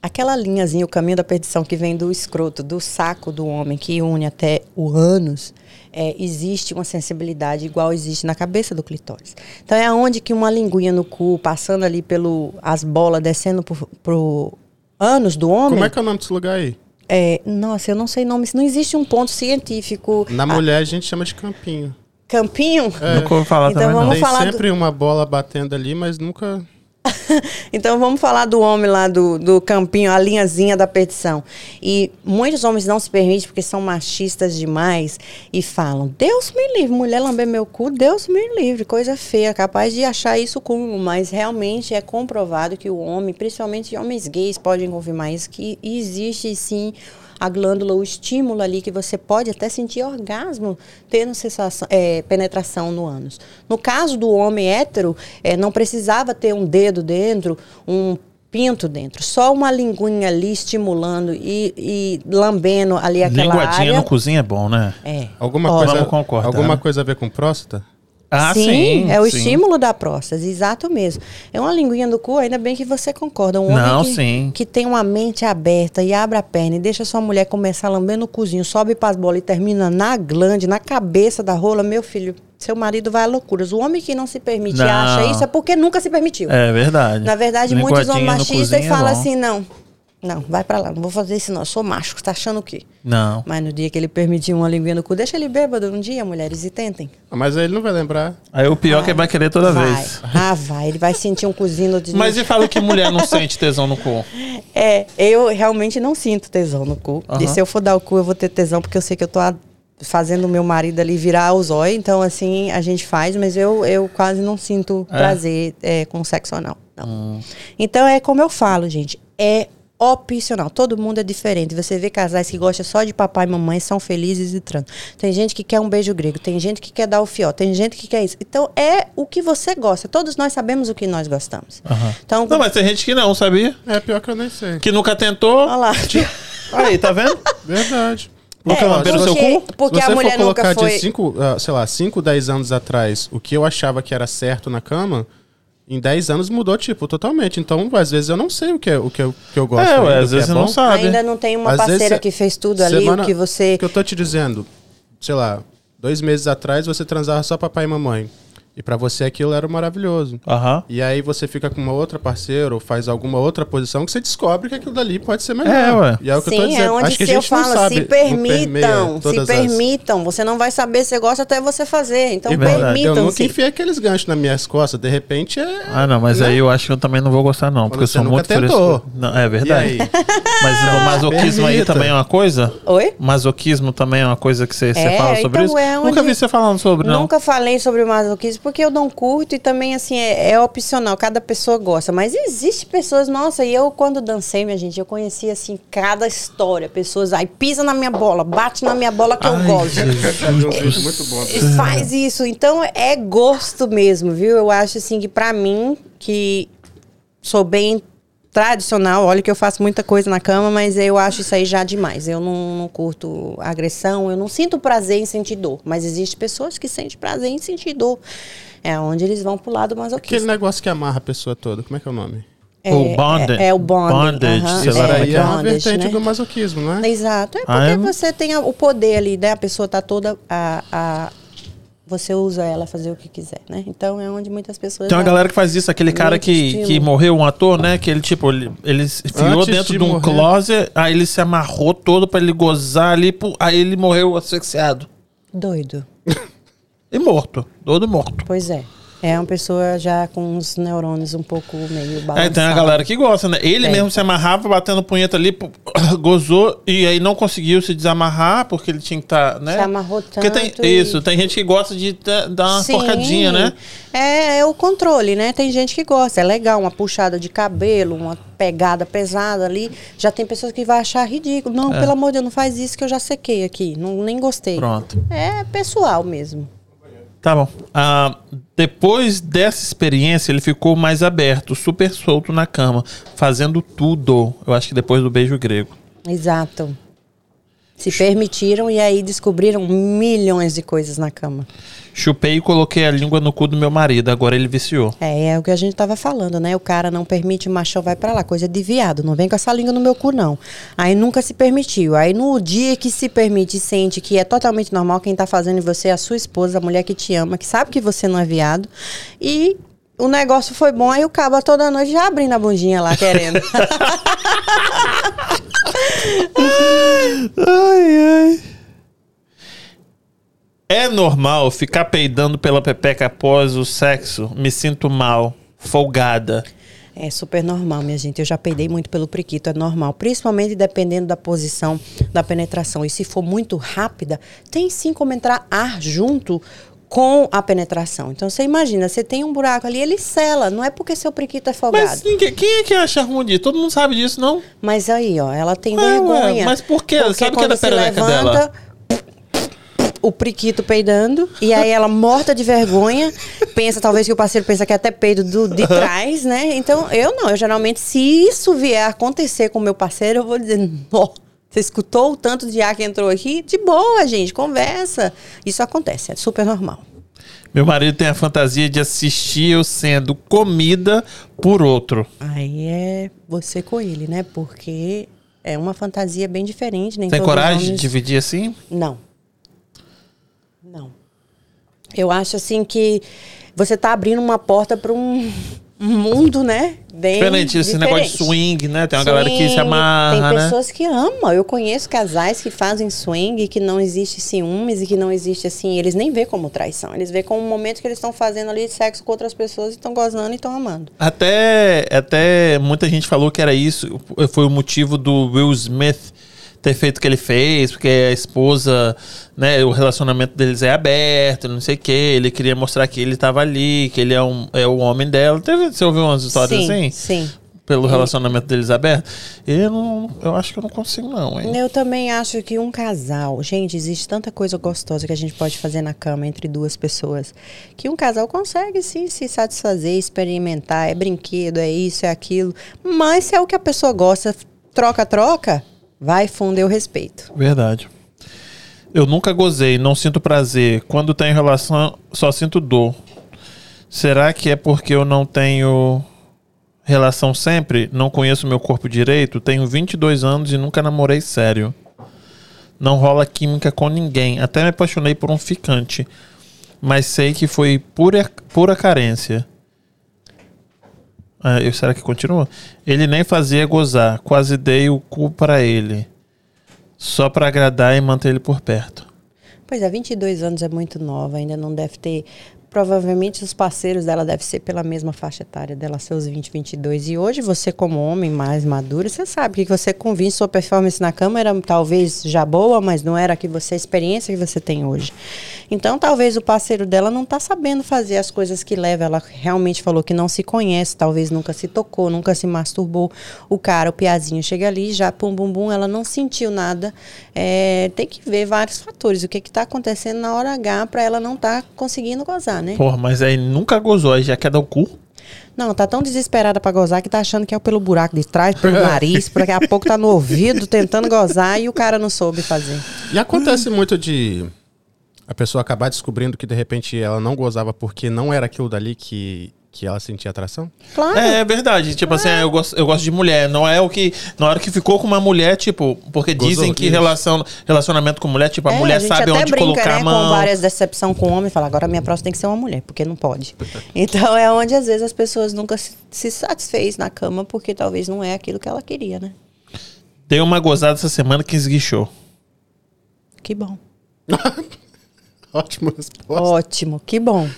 aquela linhazinha, o caminho da perdição que vem do escroto, do saco do homem, que une até o ânus, é, existe uma sensibilidade igual existe na cabeça do clitóris. Então é onde que uma linguinha no cu, passando ali pelo as bolas, descendo pro, pro ânus do homem. Como é que é o nome desse lugar aí? é, nossa, eu não sei nome. Não existe um ponto científico. Na mulher a gente chama de campinho. Campinho? Nunca ouvi falar Então também, não. vamos Tem falar do- sempre uma bola batendo ali, mas nunca... Então vamos falar do homem lá do, do campinho, a linhazinha da perdição. E muitos homens não se permitem porque são machistas demais e falam: Deus me livre, mulher lamber meu cu, Deus me livre, coisa feia, capaz de achar isso comum. Mas realmente é comprovado que o homem, principalmente homens gays, podem confirmar isso, que existe sim a glândula, o estímulo ali que você pode até sentir orgasmo tendo sensação, é, penetração no ânus. No caso do homem hétero, é, não precisava ter um dedo dentro, um pinto dentro, só uma linguinha ali estimulando e, e lambendo ali aquela Linguadinha área. no cozinho é bom, né? É. Alguma, Ó, coisa, Vamos concordar. alguma coisa a ver com próstata? Ah, sim, sim. é o sim. estímulo da próstata, exato mesmo. É uma linguinha do cu, ainda bem que você concorda. Um homem Não, que, sim. que tem uma mente aberta e abre a perna e deixa sua mulher começar lambendo o cozinho, sobe para as bolas e termina na glande, na cabeça da rola, meu filho, seu marido vai a loucuras. O homem que não se permite Não. acha isso é porque nunca se permitiu. É verdade. Na verdade, muitos homens machistas é falam bom. assim, não, não, vai para lá, não vou fazer isso não, eu sou macho, você tá achando o quê? Não. Mas no dia que ele permitiu uma linguinha no cu, deixa ele bêbado um dia, mulheres, e tentem. Ah, Mas aí ele não vai lembrar. Aí o pior é que ele vai querer toda vai. vez. Ah, vai. Ele vai sentir um cozinho de Mas e fala que mulher não sente tesão no cu? É, eu realmente não sinto tesão no cu. Aham. E se eu for dar o cu, eu vou ter tesão, porque eu sei que eu tô a- fazendo o meu marido ali virar o zóio. Então, assim, a gente faz, mas eu, eu quase não sinto É? prazer é, com sexo anal. Não. Então, é como eu falo, gente. É opcional. Todo mundo é diferente. Você vê casais que gostam só de papai e mamãe, são felizes e trans. Tem gente que quer um beijo grego, tem gente que quer dar o fió, tem gente que quer isso. Então, é o que você gosta. Todos nós sabemos o que nós gostamos. Então, Não, mas tem gente que não, sabia? É pior que eu nem sei. Que nunca tentou. olha lá. Aí, tá vendo? Verdade. Nunca É, lamberam seu porque- cu? Porque Se a você mulher for colocar nunca foi. de 5, sei lá, 5, 10 anos atrás, o que eu achava que era certo na cama, em 10 anos mudou, tipo, totalmente. Então, às vezes eu não sei o que, é- o que, eu, que eu gosto. É, ué, ainda, às vezes é você não sabe. Ainda não tem uma Às parceira cê- que fez tudo ali, semana- o que você. O que eu tô te dizendo, sei lá, dois meses atrás você transava só papai e mamãe. E pra você aquilo era maravilhoso. Aham. E aí você fica com uma outra parceira ou faz alguma outra posição que você descobre que aquilo dali pode ser melhor. É, ué. E é o que eu tô Sim, dizendo. é onde Acho que a se eu gente não falo, sabe se permitam, se todas as- permitam. Você não vai saber se você gosta até você fazer. Então É verdade. Eu nunca enfiei aqueles ganchos nas minhas costas. De repente é. Ah, não, mas aí eu acho que eu também não vou gostar, não. Porque eu Você sou nunca muito tentou. fresco. Não, é verdade. Aí? Mas o masoquismo aí permita. também é uma coisa? Oi? Masoquismo também é uma coisa que você, você É, fala sobre então isso? é Nunca onde- vi você falando sobre, não. Nunca falei sobre o masoquismo porque eu não curto e também assim é, é opcional, cada pessoa gosta. Mas existe pessoas, nossa, e eu quando dancei, minha gente, eu conhecia assim cada história, pessoas aí pisa na minha bola, bate na minha bola que eu Ai, gosto. Jesus. muito bom. E faz isso. Então é gosto mesmo, viu? Eu acho assim que pra mim, que sou bem tradicional. Olha que eu faço muita coisa na cama, mas eu acho isso aí já demais. Eu não, não curto agressão, eu não sinto prazer em sentir dor. Mas existem pessoas que sentem prazer em sentir dor. É onde eles vão pro lado masoquista. Aquele negócio que amarra a pessoa toda, como é que é o nome? É, O bondage. É, é o bondage. Bondage, aham, sei lá é é é. uma bondage, vertente né? do masoquismo, não é? Exato. É porque Ah, é? você tem a- o poder ali, né? A pessoa tá toda. A, a- você usa ela fazer o que quiser, né? Então é onde muitas pessoas. Tem uma galera que faz isso, aquele cara que, estilo. que morreu, um ator, né? Que ele, tipo, ele, ele se enfiou Antes dentro de de um morrer. closet, aí ele se amarrou todo pra ele gozar ali, aí ele morreu asfixiado. Doido. E morto. Todo morto. Pois é. É uma pessoa já com os neurônios um pouco meio É, balançados. tem a galera que gosta, né? Ele Tem. mesmo se amarrava, batendo punheta ali, gozou, e aí não conseguiu se desamarrar, porque ele tinha que estar, né? Se amarrou Porque tem tanto e- isso, tem gente que gosta de dar uma Sim. porcadinha, né? É, é o controle, né? Tem gente que gosta. É legal, uma puxada de cabelo, uma pegada pesada ali. Já tem pessoas que vai achar ridículo. Não, pelo amor de Deus, não faz isso que eu já sequei aqui. Não, nem gostei. Pronto. É pessoal mesmo. Tá bom. Ah, depois dessa experiência, ele ficou mais aberto, super solto na cama, fazendo tudo. Eu acho que depois do beijo grego. Exato. Se permitiram e aí descobriram milhões de coisas na cama. Chupei e coloquei a língua no cu do meu marido, agora ele viciou. É, é o que a gente tava falando, né? O cara não permite, o machão vai pra lá, coisa de viado. Não vem com essa língua no meu cu, não. Aí nunca se permitiu. Aí no dia que se permite sente que é totalmente normal, quem tá fazendo em você é a sua esposa, a mulher que te ama, que sabe que você não é viado. E o negócio foi bom, aí o caba toda noite já abrindo a bundinha lá, querendo. Ai, ai. É normal ficar peidando pela pepeca após o sexo? Me sinto mal, folgada. É super normal, minha gente. Eu já peidei muito pelo priquito, é normal. Principalmente dependendo da posição da penetração. E se for muito rápida, tem sim como entrar ar junto com a penetração. Então você imagina, você tem um buraco ali, ele sela. Não é porque seu priquito é folgado. Mas ninguém, quem é que acha ruim disso? Todo mundo sabe disso, não? Mas aí, ó, ela tem É, ué, vergonha. mas por quê? Porque Sabe o que é da perereca levanta, O priquito peidando, e aí ela morta de vergonha, pensa, talvez que o parceiro pensa que é até peido do, de trás, né? Então, eu não, eu geralmente, se isso vier a acontecer com o meu parceiro, eu vou dizer, "Nó, você escutou o tanto de ar que entrou aqui? De boa, gente, conversa. Isso acontece, é super normal. Meu marido tem a fantasia de assistir eu sendo comida por outro. Aí é você com ele, né? Porque é uma fantasia bem diferente. Nem Tem coragem de homens- dividir assim? Não. Não. Eu acho assim que você está abrindo uma porta para um mundo, né? Bem Diferente, esse negócio de swing, né? Tem uma galera que se Swing, amarra, Tem né? pessoas que amam. Eu conheço casais que fazem swing, que não existe ciúmes e que não existe assim. Eles nem vê como traição. Eles vê como um momento que eles estão fazendo ali sexo com outras pessoas e estão gozando e estão amando. Até, até muita gente falou que era isso, foi o motivo do Will Smith ter feito o que ele fez, porque a esposa, né, o relacionamento deles é aberto, não sei o que, ele queria mostrar que ele tava ali, que ele é, um, é o homem dela. Teve, você ouviu umas histórias sim, assim? Sim. Pelo relacionamento deles aberto? Eu, não, eu acho que eu não consigo não, hein? Eu também acho que um casal, gente, existe tanta coisa gostosa que a gente pode fazer na cama entre duas pessoas, que um casal consegue sim se satisfazer, experimentar, é brinquedo, é isso, é aquilo, mas se é o que a pessoa gosta, troca-troca, vai fundo, eu respeito. Verdade. Eu nunca gozei, não sinto prazer. Quando tenho relação, só sinto dor. Será que é porque eu não tenho relação sempre? Não conheço meu corpo direito? Tenho 22 anos e nunca namorei sério. Não rola química com ninguém. Até me apaixonei por um ficante. Mas sei que foi pura, pura carência. Ah, eu- será que continua? Ele nem fazia gozar. Quase dei o cu pra ele. Só pra agradar e manter ele por perto. Pois é, 22 anos é muito nova, ainda não deve ter. Provavelmente os parceiros dela devem ser pela mesma faixa etária dela, seus 20, 22. E hoje você, como homem mais maduro, você sabe que você convince sua performance na cama era talvez já boa, mas não era que você, a experiência que você tem hoje. Então, talvez o parceiro dela não está sabendo fazer as coisas que leva. Ela realmente falou que não se conhece, talvez nunca se tocou, nunca se masturbou. O cara, o piazinho, chega ali, já pum, bum, bum, ela não sentiu nada. É, tem que ver vários fatores. O que está acontecendo na hora H para ela não estar conseguindo gozar, né? Porra, mas aí nunca gozou, aí já quer dar o cu. Não, tá tão desesperada pra gozar que tá achando que é pelo buraco de trás, pelo nariz, daqui a pouco tá no ouvido tentando gozar e o cara não soube fazer. E acontece muito de a pessoa acabar descobrindo que de repente ela não gozava porque não era aquilo dali que, que ela sentia atração? Claro. É, é verdade. Tipo assim, eu gosto, eu gosto de mulher. Não é o que. Na hora que ficou com uma mulher, tipo, porque Gozou, dizem que isso. relação, relacionamento com mulher, tipo, a É, mulher gente sabe até onde brinca, colocar né, a mão. com várias decepção com o homem, fala, agora a minha próxima tem que ser uma mulher, porque não pode. Então é onde às vezes as pessoas nunca se, se satisfez na cama, porque talvez não é aquilo que ela queria, né? Dei uma gozada essa semana que esguichou. Que bom. Ótima resposta. Ótimo, que bom.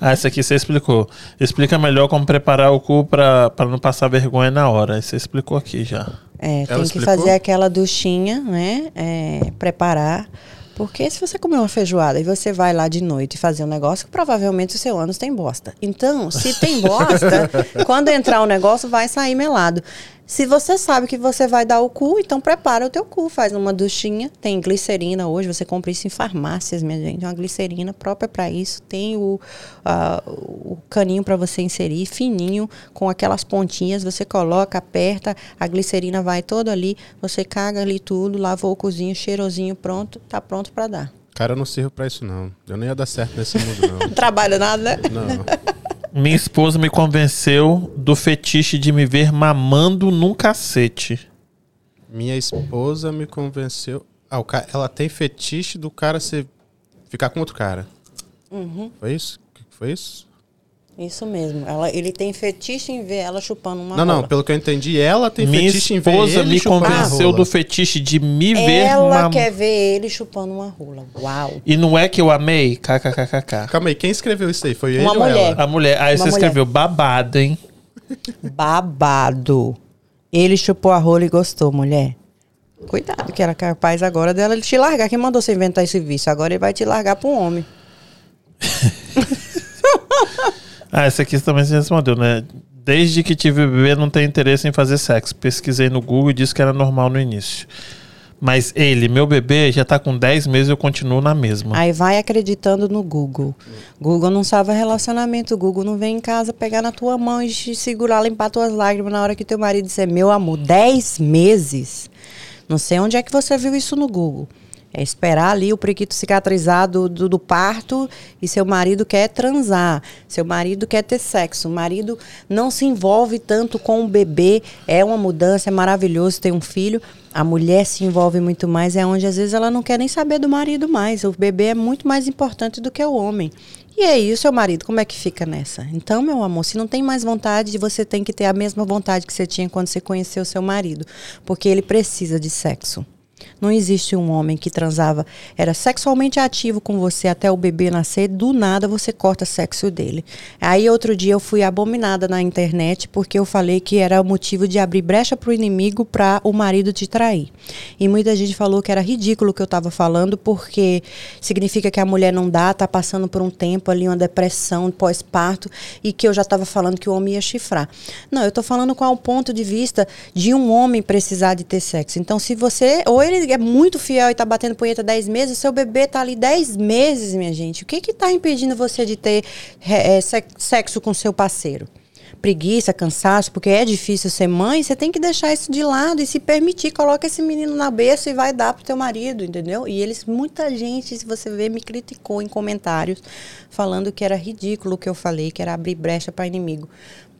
Ah, essa aqui você explicou. Explica melhor como preparar o cu pra, pra não passar vergonha na hora. Você explicou aqui já. É, Ela tem que explicou? fazer aquela duchinha, né? É, preparar. Porque se você comer uma feijoada e você vai lá de noite fazer um negócio, provavelmente o seu ânus tem bosta. Então, se tem bosta, quando entrar o negócio, vai sair melado. Se você sabe que você vai dar o cu, então prepara o teu cu, faz uma duchinha. Tem glicerina hoje, você compra isso em farmácias, minha gente. Uma glicerina própria para isso. Tem o, ah, o caninho para você inserir, fininho, com aquelas pontinhas. Você coloca, aperta, a glicerina vai toda ali. Você caga ali tudo, lavou o cozinho, cheirosinho, pronto, tá pronto para dar. Cara, eu não sirvo pra isso, não. Eu não ia dar certo nesse mundo, não. Não trabalha nada, né? Não. Minha esposa me convenceu do fetiche de me ver mamando num cacete. Minha esposa me convenceu. Ah, o ca... ela tem fetiche do cara se ficar com outro cara. Uhum. Foi isso? Foi isso? Isso mesmo. Ela, ele tem fetiche em ver ela chupando uma não, não, rola. pelo que eu entendi, ela tem Minha fetiche em ver esposa ele me chupando convenceu do fetiche de me ver Ela quer ver ele chupando uma rola. Uau. E não é que eu amei? KKKKK. Calma aí, quem escreveu isso aí? Foi Uma ele ou mulher. ela? A mulher. Aí Uma você mulher. escreveu babado, hein? Babado. Ele chupou a rola e gostou, mulher. Cuidado, que era capaz agora dela te largar. Quem mandou você inventar esse vício? Agora ele vai te largar pra um homem. Ah, essa aqui também você respondeu, né? Desde que tive bebê, não tenho interesse em fazer sexo. Pesquisei no Google e disse que era normal no início. Mas ele, meu bebê, já tá com 10 meses e eu continuo na mesma. Aí vai acreditando no Google. Google não salva relacionamento. Google não vem em casa pegar na tua mão e te segurar, limpar tuas lágrimas na hora que teu marido disser, meu amor, 10 meses. Não sei onde é que você viu isso no Google. É esperar ali o priquito cicatrizar do, do, do parto e seu marido quer transar. Seu marido quer ter sexo. O marido não se envolve tanto com o bebê. É uma mudança, é maravilhoso ter um filho. A mulher se envolve muito mais. É onde às vezes ela não quer nem saber do marido mais. O bebê é muito mais importante do que o homem. E aí, o seu marido, como é que fica nessa? Então, meu amor, se não tem mais vontade, você tem que ter a mesma vontade que você tinha quando você conheceu seu marido. Porque ele precisa de sexo. Não existe um homem que transava, era sexualmente ativo com você até o bebê nascer, do nada você corta sexo dele. Aí outro dia eu fui abominada na internet porque eu falei que era o motivo de abrir brecha pro inimigo para o marido te trair. E muita gente falou que era ridículo o que eu estava falando porque significa que a mulher não dá, tá passando por um tempo ali, uma depressão pós-parto e que eu já estava falando que o homem ia chifrar. Não, eu tô falando qual o ponto de vista de um homem precisar de ter sexo. Então, se você, ou ele é muito fiel e tá batendo punheta 10 meses, seu bebê tá ali 10 meses, minha gente. O que que tá impedindo você de ter é, se- sexo com seu parceiro? Preguiça, cansaço, porque é difícil ser mãe, você tem que deixar isso de lado e se permitir, coloca esse menino na berço e vai dar pro teu marido, entendeu? E eles, muita gente, se você ver, me criticou em comentários, falando que era ridículo o que eu falei, que era abrir brecha para inimigo.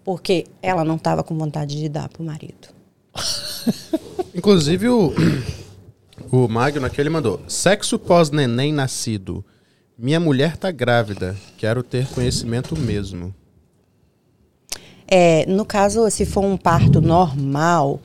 Porque ela não estava com vontade de dar pro marido. Inclusive, o, o Magno aqui, ele mandou: Sexo pós-neném nascido. Minha mulher tá grávida. Quero ter conhecimento mesmo. É, no caso, se for um parto normal,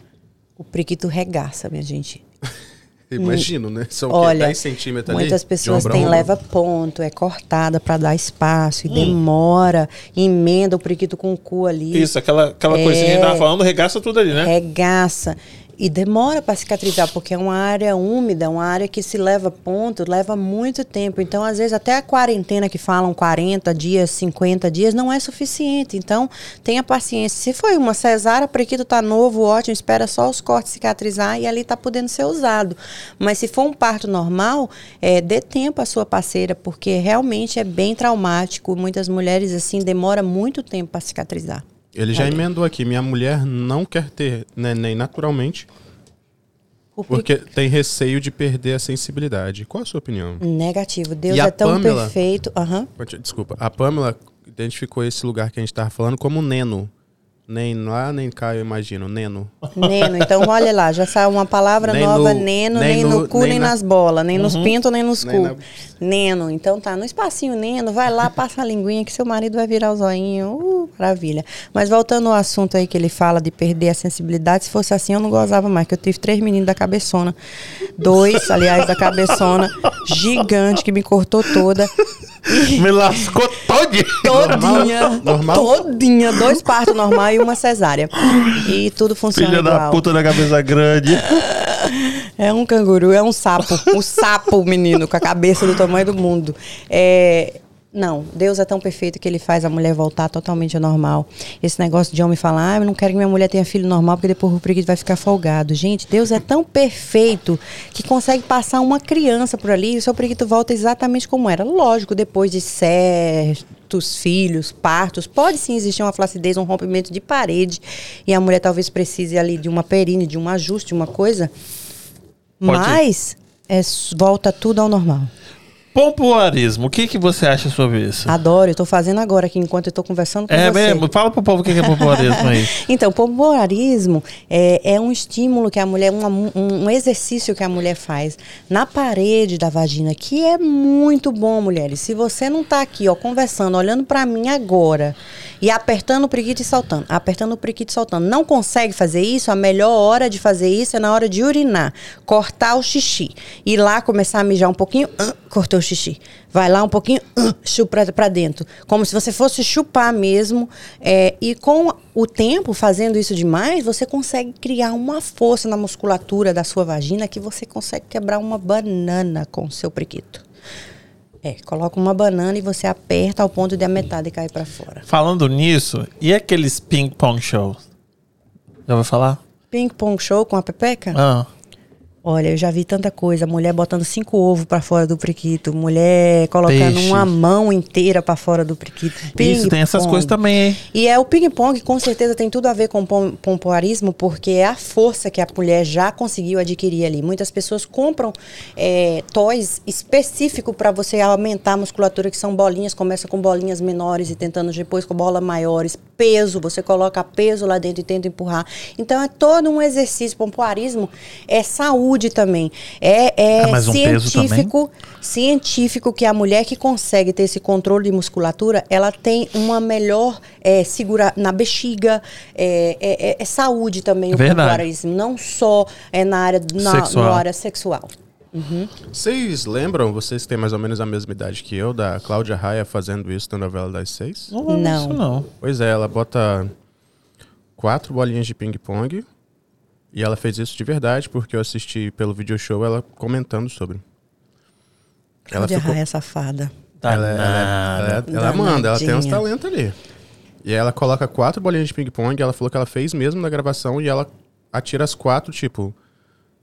o priquito regaça, minha gente. Imagino, né? São Olha, quê? 10 centímetros ali? muitas pessoas têm leva ponto, é cortada para dar espaço e demora, emenda o priquito com o cu ali. Isso, aquela, aquela É. coisinha que a gente tava falando, regaça tudo ali, né? Regaça. E demora para cicatrizar, porque é uma área úmida, uma área que se leva ponto, leva muito tempo. Então, às vezes, até a quarentena que falam 40 dias, 50 dias, não é suficiente. Então, tenha paciência. Se foi uma cesárea, prequito tá novo, ótimo, espera só os cortes cicatrizar e ali tá podendo ser usado. Mas se for um parto normal, é, dê tempo à sua parceira, porque realmente é bem traumático. Muitas mulheres, assim, demora muito tempo para cicatrizar. Ele já emendou aqui. Minha mulher não quer ter neném naturalmente porque tem receio de perder a sensibilidade. Qual a sua opinião? Negativo. Deus é tão Pamela? perfeito. Pode- Desculpa. A Pamela identificou esse lugar que a gente estava falando como Neno. Nem lá, nem cá, eu imagino. Neno. Neno. Então, olha lá, já saiu uma palavra Nem nova, no- neno, nem nem, no- no cu, nem nem, na- nas bolas, nem nos pintos, nem nos Nem cu. na- Neno. Então tá, no espacinho neno, vai lá, passa a linguinha que seu marido vai virar o zoinho. Uh, maravilha. Mas voltando ao assunto aí que ele fala de perder a sensibilidade, se fosse assim eu não gozava mais, que eu tive três meninos da cabeçona. Dois, aliás, da cabeçona, gigante, que me cortou toda. Me lascou todinho. Todinha. Normal? Todinha. Dois partos normal e uma cesárea. E tudo funciona Filha da igual. puta da cabeça grande. É um canguru, é um sapo. O sapo, menino, com a cabeça do tamanho do mundo. É, Não, Deus é tão perfeito que ele faz a mulher voltar totalmente ao normal. Esse negócio de homem falar, ah, eu não quero que minha mulher tenha filho normal porque depois o preguiça vai ficar folgado. Gente, Deus é tão perfeito que consegue passar uma criança por ali e o seu preguiço volta exatamente como era. Lógico, depois de certos filhos, partos, pode sim existir uma flacidez, um rompimento de parede e a mulher talvez precise ali de uma perine, de um ajuste, uma coisa. Pode Mas é, volta tudo ao normal. Pompoarismo, o que, que você acha sobre isso? Adoro, eu tô fazendo agora aqui enquanto eu tô conversando com é você. mesmo? Fala pro povo o que que é pompoarismo aí. Então, pompoarismo é, é um estímulo que a mulher, uma- um, um exercício que a mulher faz na parede da vagina, que é muito bom, mulheres. Se você não tá aqui, ó, conversando, olhando pra mim agora e apertando o priquito e soltando, apertando o priquito e soltando, não consegue fazer isso, a melhor hora de fazer isso é na hora de urinar, cortar o xixi, ir lá começar a mijar um pouquinho, ah, cortou o xixi. Vai lá um pouquinho, ah, chupa pra dentro. Como se você fosse chupar mesmo. é, e com o tempo, fazendo isso demais, você consegue criar uma força na musculatura da sua vagina que você consegue quebrar uma banana com o seu priquito. É, coloca uma banana e você aperta ao ponto de a metade cair pra fora. Falando nisso, e aqueles ping-pong shows? Já ouviu falar? Ping pong show com a pepeca? Ah. Olha, eu já vi tanta coisa. Mulher botando cinco ovos pra fora do priquito. Mulher colocando Peixe. uma mão inteira pra fora do priquito. Isso, tem essas coisas também, hein? E é o ping-pong, com certeza tem tudo a ver com pom- pompoarismo, porque é a força que a mulher já conseguiu adquirir ali. Muitas pessoas compram é, toys específicos para você aumentar a musculatura, que são bolinhas, começa com bolinhas menores e tentando depois com bolas maiores. Peso, você coloca peso lá dentro e tenta empurrar. Então é todo um exercício. Pompoarismo é saúde também. É, é Ah, um científico científico que a mulher que consegue ter esse controle de musculatura, ela tem uma melhor é, segura na bexiga, é, é- é- é saúde também É o verdade. pompoarismo, não só é na área na, Sexual. na área sexual. Vocês lembram, vocês têm mais ou menos a mesma idade que eu, da Cláudia Raia fazendo isso na novela das seis? Não. Não. não. Pois é, ela bota quatro bolinhas de ping-pong e ela fez isso de verdade porque eu assisti pelo video show ela comentando sobre. Ela Cláudia ficou, Raia safada. ela, ela, ela, ela manda, ela tem uns talentos ali. E aí ela coloca quatro bolinhas de ping-pong, ela falou que ela fez mesmo na gravação e ela atira as quatro, tipo,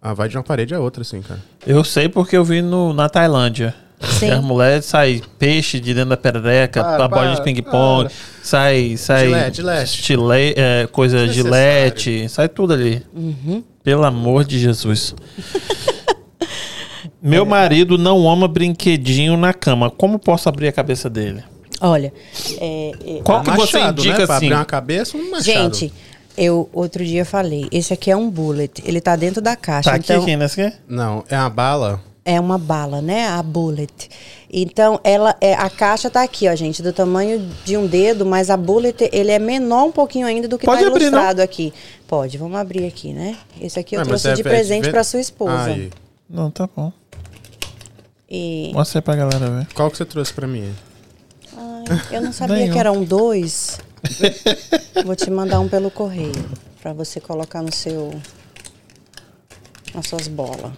ah, vai de uma parede a outra, assim, cara. Eu sei porque eu vi no, na Tailândia. Sim. Que As mulheres saem peixe de dentro da perereca, Para, a bola de ping-pong, sai, sai Gilete, gilete. chile- é, coisa gilete, sai tudo ali. Uhum. Pelo amor de Jesus. Meu marido não ama brinquedinho na cama. Como posso abrir a cabeça dele? Olha, é, é, Qual que você Machado, indica né? Pra assim? abrir uma cabeça, um machado. gente, eu outro dia falei, esse aqui é um bullet, ele tá dentro da caixa, Tá aqui, então nesse aqui? Não, é uma bala. É uma bala, né? A bullet. Então, ela é a caixa tá aqui, ó, gente, do tamanho de um dedo, mas a bullet ele é menor um pouquinho ainda do que Pode tá abrir, ilustrado aqui. Pode, vamos abrir aqui, né? Esse aqui eu Ah, mas trouxe é de presente velho. para sua esposa. Aí. Não, tá bom. E Mostra aí pra galera ver. Qual que você trouxe pra mim? Ai, eu não sabia Nenhum. que eram dois. Vou te mandar um pelo correio para você colocar no seu as suas bolas.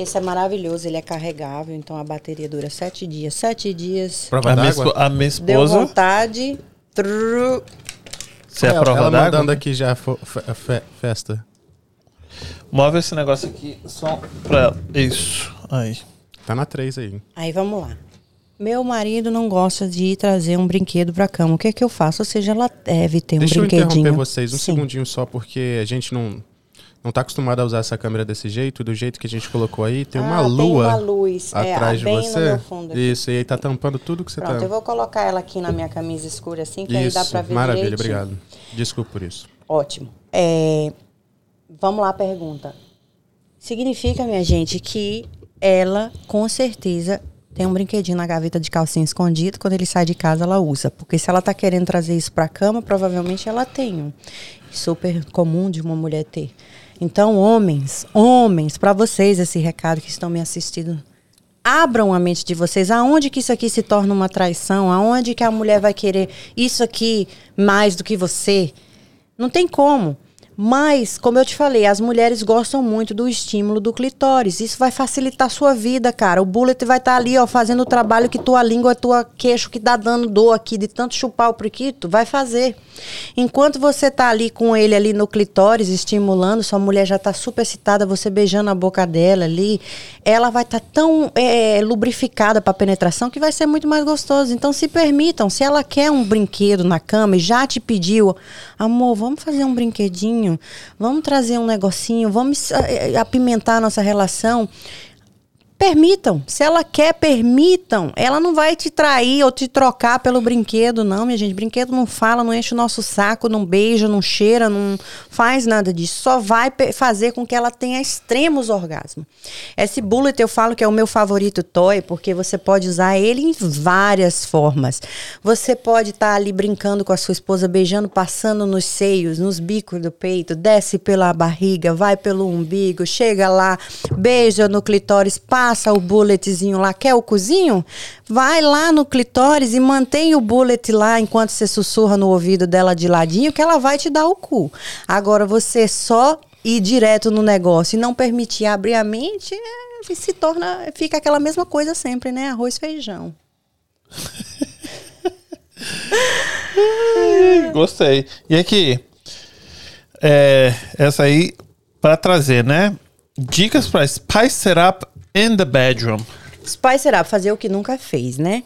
Esse é maravilhoso, ele é carregável, então a bateria dura sete dias. Sete dias. Prova A minha, espo- a minha Deu esposa. vontade. Tru. Você é a ela, prova ela d'água? mandando aqui já fo- fe- fe- festa. Move esse negócio aqui só pra ela. Isso. Aí. Tá na 3 aí. Aí vamos lá. Meu marido não gosta de trazer um brinquedo pra cama. O que é que eu faço? Ou seja, ela deve ter um Deixa eu brinquedinho. interromper vocês um Sim. segundinho só, porque a gente não, não tá acostumado a usar essa câmera desse jeito. Do jeito que a gente colocou aí, tem uma Ah, lua Tem uma luz. é, atrás de bem no você. meu fundo aqui. Isso, e aí tá tampando tudo que você Pronto, tá. eu vou colocar ela aqui na minha camisa escura assim, que aí dá Isso, pra ver maravilha, direitinho. obrigado. Desculpa por isso. Ótimo. É, vamos lá, pergunta. Significa, minha gente, que ela, com certeza, tem um brinquedinho na gaveta de calcinha escondido. Quando ele sai de casa, ela usa. Porque se ela tá querendo trazer isso pra cama, provavelmente ela tem um. Super comum de uma mulher ter. Então, homens, homens, pra vocês esse recado que estão me assistindo. Abram a mente de vocês. Aonde que isso aqui se torna uma traição? Aonde que a mulher vai querer isso aqui mais do que você? Não tem como. Mas, como eu te falei, as mulheres gostam muito do estímulo do clitóris. Isso vai facilitar a sua vida, cara. O bullet vai estar ali, ó, fazendo o trabalho que tua língua, tua queixo que tá dando dor aqui de tanto chupar o priquito, vai fazer. Enquanto você tá ali com ele ali no clitóris, estimulando, sua mulher já tá super excitada, você beijando a boca dela ali, ela vai estar tão é, lubrificada para penetração que vai ser muito mais gostoso. Então se permitam, se ela quer um brinquedo na cama e já te pediu, amor, vamos fazer um brinquedinho, vamos trazer um negocinho, vamos eh, apimentar a nossa relação. Permitam. Se ela quer, permitam. Ela não vai te trair ou te trocar pelo brinquedo, não, minha gente. Brinquedo não fala, não enche o nosso saco, não beija, não cheira, não faz nada disso. Só vai fazer com que ela tenha extremos orgasmos. Esse bullet eu falo que é o meu favorito toy, porque você pode usar ele em várias formas. Você pode estar ali brincando com a sua esposa, beijando, passando nos seios, nos bicos do peito, desce pela barriga, vai pelo umbigo, chega lá, beija no clitóris, passa o bulletzinho lá, quer o cozinho? Vai lá no clitóris e mantém o bullet lá enquanto você sussurra no ouvido dela de ladinho, que ela vai te dar o cu. Agora, você só ir direto no negócio e não permitir abrir a mente, é, se torna, fica aquela mesma coisa sempre, né? Arroz feijão. Gostei. E aqui, é, essa aí, pra trazer, né? Dicas pra spice it up in the bedroom. Spice it up, fazer o que nunca fez, né?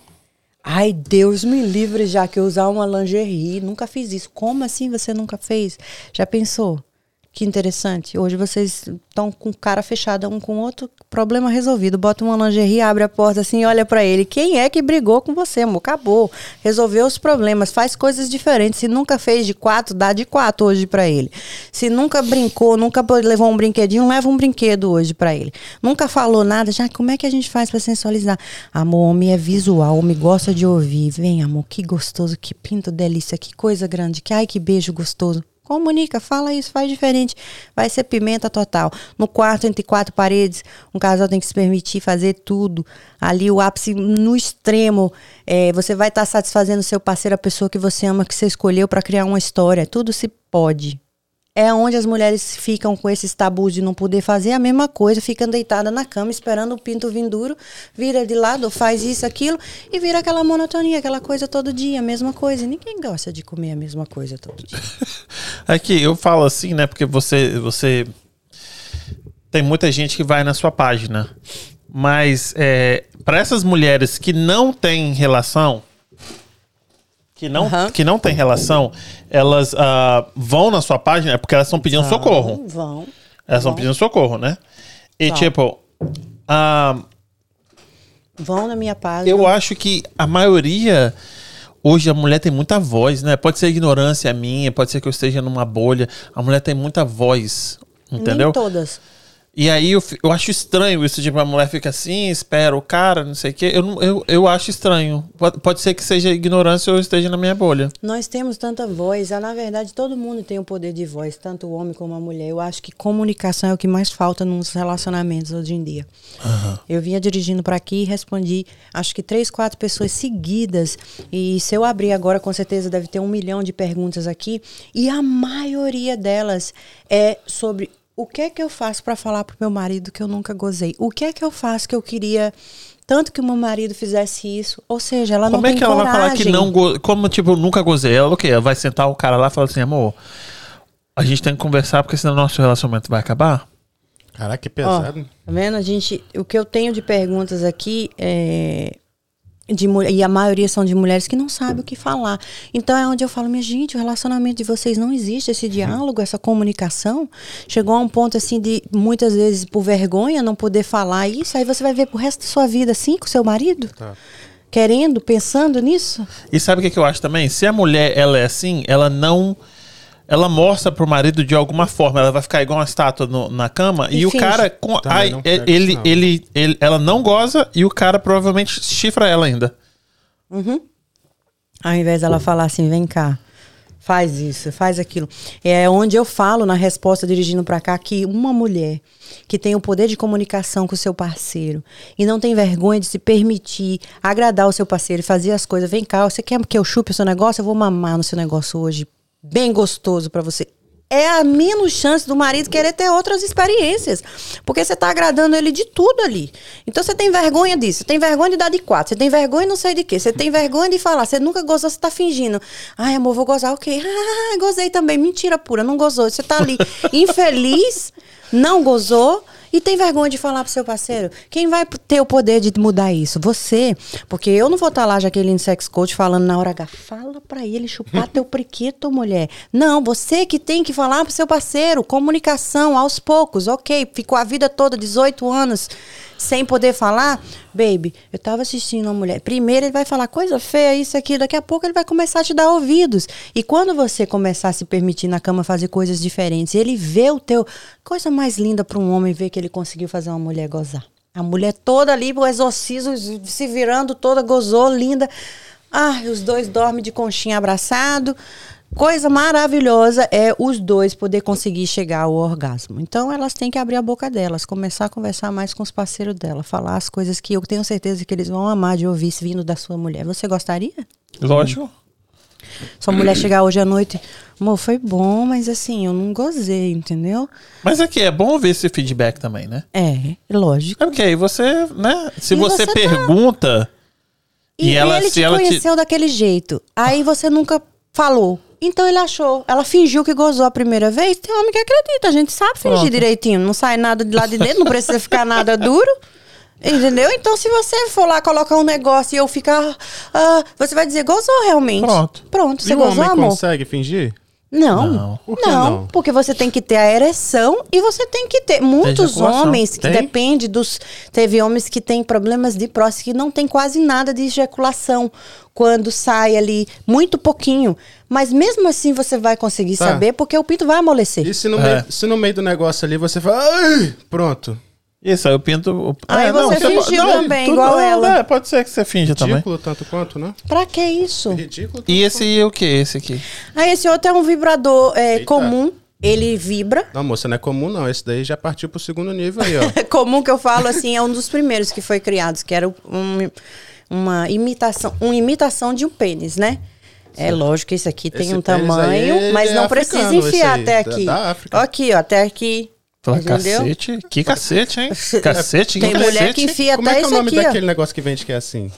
Ai, Deus me livre já que eu usar uma lingerie. Nunca fiz isso. Como assim você nunca fez? Já pensou? Que interessante. Hoje vocês estão com cara fechada um com o outro, problema resolvido. Bota uma lingerie, abre a porta assim olha pra ele. Quem é que brigou com você, amor? Acabou. Resolveu os problemas, faz coisas diferentes. Se nunca fez de quatro, dá de quatro hoje pra ele. Se nunca brincou, nunca levou um brinquedinho, leva um brinquedo hoje pra ele. Nunca falou nada, já como é que a gente faz pra sensualizar? Amor, homem é visual, homem gosta de ouvir. Vem, amor, que gostoso, que pinto delícia, que coisa grande, que ai que beijo gostoso. Comunica, fala isso, faz diferente. Vai ser pimenta total. No quarto, entre quatro paredes, um casal tem que se permitir fazer tudo. Ali, o ápice no extremo. É, você vai estar satisfazendo seu parceiro, a pessoa que você ama, que você escolheu para criar uma história. Tudo se pode. É onde as mulheres ficam com esses tabus de não poder fazer a mesma coisa, ficam deitada na cama esperando o pinto vir duro, vira de lado, faz isso, aquilo, e vira aquela monotonia, aquela coisa todo dia, a mesma coisa. E ninguém gosta de comer a mesma coisa todo dia. Aqui, eu falo assim, né? Porque você, você tem muita gente que vai na sua página. Mas é, para essas mulheres que não têm relação, que não, Aham. que não têm relação, elas ah, vão na sua página é porque elas estão pedindo socorro. Vão. Elas estão vão. pedindo socorro, né? E Vão. tipo, ah, Vão na minha página. eu acho que a maioria. Hoje a mulher tem muita voz, né? Pode ser ignorância minha, pode ser que eu esteja numa bolha. A mulher tem muita voz, entendeu? Nem todas. E aí eu, eu acho estranho isso, tipo, a mulher fica assim, espera o cara, não sei o quê. Eu, eu, eu acho estranho. Pode, pode ser que seja ignorância ou esteja na minha bolha. Nós temos tanta voz. ah, Na verdade, todo mundo tem o poder de voz, tanto o homem como a mulher. Eu acho que comunicação é o que mais falta nos relacionamentos hoje em dia. Eu vinha dirigindo para aqui e respondi, acho que três, quatro pessoas seguidas. E se eu abrir agora, com certeza deve ter um milhão de perguntas aqui. E a maioria delas é sobre o que é que eu faço pra falar pro meu marido que eu nunca gozei? O que é que eu faço que eu queria tanto que o meu marido fizesse isso? Ou seja, ela não Como é que ela vai falar que coragem. não go... Como, tipo, eu nunca gozei? Ela o quê? Ela vai sentar o cara lá e falar assim, amor, a gente tem que conversar porque senão nosso relacionamento vai acabar? Caraca, que Ó, pesado. tá vendo? A gente, o que eu tenho de perguntas aqui é de e a maioria são de mulheres que não sabem o que falar. Então é onde eu falo, minha gente, o relacionamento de vocês não existe esse diálogo, essa comunicação. Chegou a um ponto assim de muitas vezes por vergonha não poder falar isso, aí você vai ver pro resto da sua vida assim com seu marido, Tá. querendo, pensando nisso. E sabe o que, que eu acho também? Se a mulher ela é assim, ela não. Ela mostra pro marido de alguma forma, ela vai ficar igual uma estátua no- na cama e, E o cara. Com, ai, pega ele, ele, ele, ela não goza e o cara provavelmente chifra ela ainda. Ao invés dela falar assim, vem cá, faz isso, faz aquilo. É onde eu falo na resposta dirigindo pra cá que uma mulher que tem o poder de comunicação com o seu parceiro e não tem vergonha de se permitir agradar o seu parceiro e fazer as coisas, vem cá, você quer que eu chupe o seu negócio? Eu vou mamar no seu negócio hoje, bem gostoso pra você. É a menos chance do marido querer ter outras experiências. Porque você tá agradando ele de tudo ali. Então você tem vergonha disso. Você tem vergonha de dar de quatro. Você tem vergonha de não sei de quê. Você tem vergonha de falar. Você nunca gozou, você tá fingindo. Ai, amor, vou gozar o quê? Ah, gozei também. Mentira pura, não gozou. Você tá ali infeliz, não gozou. E tem vergonha de falar pro seu parceiro? Quem vai ter o poder de mudar isso? Você. Porque eu não vou estar lá, Jaqueline Sex Coach, falando na hora H. Fala pra ele chupar teu priquito, mulher. Não, você que tem que falar pro seu parceiro. Comunicação, aos poucos. Ok, ficou a vida toda, 18 anos, sem poder falar. Baby, eu tava assistindo uma mulher. Primeiro ele vai falar coisa feia, isso aqui. Daqui a pouco ele vai começar a te dar ouvidos. E quando você começar a se permitir na cama fazer coisas diferentes, ele vê o teu. Coisa mais linda para um homem ver que ele conseguiu fazer uma mulher gozar. A mulher toda ali, o exorcismo se virando toda, gozou, linda. Ah, os dois dormem de conchinha abraçado. Coisa maravilhosa é os dois poder conseguir chegar ao orgasmo. Então elas têm que abrir a boca delas, começar a conversar mais com os parceiros dela, falar as coisas que eu tenho certeza que eles vão amar de ouvir vindo da sua mulher. Você gostaria? Lógico. Sua mulher chegar hoje à noite, amor, foi bom, mas assim, eu não gozei, entendeu? Mas aqui é bom ver esse feedback também, né? É, lógico. É porque aí você, né? Se você, você tá- pergunta e, E, ela, ele se te ela te. conheceu daquele jeito. Aí você nunca falou. Então ele achou. Ela fingiu que gozou a primeira vez. Tem homem que acredita. A gente sabe fingir Pronto. direitinho. Não sai nada de lá de dentro. Não precisa ficar nada duro. Entendeu? Então, se você for lá colocar um negócio e eu ficar. ah, você vai dizer, gozou realmente. Pronto. Pronto, você e o gozou, homem amor? consegue fingir? Não. Não. Não. Por que não? porque você tem que ter a ereção e você tem que ter. Muitos homens que Tem? depende dos. Teve homens que têm problemas de próstata que não tem quase nada de ejaculação quando sai ali muito pouquinho. Mas mesmo assim você vai conseguir Tá. saber porque o pinto vai amolecer. E se no, É. meio, se no meio do negócio ali você fala, ai, pronto. Isso, aí eu pinto. Aí você fingiu po- também, igual ela. É, pode ser que você finja também. Ridículo tanto quanto, né? Pra que isso? Ridículo. tanto E esse o que? Esse aqui? Aí esse outro é um vibrador é, comum. Ele vibra. Não, moça, não é comum não. Esse daí já partiu pro segundo nível aí, ó. comum que eu falo assim é um dos primeiros que foi criados, que era um- uma imitação, uma imitação de um pênis, né? É lógico que esse aqui tem Esse um tamanho, aí, mas ele não é precisa enfiar até da- aqui. da África. Ó Aqui, ó, até aqui. Fala, Entendeu? cacete. Que cacete, hein? Cacete, Tem que mulher cacete. que enfia Como até é que é o nome aqui, ó. daquele negócio que vende que é assim?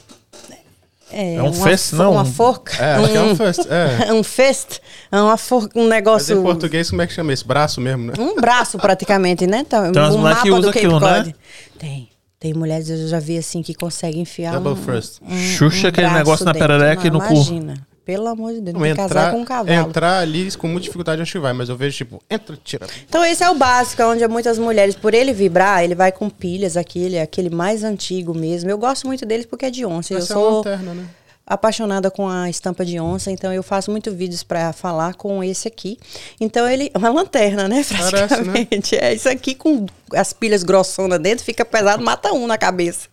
É, É um uma fest, não? Uma forca. É, acho que é um first. É. um fest. É uma for, um Mas negócio. em português, como é que chama esse? Braço mesmo, né? Um braço praticamente, né? Tem umas um mulheres que mapa usam do Cape aquilo, né? Cod. Tem. Tem mulheres, eu já vi assim, que conseguem enfiar Double um, first. Xuxa aquele braço negócio na perereca e no cu. Imagina. Pelo amor de Deus, não que casar com um cavalo. entrar ali com muita dificuldade acho que vai, mas eu vejo tipo, entra, tira. Então esse é o básico, onde muitas mulheres, por ele vibrar, ele vai com pilhas, aquele, aquele mais antigo mesmo. Eu gosto muito deles porque é de onça. Eu é sou lanterna, né? Apaixonada com a estampa de onça, então eu faço muito vídeos pra falar com esse aqui. Então ele uma lanterna, né, Parece, praticamente. É isso aqui com as pilhas grossonas dentro, fica pesado, mata um na cabeça.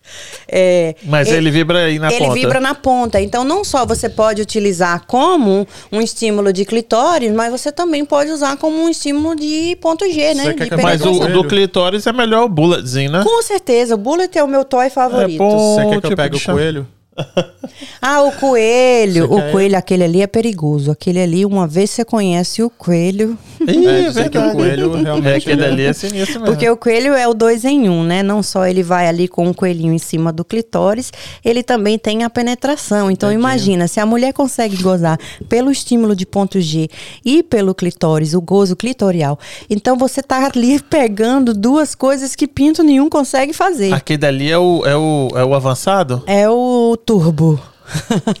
É, Mas ele vibra aí na ele ponta. vibra na ponta. Então, não só você pode utilizar como um estímulo de clitóris, mas você também pode usar como um estímulo de ponto G, né? De Mas o do clitóris é melhor o bulletzinho, né? Com certeza, o bullet é o meu toy favorito. bom. Você quer que tipo eu pegue de o coelho? Ah, o coelho. Você O quer- coelho, aquele ali é perigoso. Aquele ali, uma vez você conhece o coelho. Ih, É, é dizer que o coelho É, realmente. ele- ali é sinistro mesmo. Porque o coelho é o dois em um, né? Não só ele vai ali com o coelhinho em cima do clitóris, ele também tem a penetração. Então imagina, se a mulher consegue gozar pelo estímulo de ponto G e pelo clitóris, o gozo clitorial, então você tá ali pegando duas coisas que pinto nenhum consegue fazer. Aquele dali é o, é o, é o avançado? É o turbo.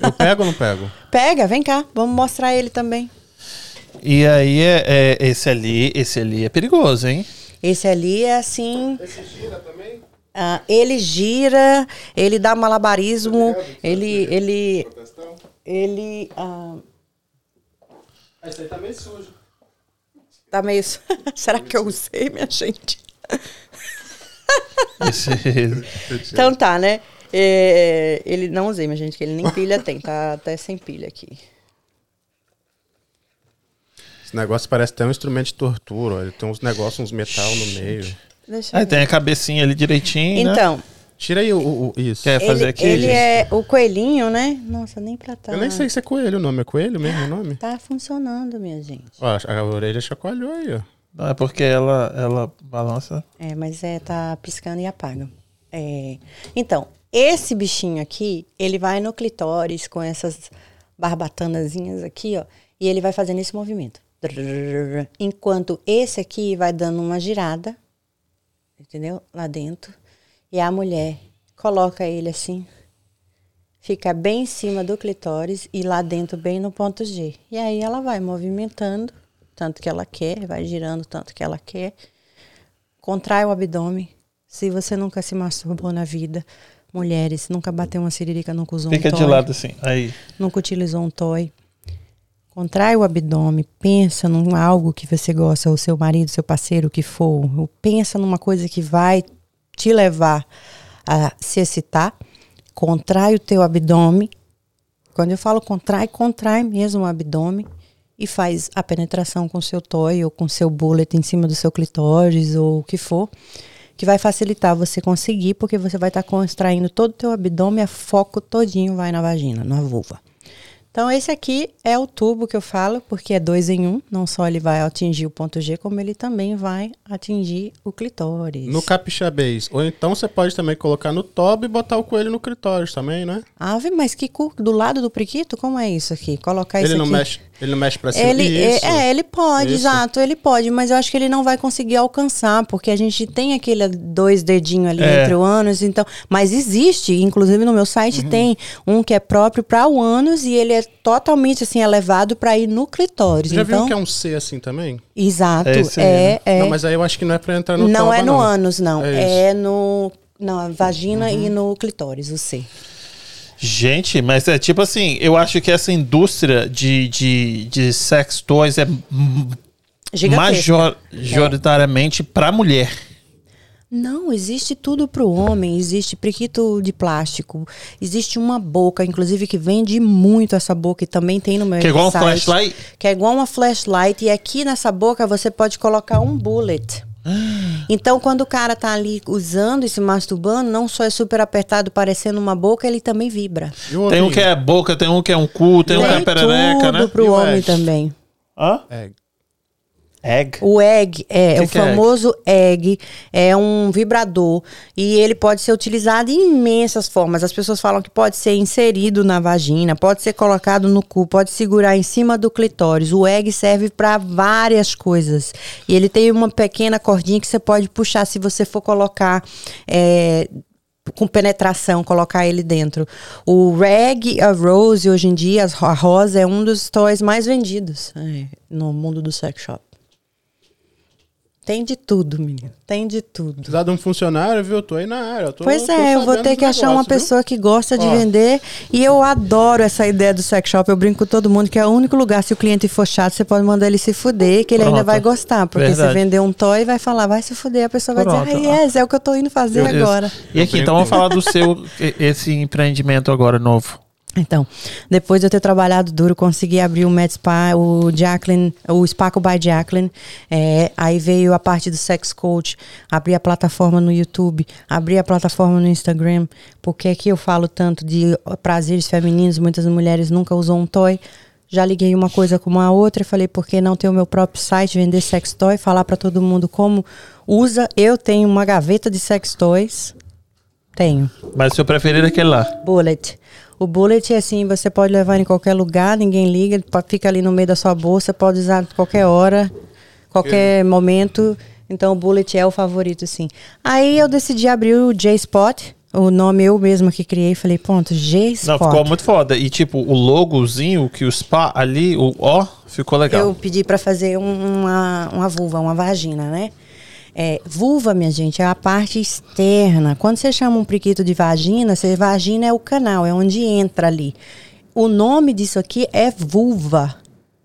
Eu pego ou não pego? Pega, vem cá, vamos mostrar ele também. E aí, é, é- esse ali, esse ali é perigoso, hein? Esse ali é assim. Esse gira também? Ah, ele gira, ele dá malabarismo, ele, ele, ele ah, Esse aí tá meio sujo. tá meio. Será que eu usei, minha gente? Então tá, né? É, ele não usei, minha gente, que ele nem pilha tem, tá até sem pilha aqui. Esse negócio parece até um instrumento de tortura. ó. Ele tem uns negócios, uns metal no meio. Deixa aí ver. tem a cabecinha ali direitinho, né? Então, Tira aí o. o- o- isso. Quer fazer ele, aqui, ele gente? é o coelhinho, né? Nossa, nem pra tá. Eu nem sei se é coelho o nome. É coelho mesmo o nome? Tá funcionando, minha gente. Ó, a, a orelha chacoalhou aí, ó. Não, é porque ela, ela balança. É, mas é, tá piscando e apaga. É, então, esse bichinho aqui, ele vai no clitóris com essas barbatanazinhas aqui, ó, e ele vai fazendo esse movimento. Enquanto esse aqui vai dando uma girada, entendeu? Lá dentro. E a mulher coloca ele assim, fica bem em cima do clitóris e lá dentro bem no ponto G. E aí ela vai movimentando tanto que ela quer, vai girando tanto que ela quer. Contrai o abdômen. Se você nunca se masturbou na vida, mulheres, nunca bateu uma siririca, nunca usou Fica um de toy, lado assim. Aí. nunca utilizou um toy. Contrai o abdômen, pensa num algo que você gosta, o seu marido, seu parceiro, o que for. Pensa numa coisa que vai te levar a se excitar. Contrai o teu abdômen. Quando eu falo contrai, contrai mesmo o abdômen e faz a penetração com seu toy ou com seu bullet em cima do seu clitóris ou o que for, que vai facilitar você conseguir, porque você vai estar contraindo todo o teu abdômen, a foco todinho vai na vagina, na vulva. Então esse aqui é o tubo que eu falo, porque é dois em um. Não só ele vai atingir o ponto G, como ele também vai atingir o clitóris. No capixabês. Ou então você pode também colocar no tobo e botar o coelho no clitóris também, né? Ave, mas que cu- do lado do priquito? Como é isso aqui? Colocar Ele isso não aqui. mexe, ele não mexe pra cima. Ele, Isso. é, é, ele pode, Isso. exato, ele pode, mas eu acho que ele não vai conseguir alcançar, porque a gente tem aquele dois dedinhos ali É. entre o ânus, então, mas existe, inclusive no meu site Uhum. tem um que é próprio para o ânus e ele é totalmente assim elevado para ir no clitóris. Já então, viu que é um C assim também? exato, É aí, é, é. Não, mas aí eu acho que não é pra entrar no não toba, é no não. ânus, não, É. Uhum. é, no na vagina e no clitóris, o C. Gente, mas é tipo assim, eu acho que essa indústria de, de, de sex toys é Gigantesca. majoritariamente pra mulher. Não, existe tudo pro homem. Existe priquito de plástico. Existe uma boca, inclusive, que vende muito essa boca e também tem no meu Que é igual um site, flashlight? Que é igual uma flashlight. E aqui nessa boca você pode colocar um bullet. Então, quando o cara tá ali usando e se masturbando, não só é super apertado parecendo uma boca, ele também vibra. Tem um que é boca, tem um que é um cu, tem, um que é perereca, tudo né? pro E o homem também. Hã? É, Egg. O egg é Que o que é egg? famoso egg, é um vibrador e ele pode ser utilizado em imensas formas. As pessoas falam que pode ser inserido na vagina, pode ser colocado no cu, pode segurar em cima do clitóris. O egg serve para várias coisas e ele tem uma pequena cordinha que você pode puxar se você for colocar é, com penetração, colocar ele dentro. O Reg, a Rose, hoje em dia, a rosa é um dos toys mais vendidos é, no mundo do sex shop. Tem de tudo, menino. Tem de tudo. precisar de um funcionário, viu? Eu tô aí na área. eu tô- Pois tô é, eu vou ter que achar uma viu? pessoa que gosta de Ó. vender. E eu adoro essa ideia do sex shop. Eu brinco com todo mundo que é o único lugar, se o cliente for chato, você pode mandar ele se fuder, que ele ainda Pronto. vai gostar. Porque Verdade. se vender um toy, vai falar, vai se fuder. A pessoa vai Pronto. dizer, ah, yes, é o que eu tô indo fazer Isso. agora. E aqui, então vamos falar do seu, esse empreendimento agora novo. Então, depois de eu ter trabalhado duro, consegui abrir o Med Spa, o Jacqueline, o Spaco by Jacqueline. É, aí veio a parte do Sex Coach, abri a plataforma no YouTube, abri a plataforma no Instagram. Porque aqui eu falo tanto de prazeres femininos, muitas mulheres nunca usam um toy. Já liguei uma coisa com uma outra e falei, por que não ter o meu próprio site, vender sex toy, falar para todo mundo como usa. Eu tenho uma gaveta de sex toys. Tenho. Mas o seu preferido é aquele lá. Bullet. O bullet é assim, você pode levar em qualquer lugar, ninguém liga, fica ali no meio da sua bolsa, pode usar a qualquer hora, qualquer momento. Então o bullet é o favorito, sim. Aí eu decidi abrir o J-Spot, o nome eu mesma que criei, falei, ponto, Não, J-Spot. ficou muito foda. E tipo, o logozinho que o spa ali, o ó, ficou legal. Eu pedi pra fazer um- uma, uma vulva, uma vagina, né? É, vulva, minha gente, é a parte externa. Quando você chama um priquito de vagina, você, vagina é o canal, é onde entra ali. O nome disso aqui é vulva,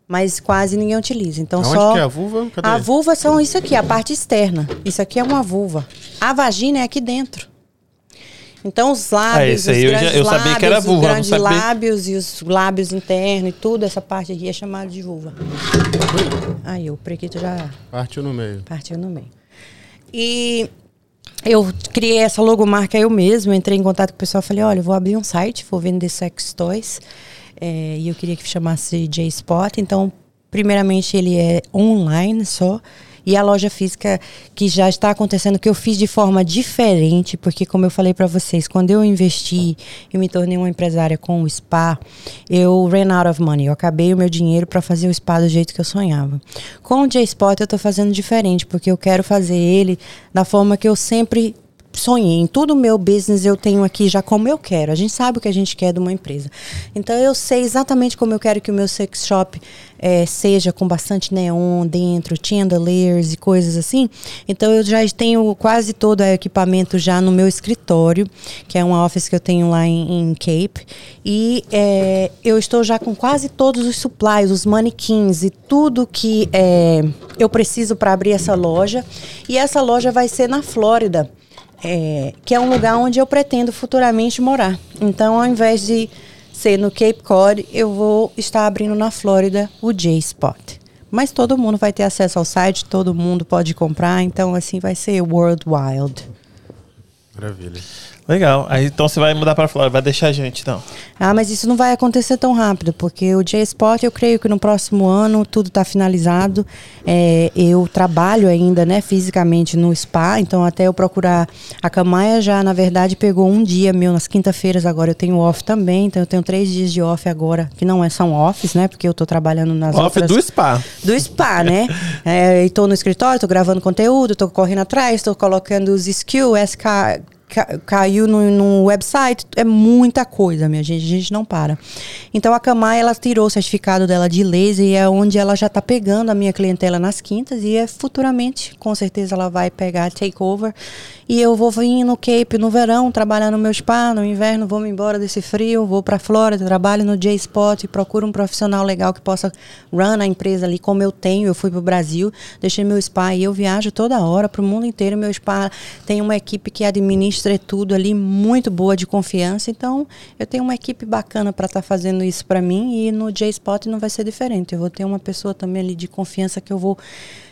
mas quase ninguém utiliza. Então Aonde só que é a vulva? Cadê? a vulva são isso aqui, a parte externa. Isso aqui é uma vulva. A vagina é aqui dentro. Então os lábios, esse os aí eu já- eu sabia que era lábios, vulva, os grandes lábios e os lábios internos e tudo, essa parte aqui é chamada de vulva. Aí o prequito já Partiu no meio. partiu no meio. E eu criei essa logomarca eu mesmo, entrei em contato com o pessoal, falei, olha, eu vou abrir um site, vou vender sex toys, é, e eu queria que chamasse J-Spot, então, primeiramente ele é online só, e a loja física que já está acontecendo, que eu fiz de forma diferente, porque como eu falei para vocês, quando eu investi e me tornei uma empresária com o spa, eu ran out of money, eu acabei o meu dinheiro para fazer o spa do jeito que eu sonhava. Com o J-Spot eu tô fazendo diferente, porque eu quero fazer ele da forma que eu sempre sonhei. Em todo o meu business eu tenho aqui já como eu quero. A gente sabe o que a gente quer de uma empresa. Então eu sei exatamente como eu quero que o meu sex shop eh, seja, com bastante neon dentro, chandeliers e coisas assim. Então eu já tenho quase todo o equipamento já no meu escritório, que é uma office que eu tenho lá em, em Cape. E eh, eu estou já com quase todos os supplies, os manequins e tudo que eh, eu preciso para abrir essa loja. E essa loja vai ser na Flórida é, que é um lugar onde eu pretendo futuramente morar. Então, ao invés de ser no Cape Cod, eu vou estar abrindo na Flórida o J-Spot. Mas todo mundo vai ter acesso ao site, todo mundo pode comprar, então assim vai ser World Wild. Maravilha. Legal. Aí então você vai mudar pra Flórida, vai deixar a gente, então. Ah, mas isso não vai acontecer tão rápido, porque o J-Spot, eu creio que no próximo ano tudo está finalizado. É, eu trabalho ainda, né, fisicamente no spa, então até eu procurar. A Camaia já, na verdade, pegou um dia meu nas quinta-feiras, agora eu tenho off também, então eu tenho três dias de off agora, que não é, são offs, né, porque eu tô trabalhando nas Off outras do spa. do spa, né? É, e tô no escritório, tô gravando conteúdo, tô correndo atrás, tô colocando os skills, SK, ca- caiu no, no website, é muita coisa, minha gente, a gente não para. Então a Camai, ela tirou o certificado dela de laser e é onde ela já tá pegando a minha clientela nas quintas e é futuramente, com certeza ela vai pegar takeover e eu vou vir no Cape no verão, trabalhar no meu spa, no inverno vou me embora desse frio, vou pra Flórida, trabalho no J-Spot, procuro um profissional legal que possa run a empresa ali como eu tenho, eu fui pro Brasil, deixei meu spa e eu viajo toda hora pro mundo inteiro, meu spa tem uma equipe que administra tudo ali, muito boa de confiança, então eu tenho uma equipe bacana para estar fazendo isso para mim e no J-Spot não vai ser diferente, eu vou ter uma pessoa também ali de confiança que eu vou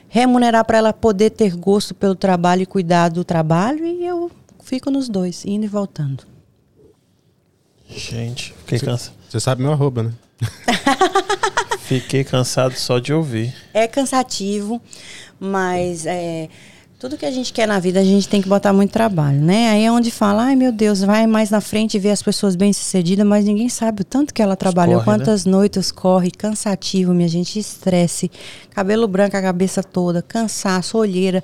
remunerar para ela poder ter gosto pelo trabalho e cuidar do trabalho e eu fico nos dois, indo e voltando. Gente, fiquei cansado. Você sabe meu arroba, né? Fiquei cansado só de ouvir. É cansativo, mas é, tudo que a gente quer na vida a gente tem que botar muito trabalho, né? Aí é onde fala, ai meu Deus, vai mais na frente e vê as pessoas bem sucedidas, mas ninguém sabe o tanto que ela trabalhou, corre, né? quantas noites corre, cansativo, minha gente, estresse, cabelo branco a cabeça toda, cansaço, olheira.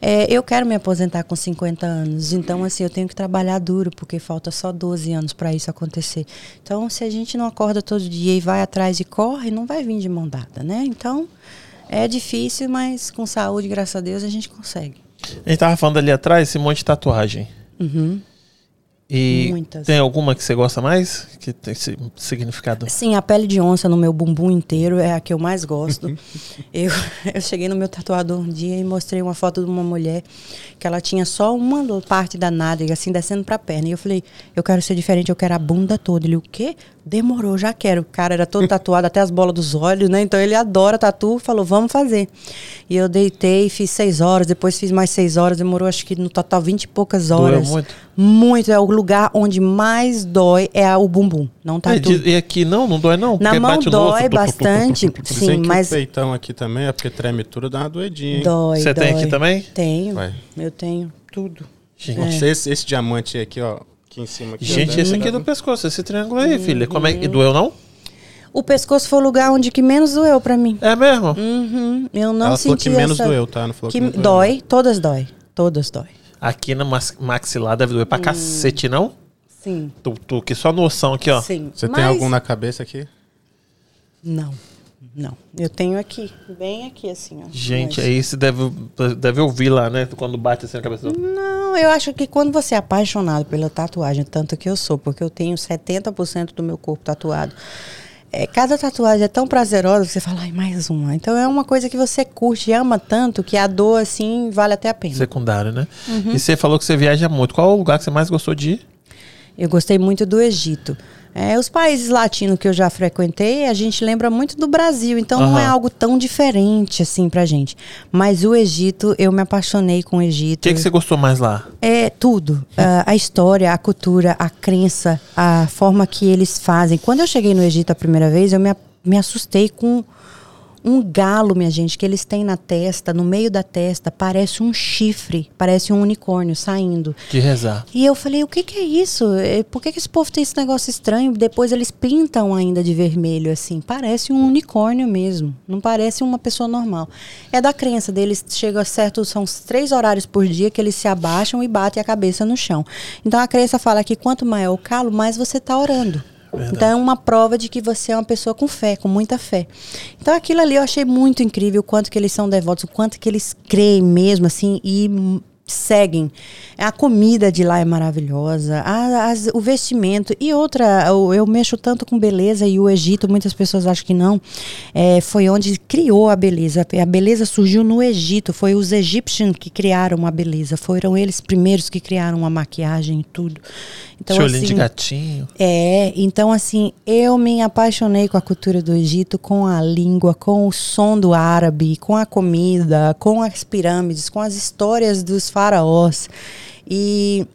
É, eu quero me aposentar com 50 anos, então assim, eu tenho que trabalhar duro, porque falta só 12 anos para isso acontecer. Então, se a gente não acorda todo dia e vai atrás e corre, não vai vir de mão dada, né? Então, é difícil, mas com saúde, graças a Deus, a gente consegue. A gente tava falando ali atrás, esse monte de tatuagem. Uhum. E Muitas. tem alguma que você gosta mais? Que tem esse significado? Sim, a pele de onça no meu bumbum inteiro é a que eu mais gosto. eu, eu cheguei no meu tatuador um dia e mostrei uma foto de uma mulher que ela tinha só uma parte da nádega, assim, descendo pra perna. E eu falei, eu quero ser diferente, eu quero a bunda toda. Ele, o quê? Demorou, já quero. O cara era todo tatuado, até as bolas dos olhos, né? Então ele adora tatu, falou, vamos fazer. E eu deitei, fiz seis horas, depois fiz mais seis horas, demorou acho que no total vinte e poucas Doeu horas. muito? Muito, é o lugar onde mais dói é o bumbum, não tá É, e aqui não, não dói não. Na mão bate no osso, dói tu, tu, tu, tu, tu, bastante, sim, mas o peitão aqui também é porque treme tudo, dá uma doedinha, hein? dói, Você tem aqui também? Tenho, Vai. eu tenho tudo. Gente, esse, esse diamante aqui, ó, aqui em cima. Aqui, gente esse aqui é do pescoço, esse triângulo aí, filha. Como é que doeu não? O pescoço foi o lugar onde que menos doeu pra mim. É mesmo? Uhum, eu não Ela falou senti que menos essa... doeu, tá? Não falou que, que não doeu, dói, todas dói, todas dói. Aqui na mas- maxilar deve doer pra cacete, não? Sim, Tu, tu, que só noção aqui, ó. sim. Você Mas- tem algum na cabeça aqui? Não, não. Eu tenho aqui, bem aqui assim, ó. Gente, Mas- aí você deve, deve ouvir lá, né? Quando bate assim na cabeça. Não, eu acho que quando você é apaixonado pela tatuagem, tanto que eu sou, porque eu tenho 70% do meu corpo tatuado. É, cada tatuagem é tão prazerosa que você fala, ai, mais uma. Então é uma coisa que você curte e ama tanto que a dor, assim, vale até a pena. Secundário, né? Uhum. E você falou que você viaja muito. Qual o lugar que você mais gostou de ir? Eu gostei muito do Egito. É, os países latinos que eu já frequentei, a gente lembra muito do Brasil, então não é algo tão diferente assim pra gente. Mas o Egito, eu me apaixonei com o O Egito. que, que você gostou mais lá? É tudo. Ah, a história, a cultura, a crença, a forma que eles fazem. Quando eu cheguei no Egito a primeira vez, eu me, me assustei com um galo, minha gente, que eles têm na testa, no meio da testa, parece um chifre, parece um unicórnio saindo. De rezar. E eu falei, o que, que é isso? É, Por que, que esse povo tem esse negócio estranho? Depois eles pintam ainda de vermelho, assim. Parece um unicórnio mesmo. Não parece uma pessoa normal. É da crença deles. Chega a certo, são os três horários por dia que eles se abaixam e batem a cabeça no chão. Então a crença fala que quanto maior o calo, mais você está orando. Verdade. Então é uma prova de que você é uma pessoa com fé, com muita fé. Então aquilo ali eu achei muito incrível, o quanto que eles são devotos, o quanto que eles creem mesmo, assim, e seguem. A comida de lá é maravilhosa, a- as- o vestimento. E outra, eu, eu mexo tanto com beleza e o Egito, muitas pessoas acham que não, é, foi onde criou a beleza. A beleza surgiu no Egito, foi os egípcios que criaram a beleza, foram eles primeiros que criaram a maquiagem e tudo. Então, Seu olhinho de assim, gatinho. é, então assim, eu me apaixonei com a cultura do Egito, com a língua, com o som do árabe, com a comida, com as pirâmides, com as histórias dos faraós. E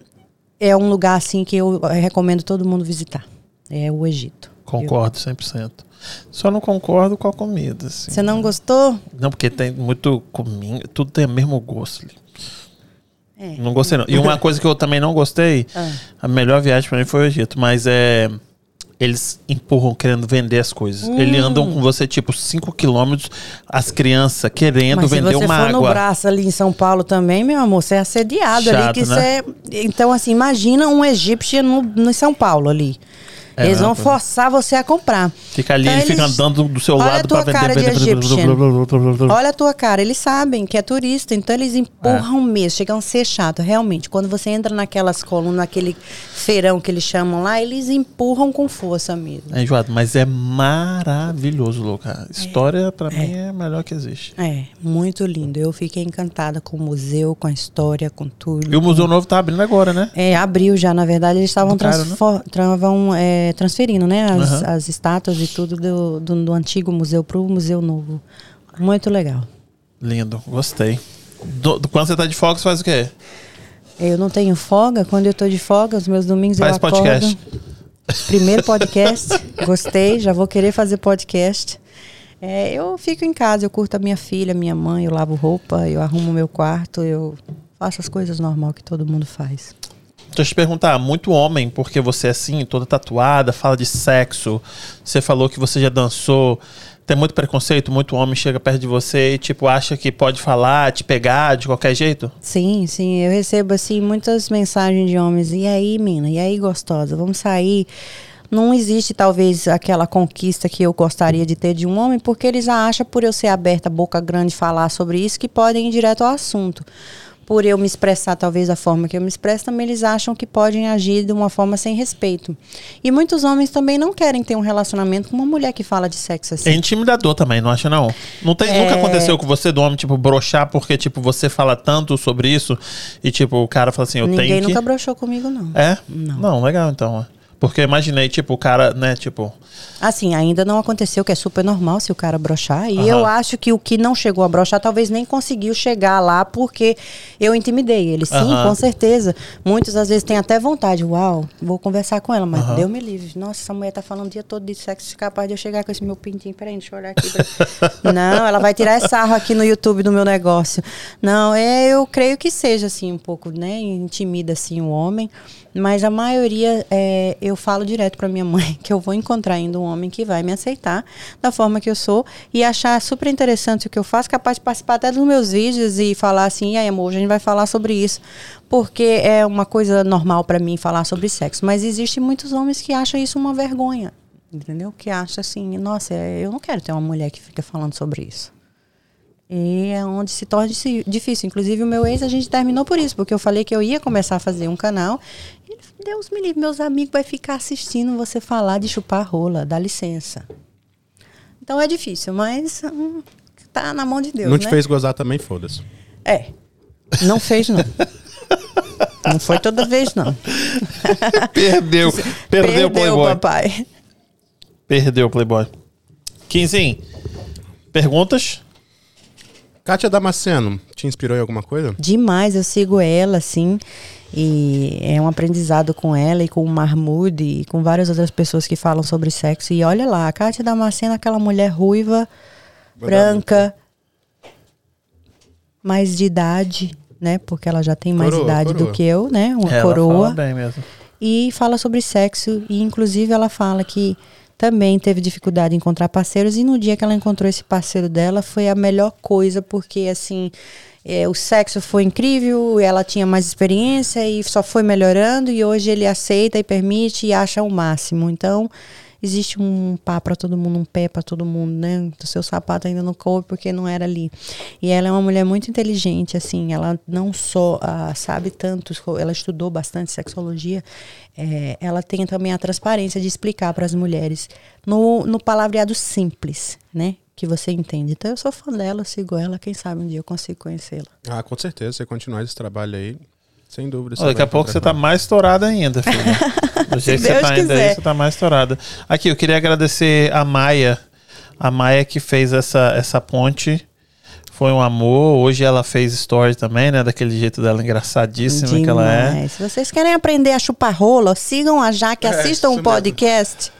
é um lugar assim que eu recomendo todo mundo visitar. É o Egito. Concordo 100%. Só não concordo com a comida. Assim. Você não gostou? Não, porque tem muito comida, tudo tem o mesmo gosto ali. É. Não gostei, não. E uma coisa que eu também não gostei, Ah. a melhor viagem pra mim foi o Egito, mas é. Eles empurram querendo vender as coisas. Eles Hum. andam com você, tipo, 5 quilômetros, as crianças querendo Mas se vender você uma for no água. braço ali em São Paulo também, meu amor, você é assediado Chato, ali. Que né? você... Então, assim, imagina um egípcio no, no São Paulo ali. É, Eles vão forçar você a comprar. Fica ali, Então ele fica andando do seu lado tua pra vender. cara de vender, vender, blá, blá. Olha a tua cara, eles sabem que é turista, então eles É. empurram mesmo, chegam a ser chato, realmente. Quando você entra naquelas colunas, naquele feirão que eles chamam lá, eles empurram com força mesmo. É enjoado, mas é maravilhoso, Luca. História, pra mim, é a melhor que existe. É, muito lindo. Eu fiquei encantada com o museu, com a história, com tudo. E o Museu Novo tá abrindo agora, né? É, abriu já, na verdade, eles estavam Do cara, transfor- travam, é, transferindo, né? As, Aham. as estátuas e tudo do, do, do antigo museu para o museu novo. Muito legal. Lindo, gostei. Do- do- quando você tá de folga, você faz o quê? Eu não tenho folga. Quando eu tô de folga, os meus domingos Faz eu acordo. podcast. Primeiro podcast. gostei, já vou querer fazer podcast. É, eu fico em casa, eu curto a minha filha, minha mãe, eu lavo roupa, eu arrumo meu quarto, eu faço as coisas normal que todo mundo faz. Deixa eu te perguntar, muito homem, porque você é assim, toda tatuada, fala de sexo, você falou que você já dançou, tem muito preconceito, muito homem chega perto de você e, tipo, acha que pode falar, te pegar de qualquer jeito? Sim, sim, eu recebo assim muitas mensagens de homens. E aí, mina? E aí, gostosa? Vamos sair? Não existe talvez aquela conquista que eu gostaria de ter de um homem, porque eles acham por eu ser aberta, boca grande, falar sobre isso, que podem ir direto ao assunto. Por eu me expressar talvez da forma que eu me expresso, também eles acham que podem agir de uma forma sem respeito. E muitos homens também não querem ter um relacionamento com uma mulher que fala de sexo assim. É intimidador também, não acha não? não tem, É. Nunca aconteceu com você do homem, tipo, broxar porque, tipo, você fala tanto sobre isso e, tipo, o cara fala assim, eu Ninguém tenho que... nunca broxou comigo, não. É? Não. Não, legal então. é. Porque imaginei, tipo, o cara, né, tipo, Assim, ainda não aconteceu, que é super normal se o cara brochar. E Aham. eu acho que o que não chegou a brochar talvez nem conseguiu chegar lá porque eu intimidei ele. Sim, Aham. com certeza. Muitos às vezes têm até vontade. Uau, vou conversar com ela, mas Aham. deu me livre. Nossa, essa mulher tá falando o dia todo de sexo, capaz de eu chegar com esse meu pintinho. Peraí, deixa eu olhar aqui. não, ela vai tirar sarro aqui no YouTube do meu negócio. Não, é, eu creio que seja assim um pouco, né? Intimida assim o homem. Mas a maioria, é, eu falo direto pra minha mãe que eu vou encontrar ainda um homem que vai me aceitar da forma que eu sou e achar super interessante o que eu faço, capaz de participar até dos meus vídeos e falar assim, e aí amor, a gente vai falar sobre isso, porque é uma coisa normal pra mim falar sobre sexo. Mas existem muitos homens que acham isso uma vergonha, entendeu? Que acham assim, nossa, é, eu não quero ter uma mulher que fica falando sobre isso. E é onde se torna difícil. Inclusive, o meu ex, a gente terminou por isso, porque eu falei que eu ia começar a fazer um canal. Deus me livre, meus amigos vai ficar assistindo você falar de chupar rola, dá licença. Então é difícil, mas hum, tá na mão de Deus, não né? te fez gozar também, foda-se. É. Não fez, não. não foi toda vez, não. Perdeu. Perdeu o Playboy. papai. Perdeu o Playboy. Quinzinho, perguntas? Kátia Damasceno, te inspirou em alguma coisa? Demais, eu sigo ela, assim, e é um aprendizado com ela e com o Mahmoud e com várias outras pessoas que falam sobre sexo. E olha lá, a Kátia Damasceno, aquela mulher ruiva, branca, mais de idade, né? Porque ela já tem mais Coroa, idade coroa. do que eu, né? Uma Ela coroa fala bem mesmo. e fala sobre sexo e inclusive ela fala que também teve dificuldade em encontrar parceiros e no dia que ela encontrou esse parceiro dela foi a melhor coisa porque assim é, o sexo foi incrível, ela tinha mais experiência e só foi melhorando e hoje ele aceita e permite e acha o máximo. Então existe um pá para todo mundo, um pé para todo mundo, né? O seu sapato ainda não coube porque não era ali. E ela é uma mulher muito inteligente, assim, ela não só ah, sabe tanto, ela estudou bastante sexologia, é, ela tem também a transparência de explicar para as mulheres no, no palavreado simples, né? Que você entende. Então eu sou fã dela, sigo ela, quem sabe um dia eu consigo conhecê-la. Ah, com certeza. Você continuar esse trabalho aí, sem dúvida. Daqui a pouco você tá mais estourada ainda, filha. Do jeito que você Deus tá ainda aí, você tá mais estourada. Aqui, eu queria agradecer a Maia. A Maia que fez essa, essa ponte. Foi um amor. Hoje ela fez story também, né? Daquele jeito dela engraçadíssima que ela é. Demais. Se vocês querem aprender a chupar rola, sigam a Jaque, É, assistam um podcast.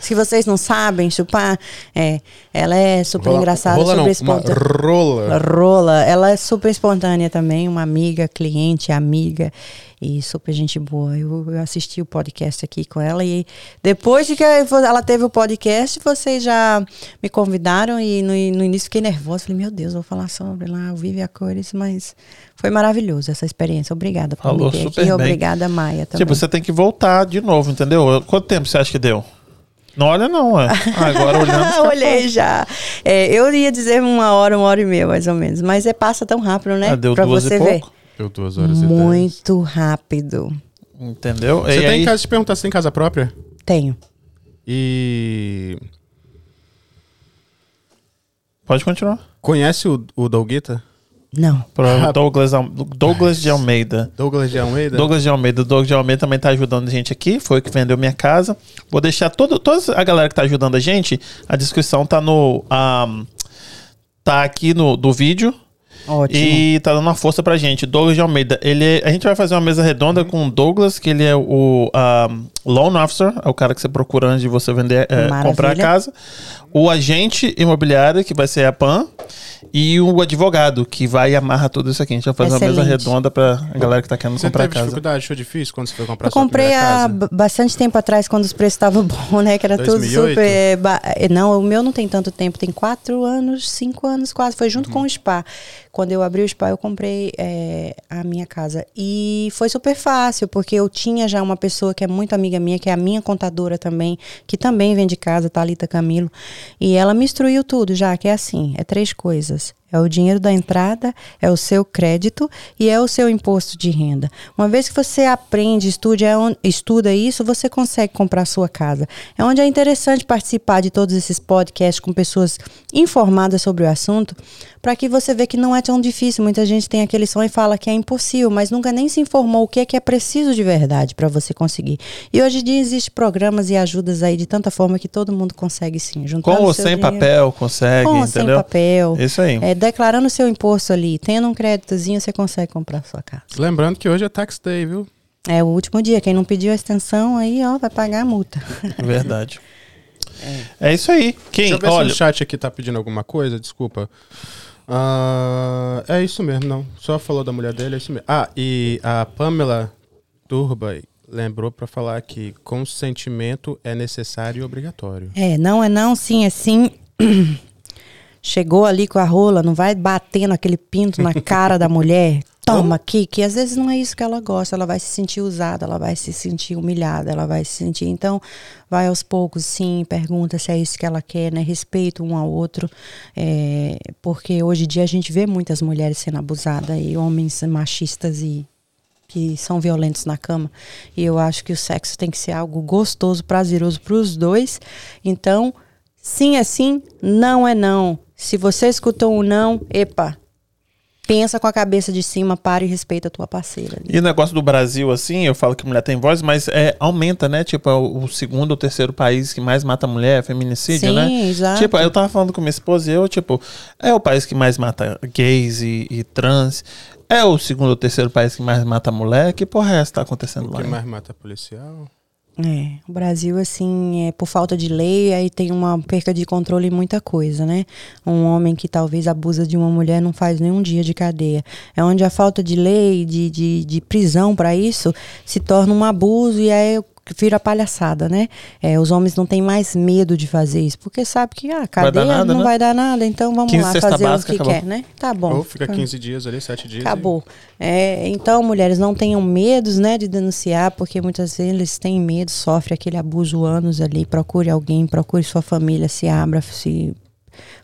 Se vocês não sabem chupar, é, ela é super Rola- engraçada, rola super não, espontânea. rola. Rola, ela é super espontânea também, uma amiga, cliente, amiga e super gente boa. Eu, eu assisti o podcast aqui com ela e depois de que ela teve o podcast, vocês já me convidaram e no, no início fiquei nervosa. Falei, meu Deus, vou falar sobre lá, o Vive a Cores, mas foi maravilhoso essa experiência. Obrigada por Falou me ter super aqui. bem. Obrigada, Maia, também. Tipo, você tem que voltar de novo, entendeu? Quanto tempo você acha que deu? Não olha não, é. Ah, Agora olhando. Olhei já. É, eu ia dizer uma hora, uma hora e meia, mais ou menos. Mas é, passa tão rápido, né? Ah, deu pra duas você e ver. pouco. Deu duas horas e dez. Muito rápido. Entendeu? Você e tem aí, casa, te perguntar, você tem casa própria? Tenho. E. Pode continuar. Conhece o, o Douguita? Não. Para Douglas, Douglas de Almeida. Douglas de Almeida? Douglas de Almeida. O Douglas de Almeida também tá ajudando a gente aqui. Foi o que vendeu minha casa. Vou deixar todo, toda a galera que tá ajudando a gente. A descrição tá no. ahm, tá aqui no do vídeo. Ótimo. E tá dando uma força pra gente. Douglas de Almeida. Ele é- a gente vai fazer uma mesa redonda com o Douglas, que ele é o ahm, loan officer, é o cara que você procura antes de você vender, é, comprar a casa. O agente imobiliário, que vai ser a PAN. E o advogado, que vai e amarra tudo isso aqui. A gente vai fazer uma mesa Excelente. redonda pra galera que tá querendo Você comprar teve casa. dificuldade? Achou difícil quando você foi comprar Eu comprei há bastante tempo atrás, quando os preços estavam bons, né? Que era 2008? tudo super. ba- eh, Não, o meu não tem tanto tempo, tem quatro anos, cinco anos quase. Foi Uhum. junto com o Spa. Quando eu abri o Spa, eu comprei eh, a minha casa. E foi super fácil, porque eu tinha já uma pessoa que é muito amiga minha, que é a minha contadora também, que também vende casa, Thalita Camilo. E ela me instruiu tudo já, que é assim: é três coisas. É o dinheiro da entrada, é o seu crédito e é o seu imposto de renda. Uma vez que você aprende, estuda, é onde, estuda isso, você consegue comprar a sua casa. É onde é interessante participar de todos esses podcasts com pessoas informadas sobre o assunto, para que você veja que não é tão difícil. Muita gente tem aquele sonho e fala que é impossível, mas nunca nem se informou o que é que é preciso de verdade para você conseguir. E hoje em dia existem programas e ajudas aí de tanta forma que todo mundo consegue sim. Com ou sem dinheiro. papel, consegue, Com entendeu? sem papel. Isso aí. É, declarando o seu imposto ali, tendo um créditozinho, você consegue comprar sua casa. Lembrando que hoje é tax day, viu? É o último dia. Quem não pediu a extensão aí, ó, vai pagar a multa. Verdade. É. é isso aí. Quem? Deixa eu ver Olha... se o chat aqui tá pedindo alguma coisa, desculpa. Uh, é isso mesmo, não. Só falou da mulher dele, é isso mesmo. Ah, e a Pamela Turba lembrou para falar que consentimento é necessário e obrigatório. É, não é não, sim é sim. Chegou ali com a rola, não vai batendo aquele pinto na cara da mulher. Toma aqui, que às vezes não é isso que ela gosta, ela vai se sentir usada, ela vai se sentir humilhada, ela vai se sentir. Então, vai aos poucos, sim, pergunta se é isso que ela quer, né? Respeito um ao outro, é, porque hoje em dia a gente vê muitas mulheres sendo abusadas e homens machistas e que são violentos na cama. E eu acho que o sexo tem que ser algo gostoso, prazeroso para os dois. Então, sim é sim, não é não. Se você escutou um não, epa, pensa com a cabeça de cima, para e respeita a tua parceira. Ali. E o negócio do Brasil, assim, eu falo que mulher tem voz, mas é, aumenta, né? Tipo, é o segundo ou terceiro país que mais mata mulher, feminicídio, Sim, né? Exato. Tipo, eu tava falando com minha esposa e eu, tipo, é o país que mais mata gays e, e trans. É o segundo ou terceiro país que mais mata mulher. Que porra é essa que tá acontecendo o lá? Que mais mata policial? É, o Brasil, assim, é, por falta de lei, aí tem uma perca de controle em muita coisa, né? Um homem que talvez abusa de uma mulher não faz nenhum dia de cadeia. É onde a falta de lei, de, de, de prisão para isso, se torna um abuso e aí vira palhaçada, né? É, os homens não têm mais medo de fazer isso, porque sabe que a ah, cadeia vai nada, não né? vai dar nada, então vamos lá fazer o que acabou. quer, né? Tá bom. Ou fica 15 dias ali, 7 dias. Acabou. E... É, então, mulheres, não tenham medos, né, de denunciar, porque muitas vezes eles têm medo, sofrem aquele abuso anos ali. Procure alguém, procure sua família, se abra, se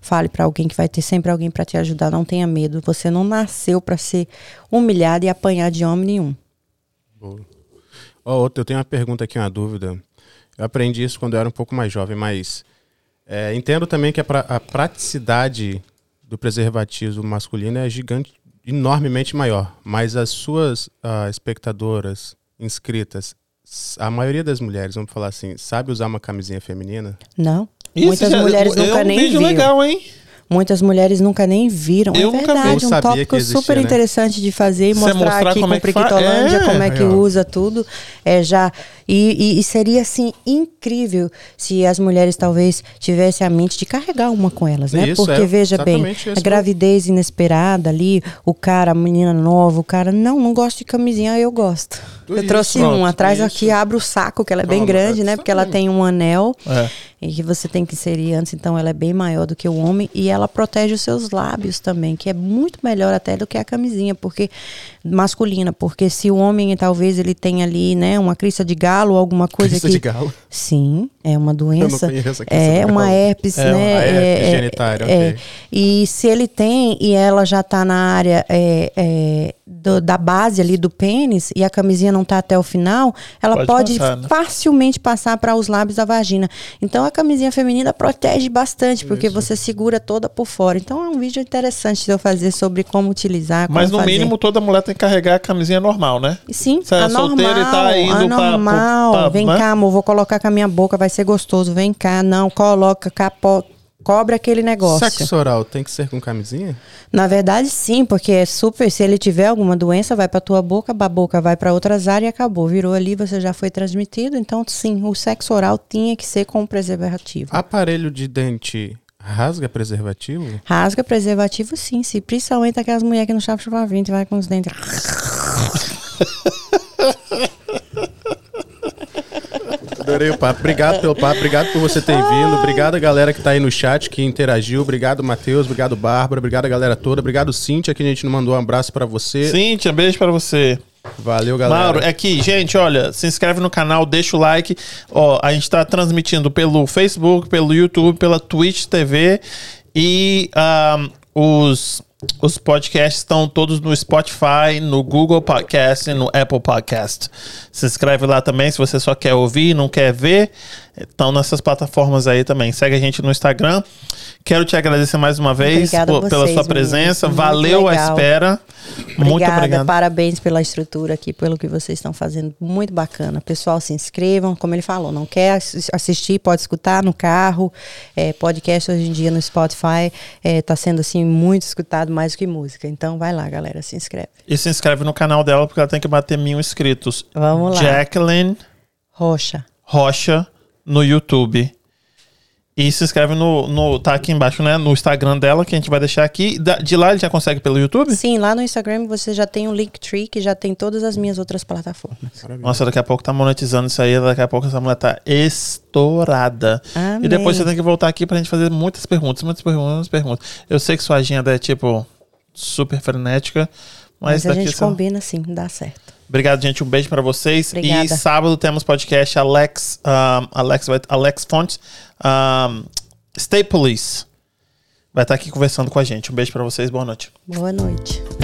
fale para alguém que vai ter sempre alguém para te ajudar. Não tenha medo. Você não nasceu para ser humilhado e apanhar de homem nenhum. Boa. Oh, eu tenho uma pergunta aqui, uma dúvida. Eu aprendi isso quando eu era um pouco mais jovem, mas é, entendo também que a, pra, a, praticidade do preservativo masculino é gigante, enormemente maior. Mas as suas uh, espectadoras inscritas, a maioria das mulheres, vamos falar assim, sabe usar uma camisinha feminina? Não. Isso Muitas já, mulheres nunca é um nem vídeo viram. legal, hein? Muitas mulheres nunca nem viram. Eu é verdade, um tópico existia, super né? interessante de fazer e mostrar, mostrar aqui como com é que Priquitolândia é, como é que usa tudo. É já e, e, e, seria assim incrível se as mulheres talvez tivessem a mente de carregar uma com elas, né? Isso, Porque é, veja bem, a gravidez inesperada ali, o cara, a menina nova, o cara não, não gosta de camisinha, eu gosto. eu isso, trouxe pronto, um atrás isso. aqui, abre o saco, que ela é Toma, bem grande, né? Porque ela tem um anel. É e que você tem que inserir antes, então ela é bem maior do que o homem. E ela protege os seus lábios também, que é muito melhor até do que a camisinha, porque masculina, porque se o homem talvez ele tenha ali, né, uma crista de galo ou alguma coisa crista que de galo. Sim, é uma doença. Eu não é uma herpes, é, né? Uma herpes é, genitária, é, okay. E se ele tem e ela já está na área é, é, do, da base ali do pênis e a camisinha não está até o final, ela pode, pode passar, né? facilmente passar para os lábios da vagina. Então a camisinha feminina protege bastante, porque Isso. você segura toda por fora. Então é um vídeo interessante de eu fazer sobre como utilizar. Como Mas no fazer. mínimo toda mulher tem que carregar a camisinha normal, né? Sim, Você é a solteira normal, e tá indo a normal. Pra, pra, Vem né? cá, amor, vou colocar com a minha boca, vai ser gostoso. Vem cá, não, coloca, capota cobre aquele negócio. Sexo oral tem que ser com camisinha? Na verdade, sim, porque é super. Se ele tiver alguma doença, vai para tua boca, a boca vai para outras áreas e acabou. Virou ali, você já foi transmitido. Então, sim, o sexo oral tinha que ser com preservativo. Aparelho de dente rasga preservativo? Rasga preservativo, sim. Se principalmente aquelas mulheres que não sabem chupar vento vai com os dentes. Adorei o papo. Obrigado pelo papo, obrigado por você ter vindo. Obrigado a galera que tá aí no chat, que interagiu. Obrigado, Matheus. Obrigado, Bárbara. Obrigado a galera toda. Obrigado, Cíntia, que a gente não mandou um abraço para você. Cíntia, beijo para você. Valeu, galera. Mauro, é aqui, gente, olha, se inscreve no canal, deixa o like. Ó, a gente tá transmitindo pelo Facebook, pelo YouTube, pela Twitch TV E um, os, os podcasts estão todos no Spotify, no Google Podcast e no Apple Podcast. Se inscreve lá também se você só quer ouvir, não quer ver. Estão nessas plataformas aí também. Segue a gente no Instagram. Quero te agradecer mais uma vez por- pela sua presença. Muito Valeu a espera. Muito Obrigada, obrigado. parabéns pela estrutura aqui, pelo que vocês estão fazendo. Muito bacana. Pessoal, se inscrevam. Como ele falou, não quer assis- assistir, pode escutar no carro. É, podcast hoje em dia no Spotify está sendo assim muito escutado mais do que música. Então vai lá, galera, se inscreve. E se inscreve no canal dela porque ela tem que bater mil inscritos. Vamos lá. Jacqueline Rocha. Rocha no YouTube. E se inscreve no, no. Tá aqui embaixo, né? No Instagram dela, que a gente vai deixar aqui. De lá ele já consegue pelo YouTube? Sim, lá no Instagram você já tem o Linktree, que já tem todas as minhas outras plataformas. Nossa, daqui a pouco tá monetizando isso aí. Daqui a pouco essa mulher tá estourada. Amém. E depois você tem que voltar aqui pra gente fazer muitas perguntas, muitas perguntas, muitas perguntas. Eu sei que sua agenda é, tipo, super frenética. Mas, Mas, a gente só... combina sim, dá certo. Obrigado, gente. Um beijo pra vocês. E Obrigada. sábado temos podcast Alex, um, Alex, Alex Fontes, um, Stay Police. Vai estar aqui conversando com a gente. Um beijo pra vocês. Boa noite. Boa noite.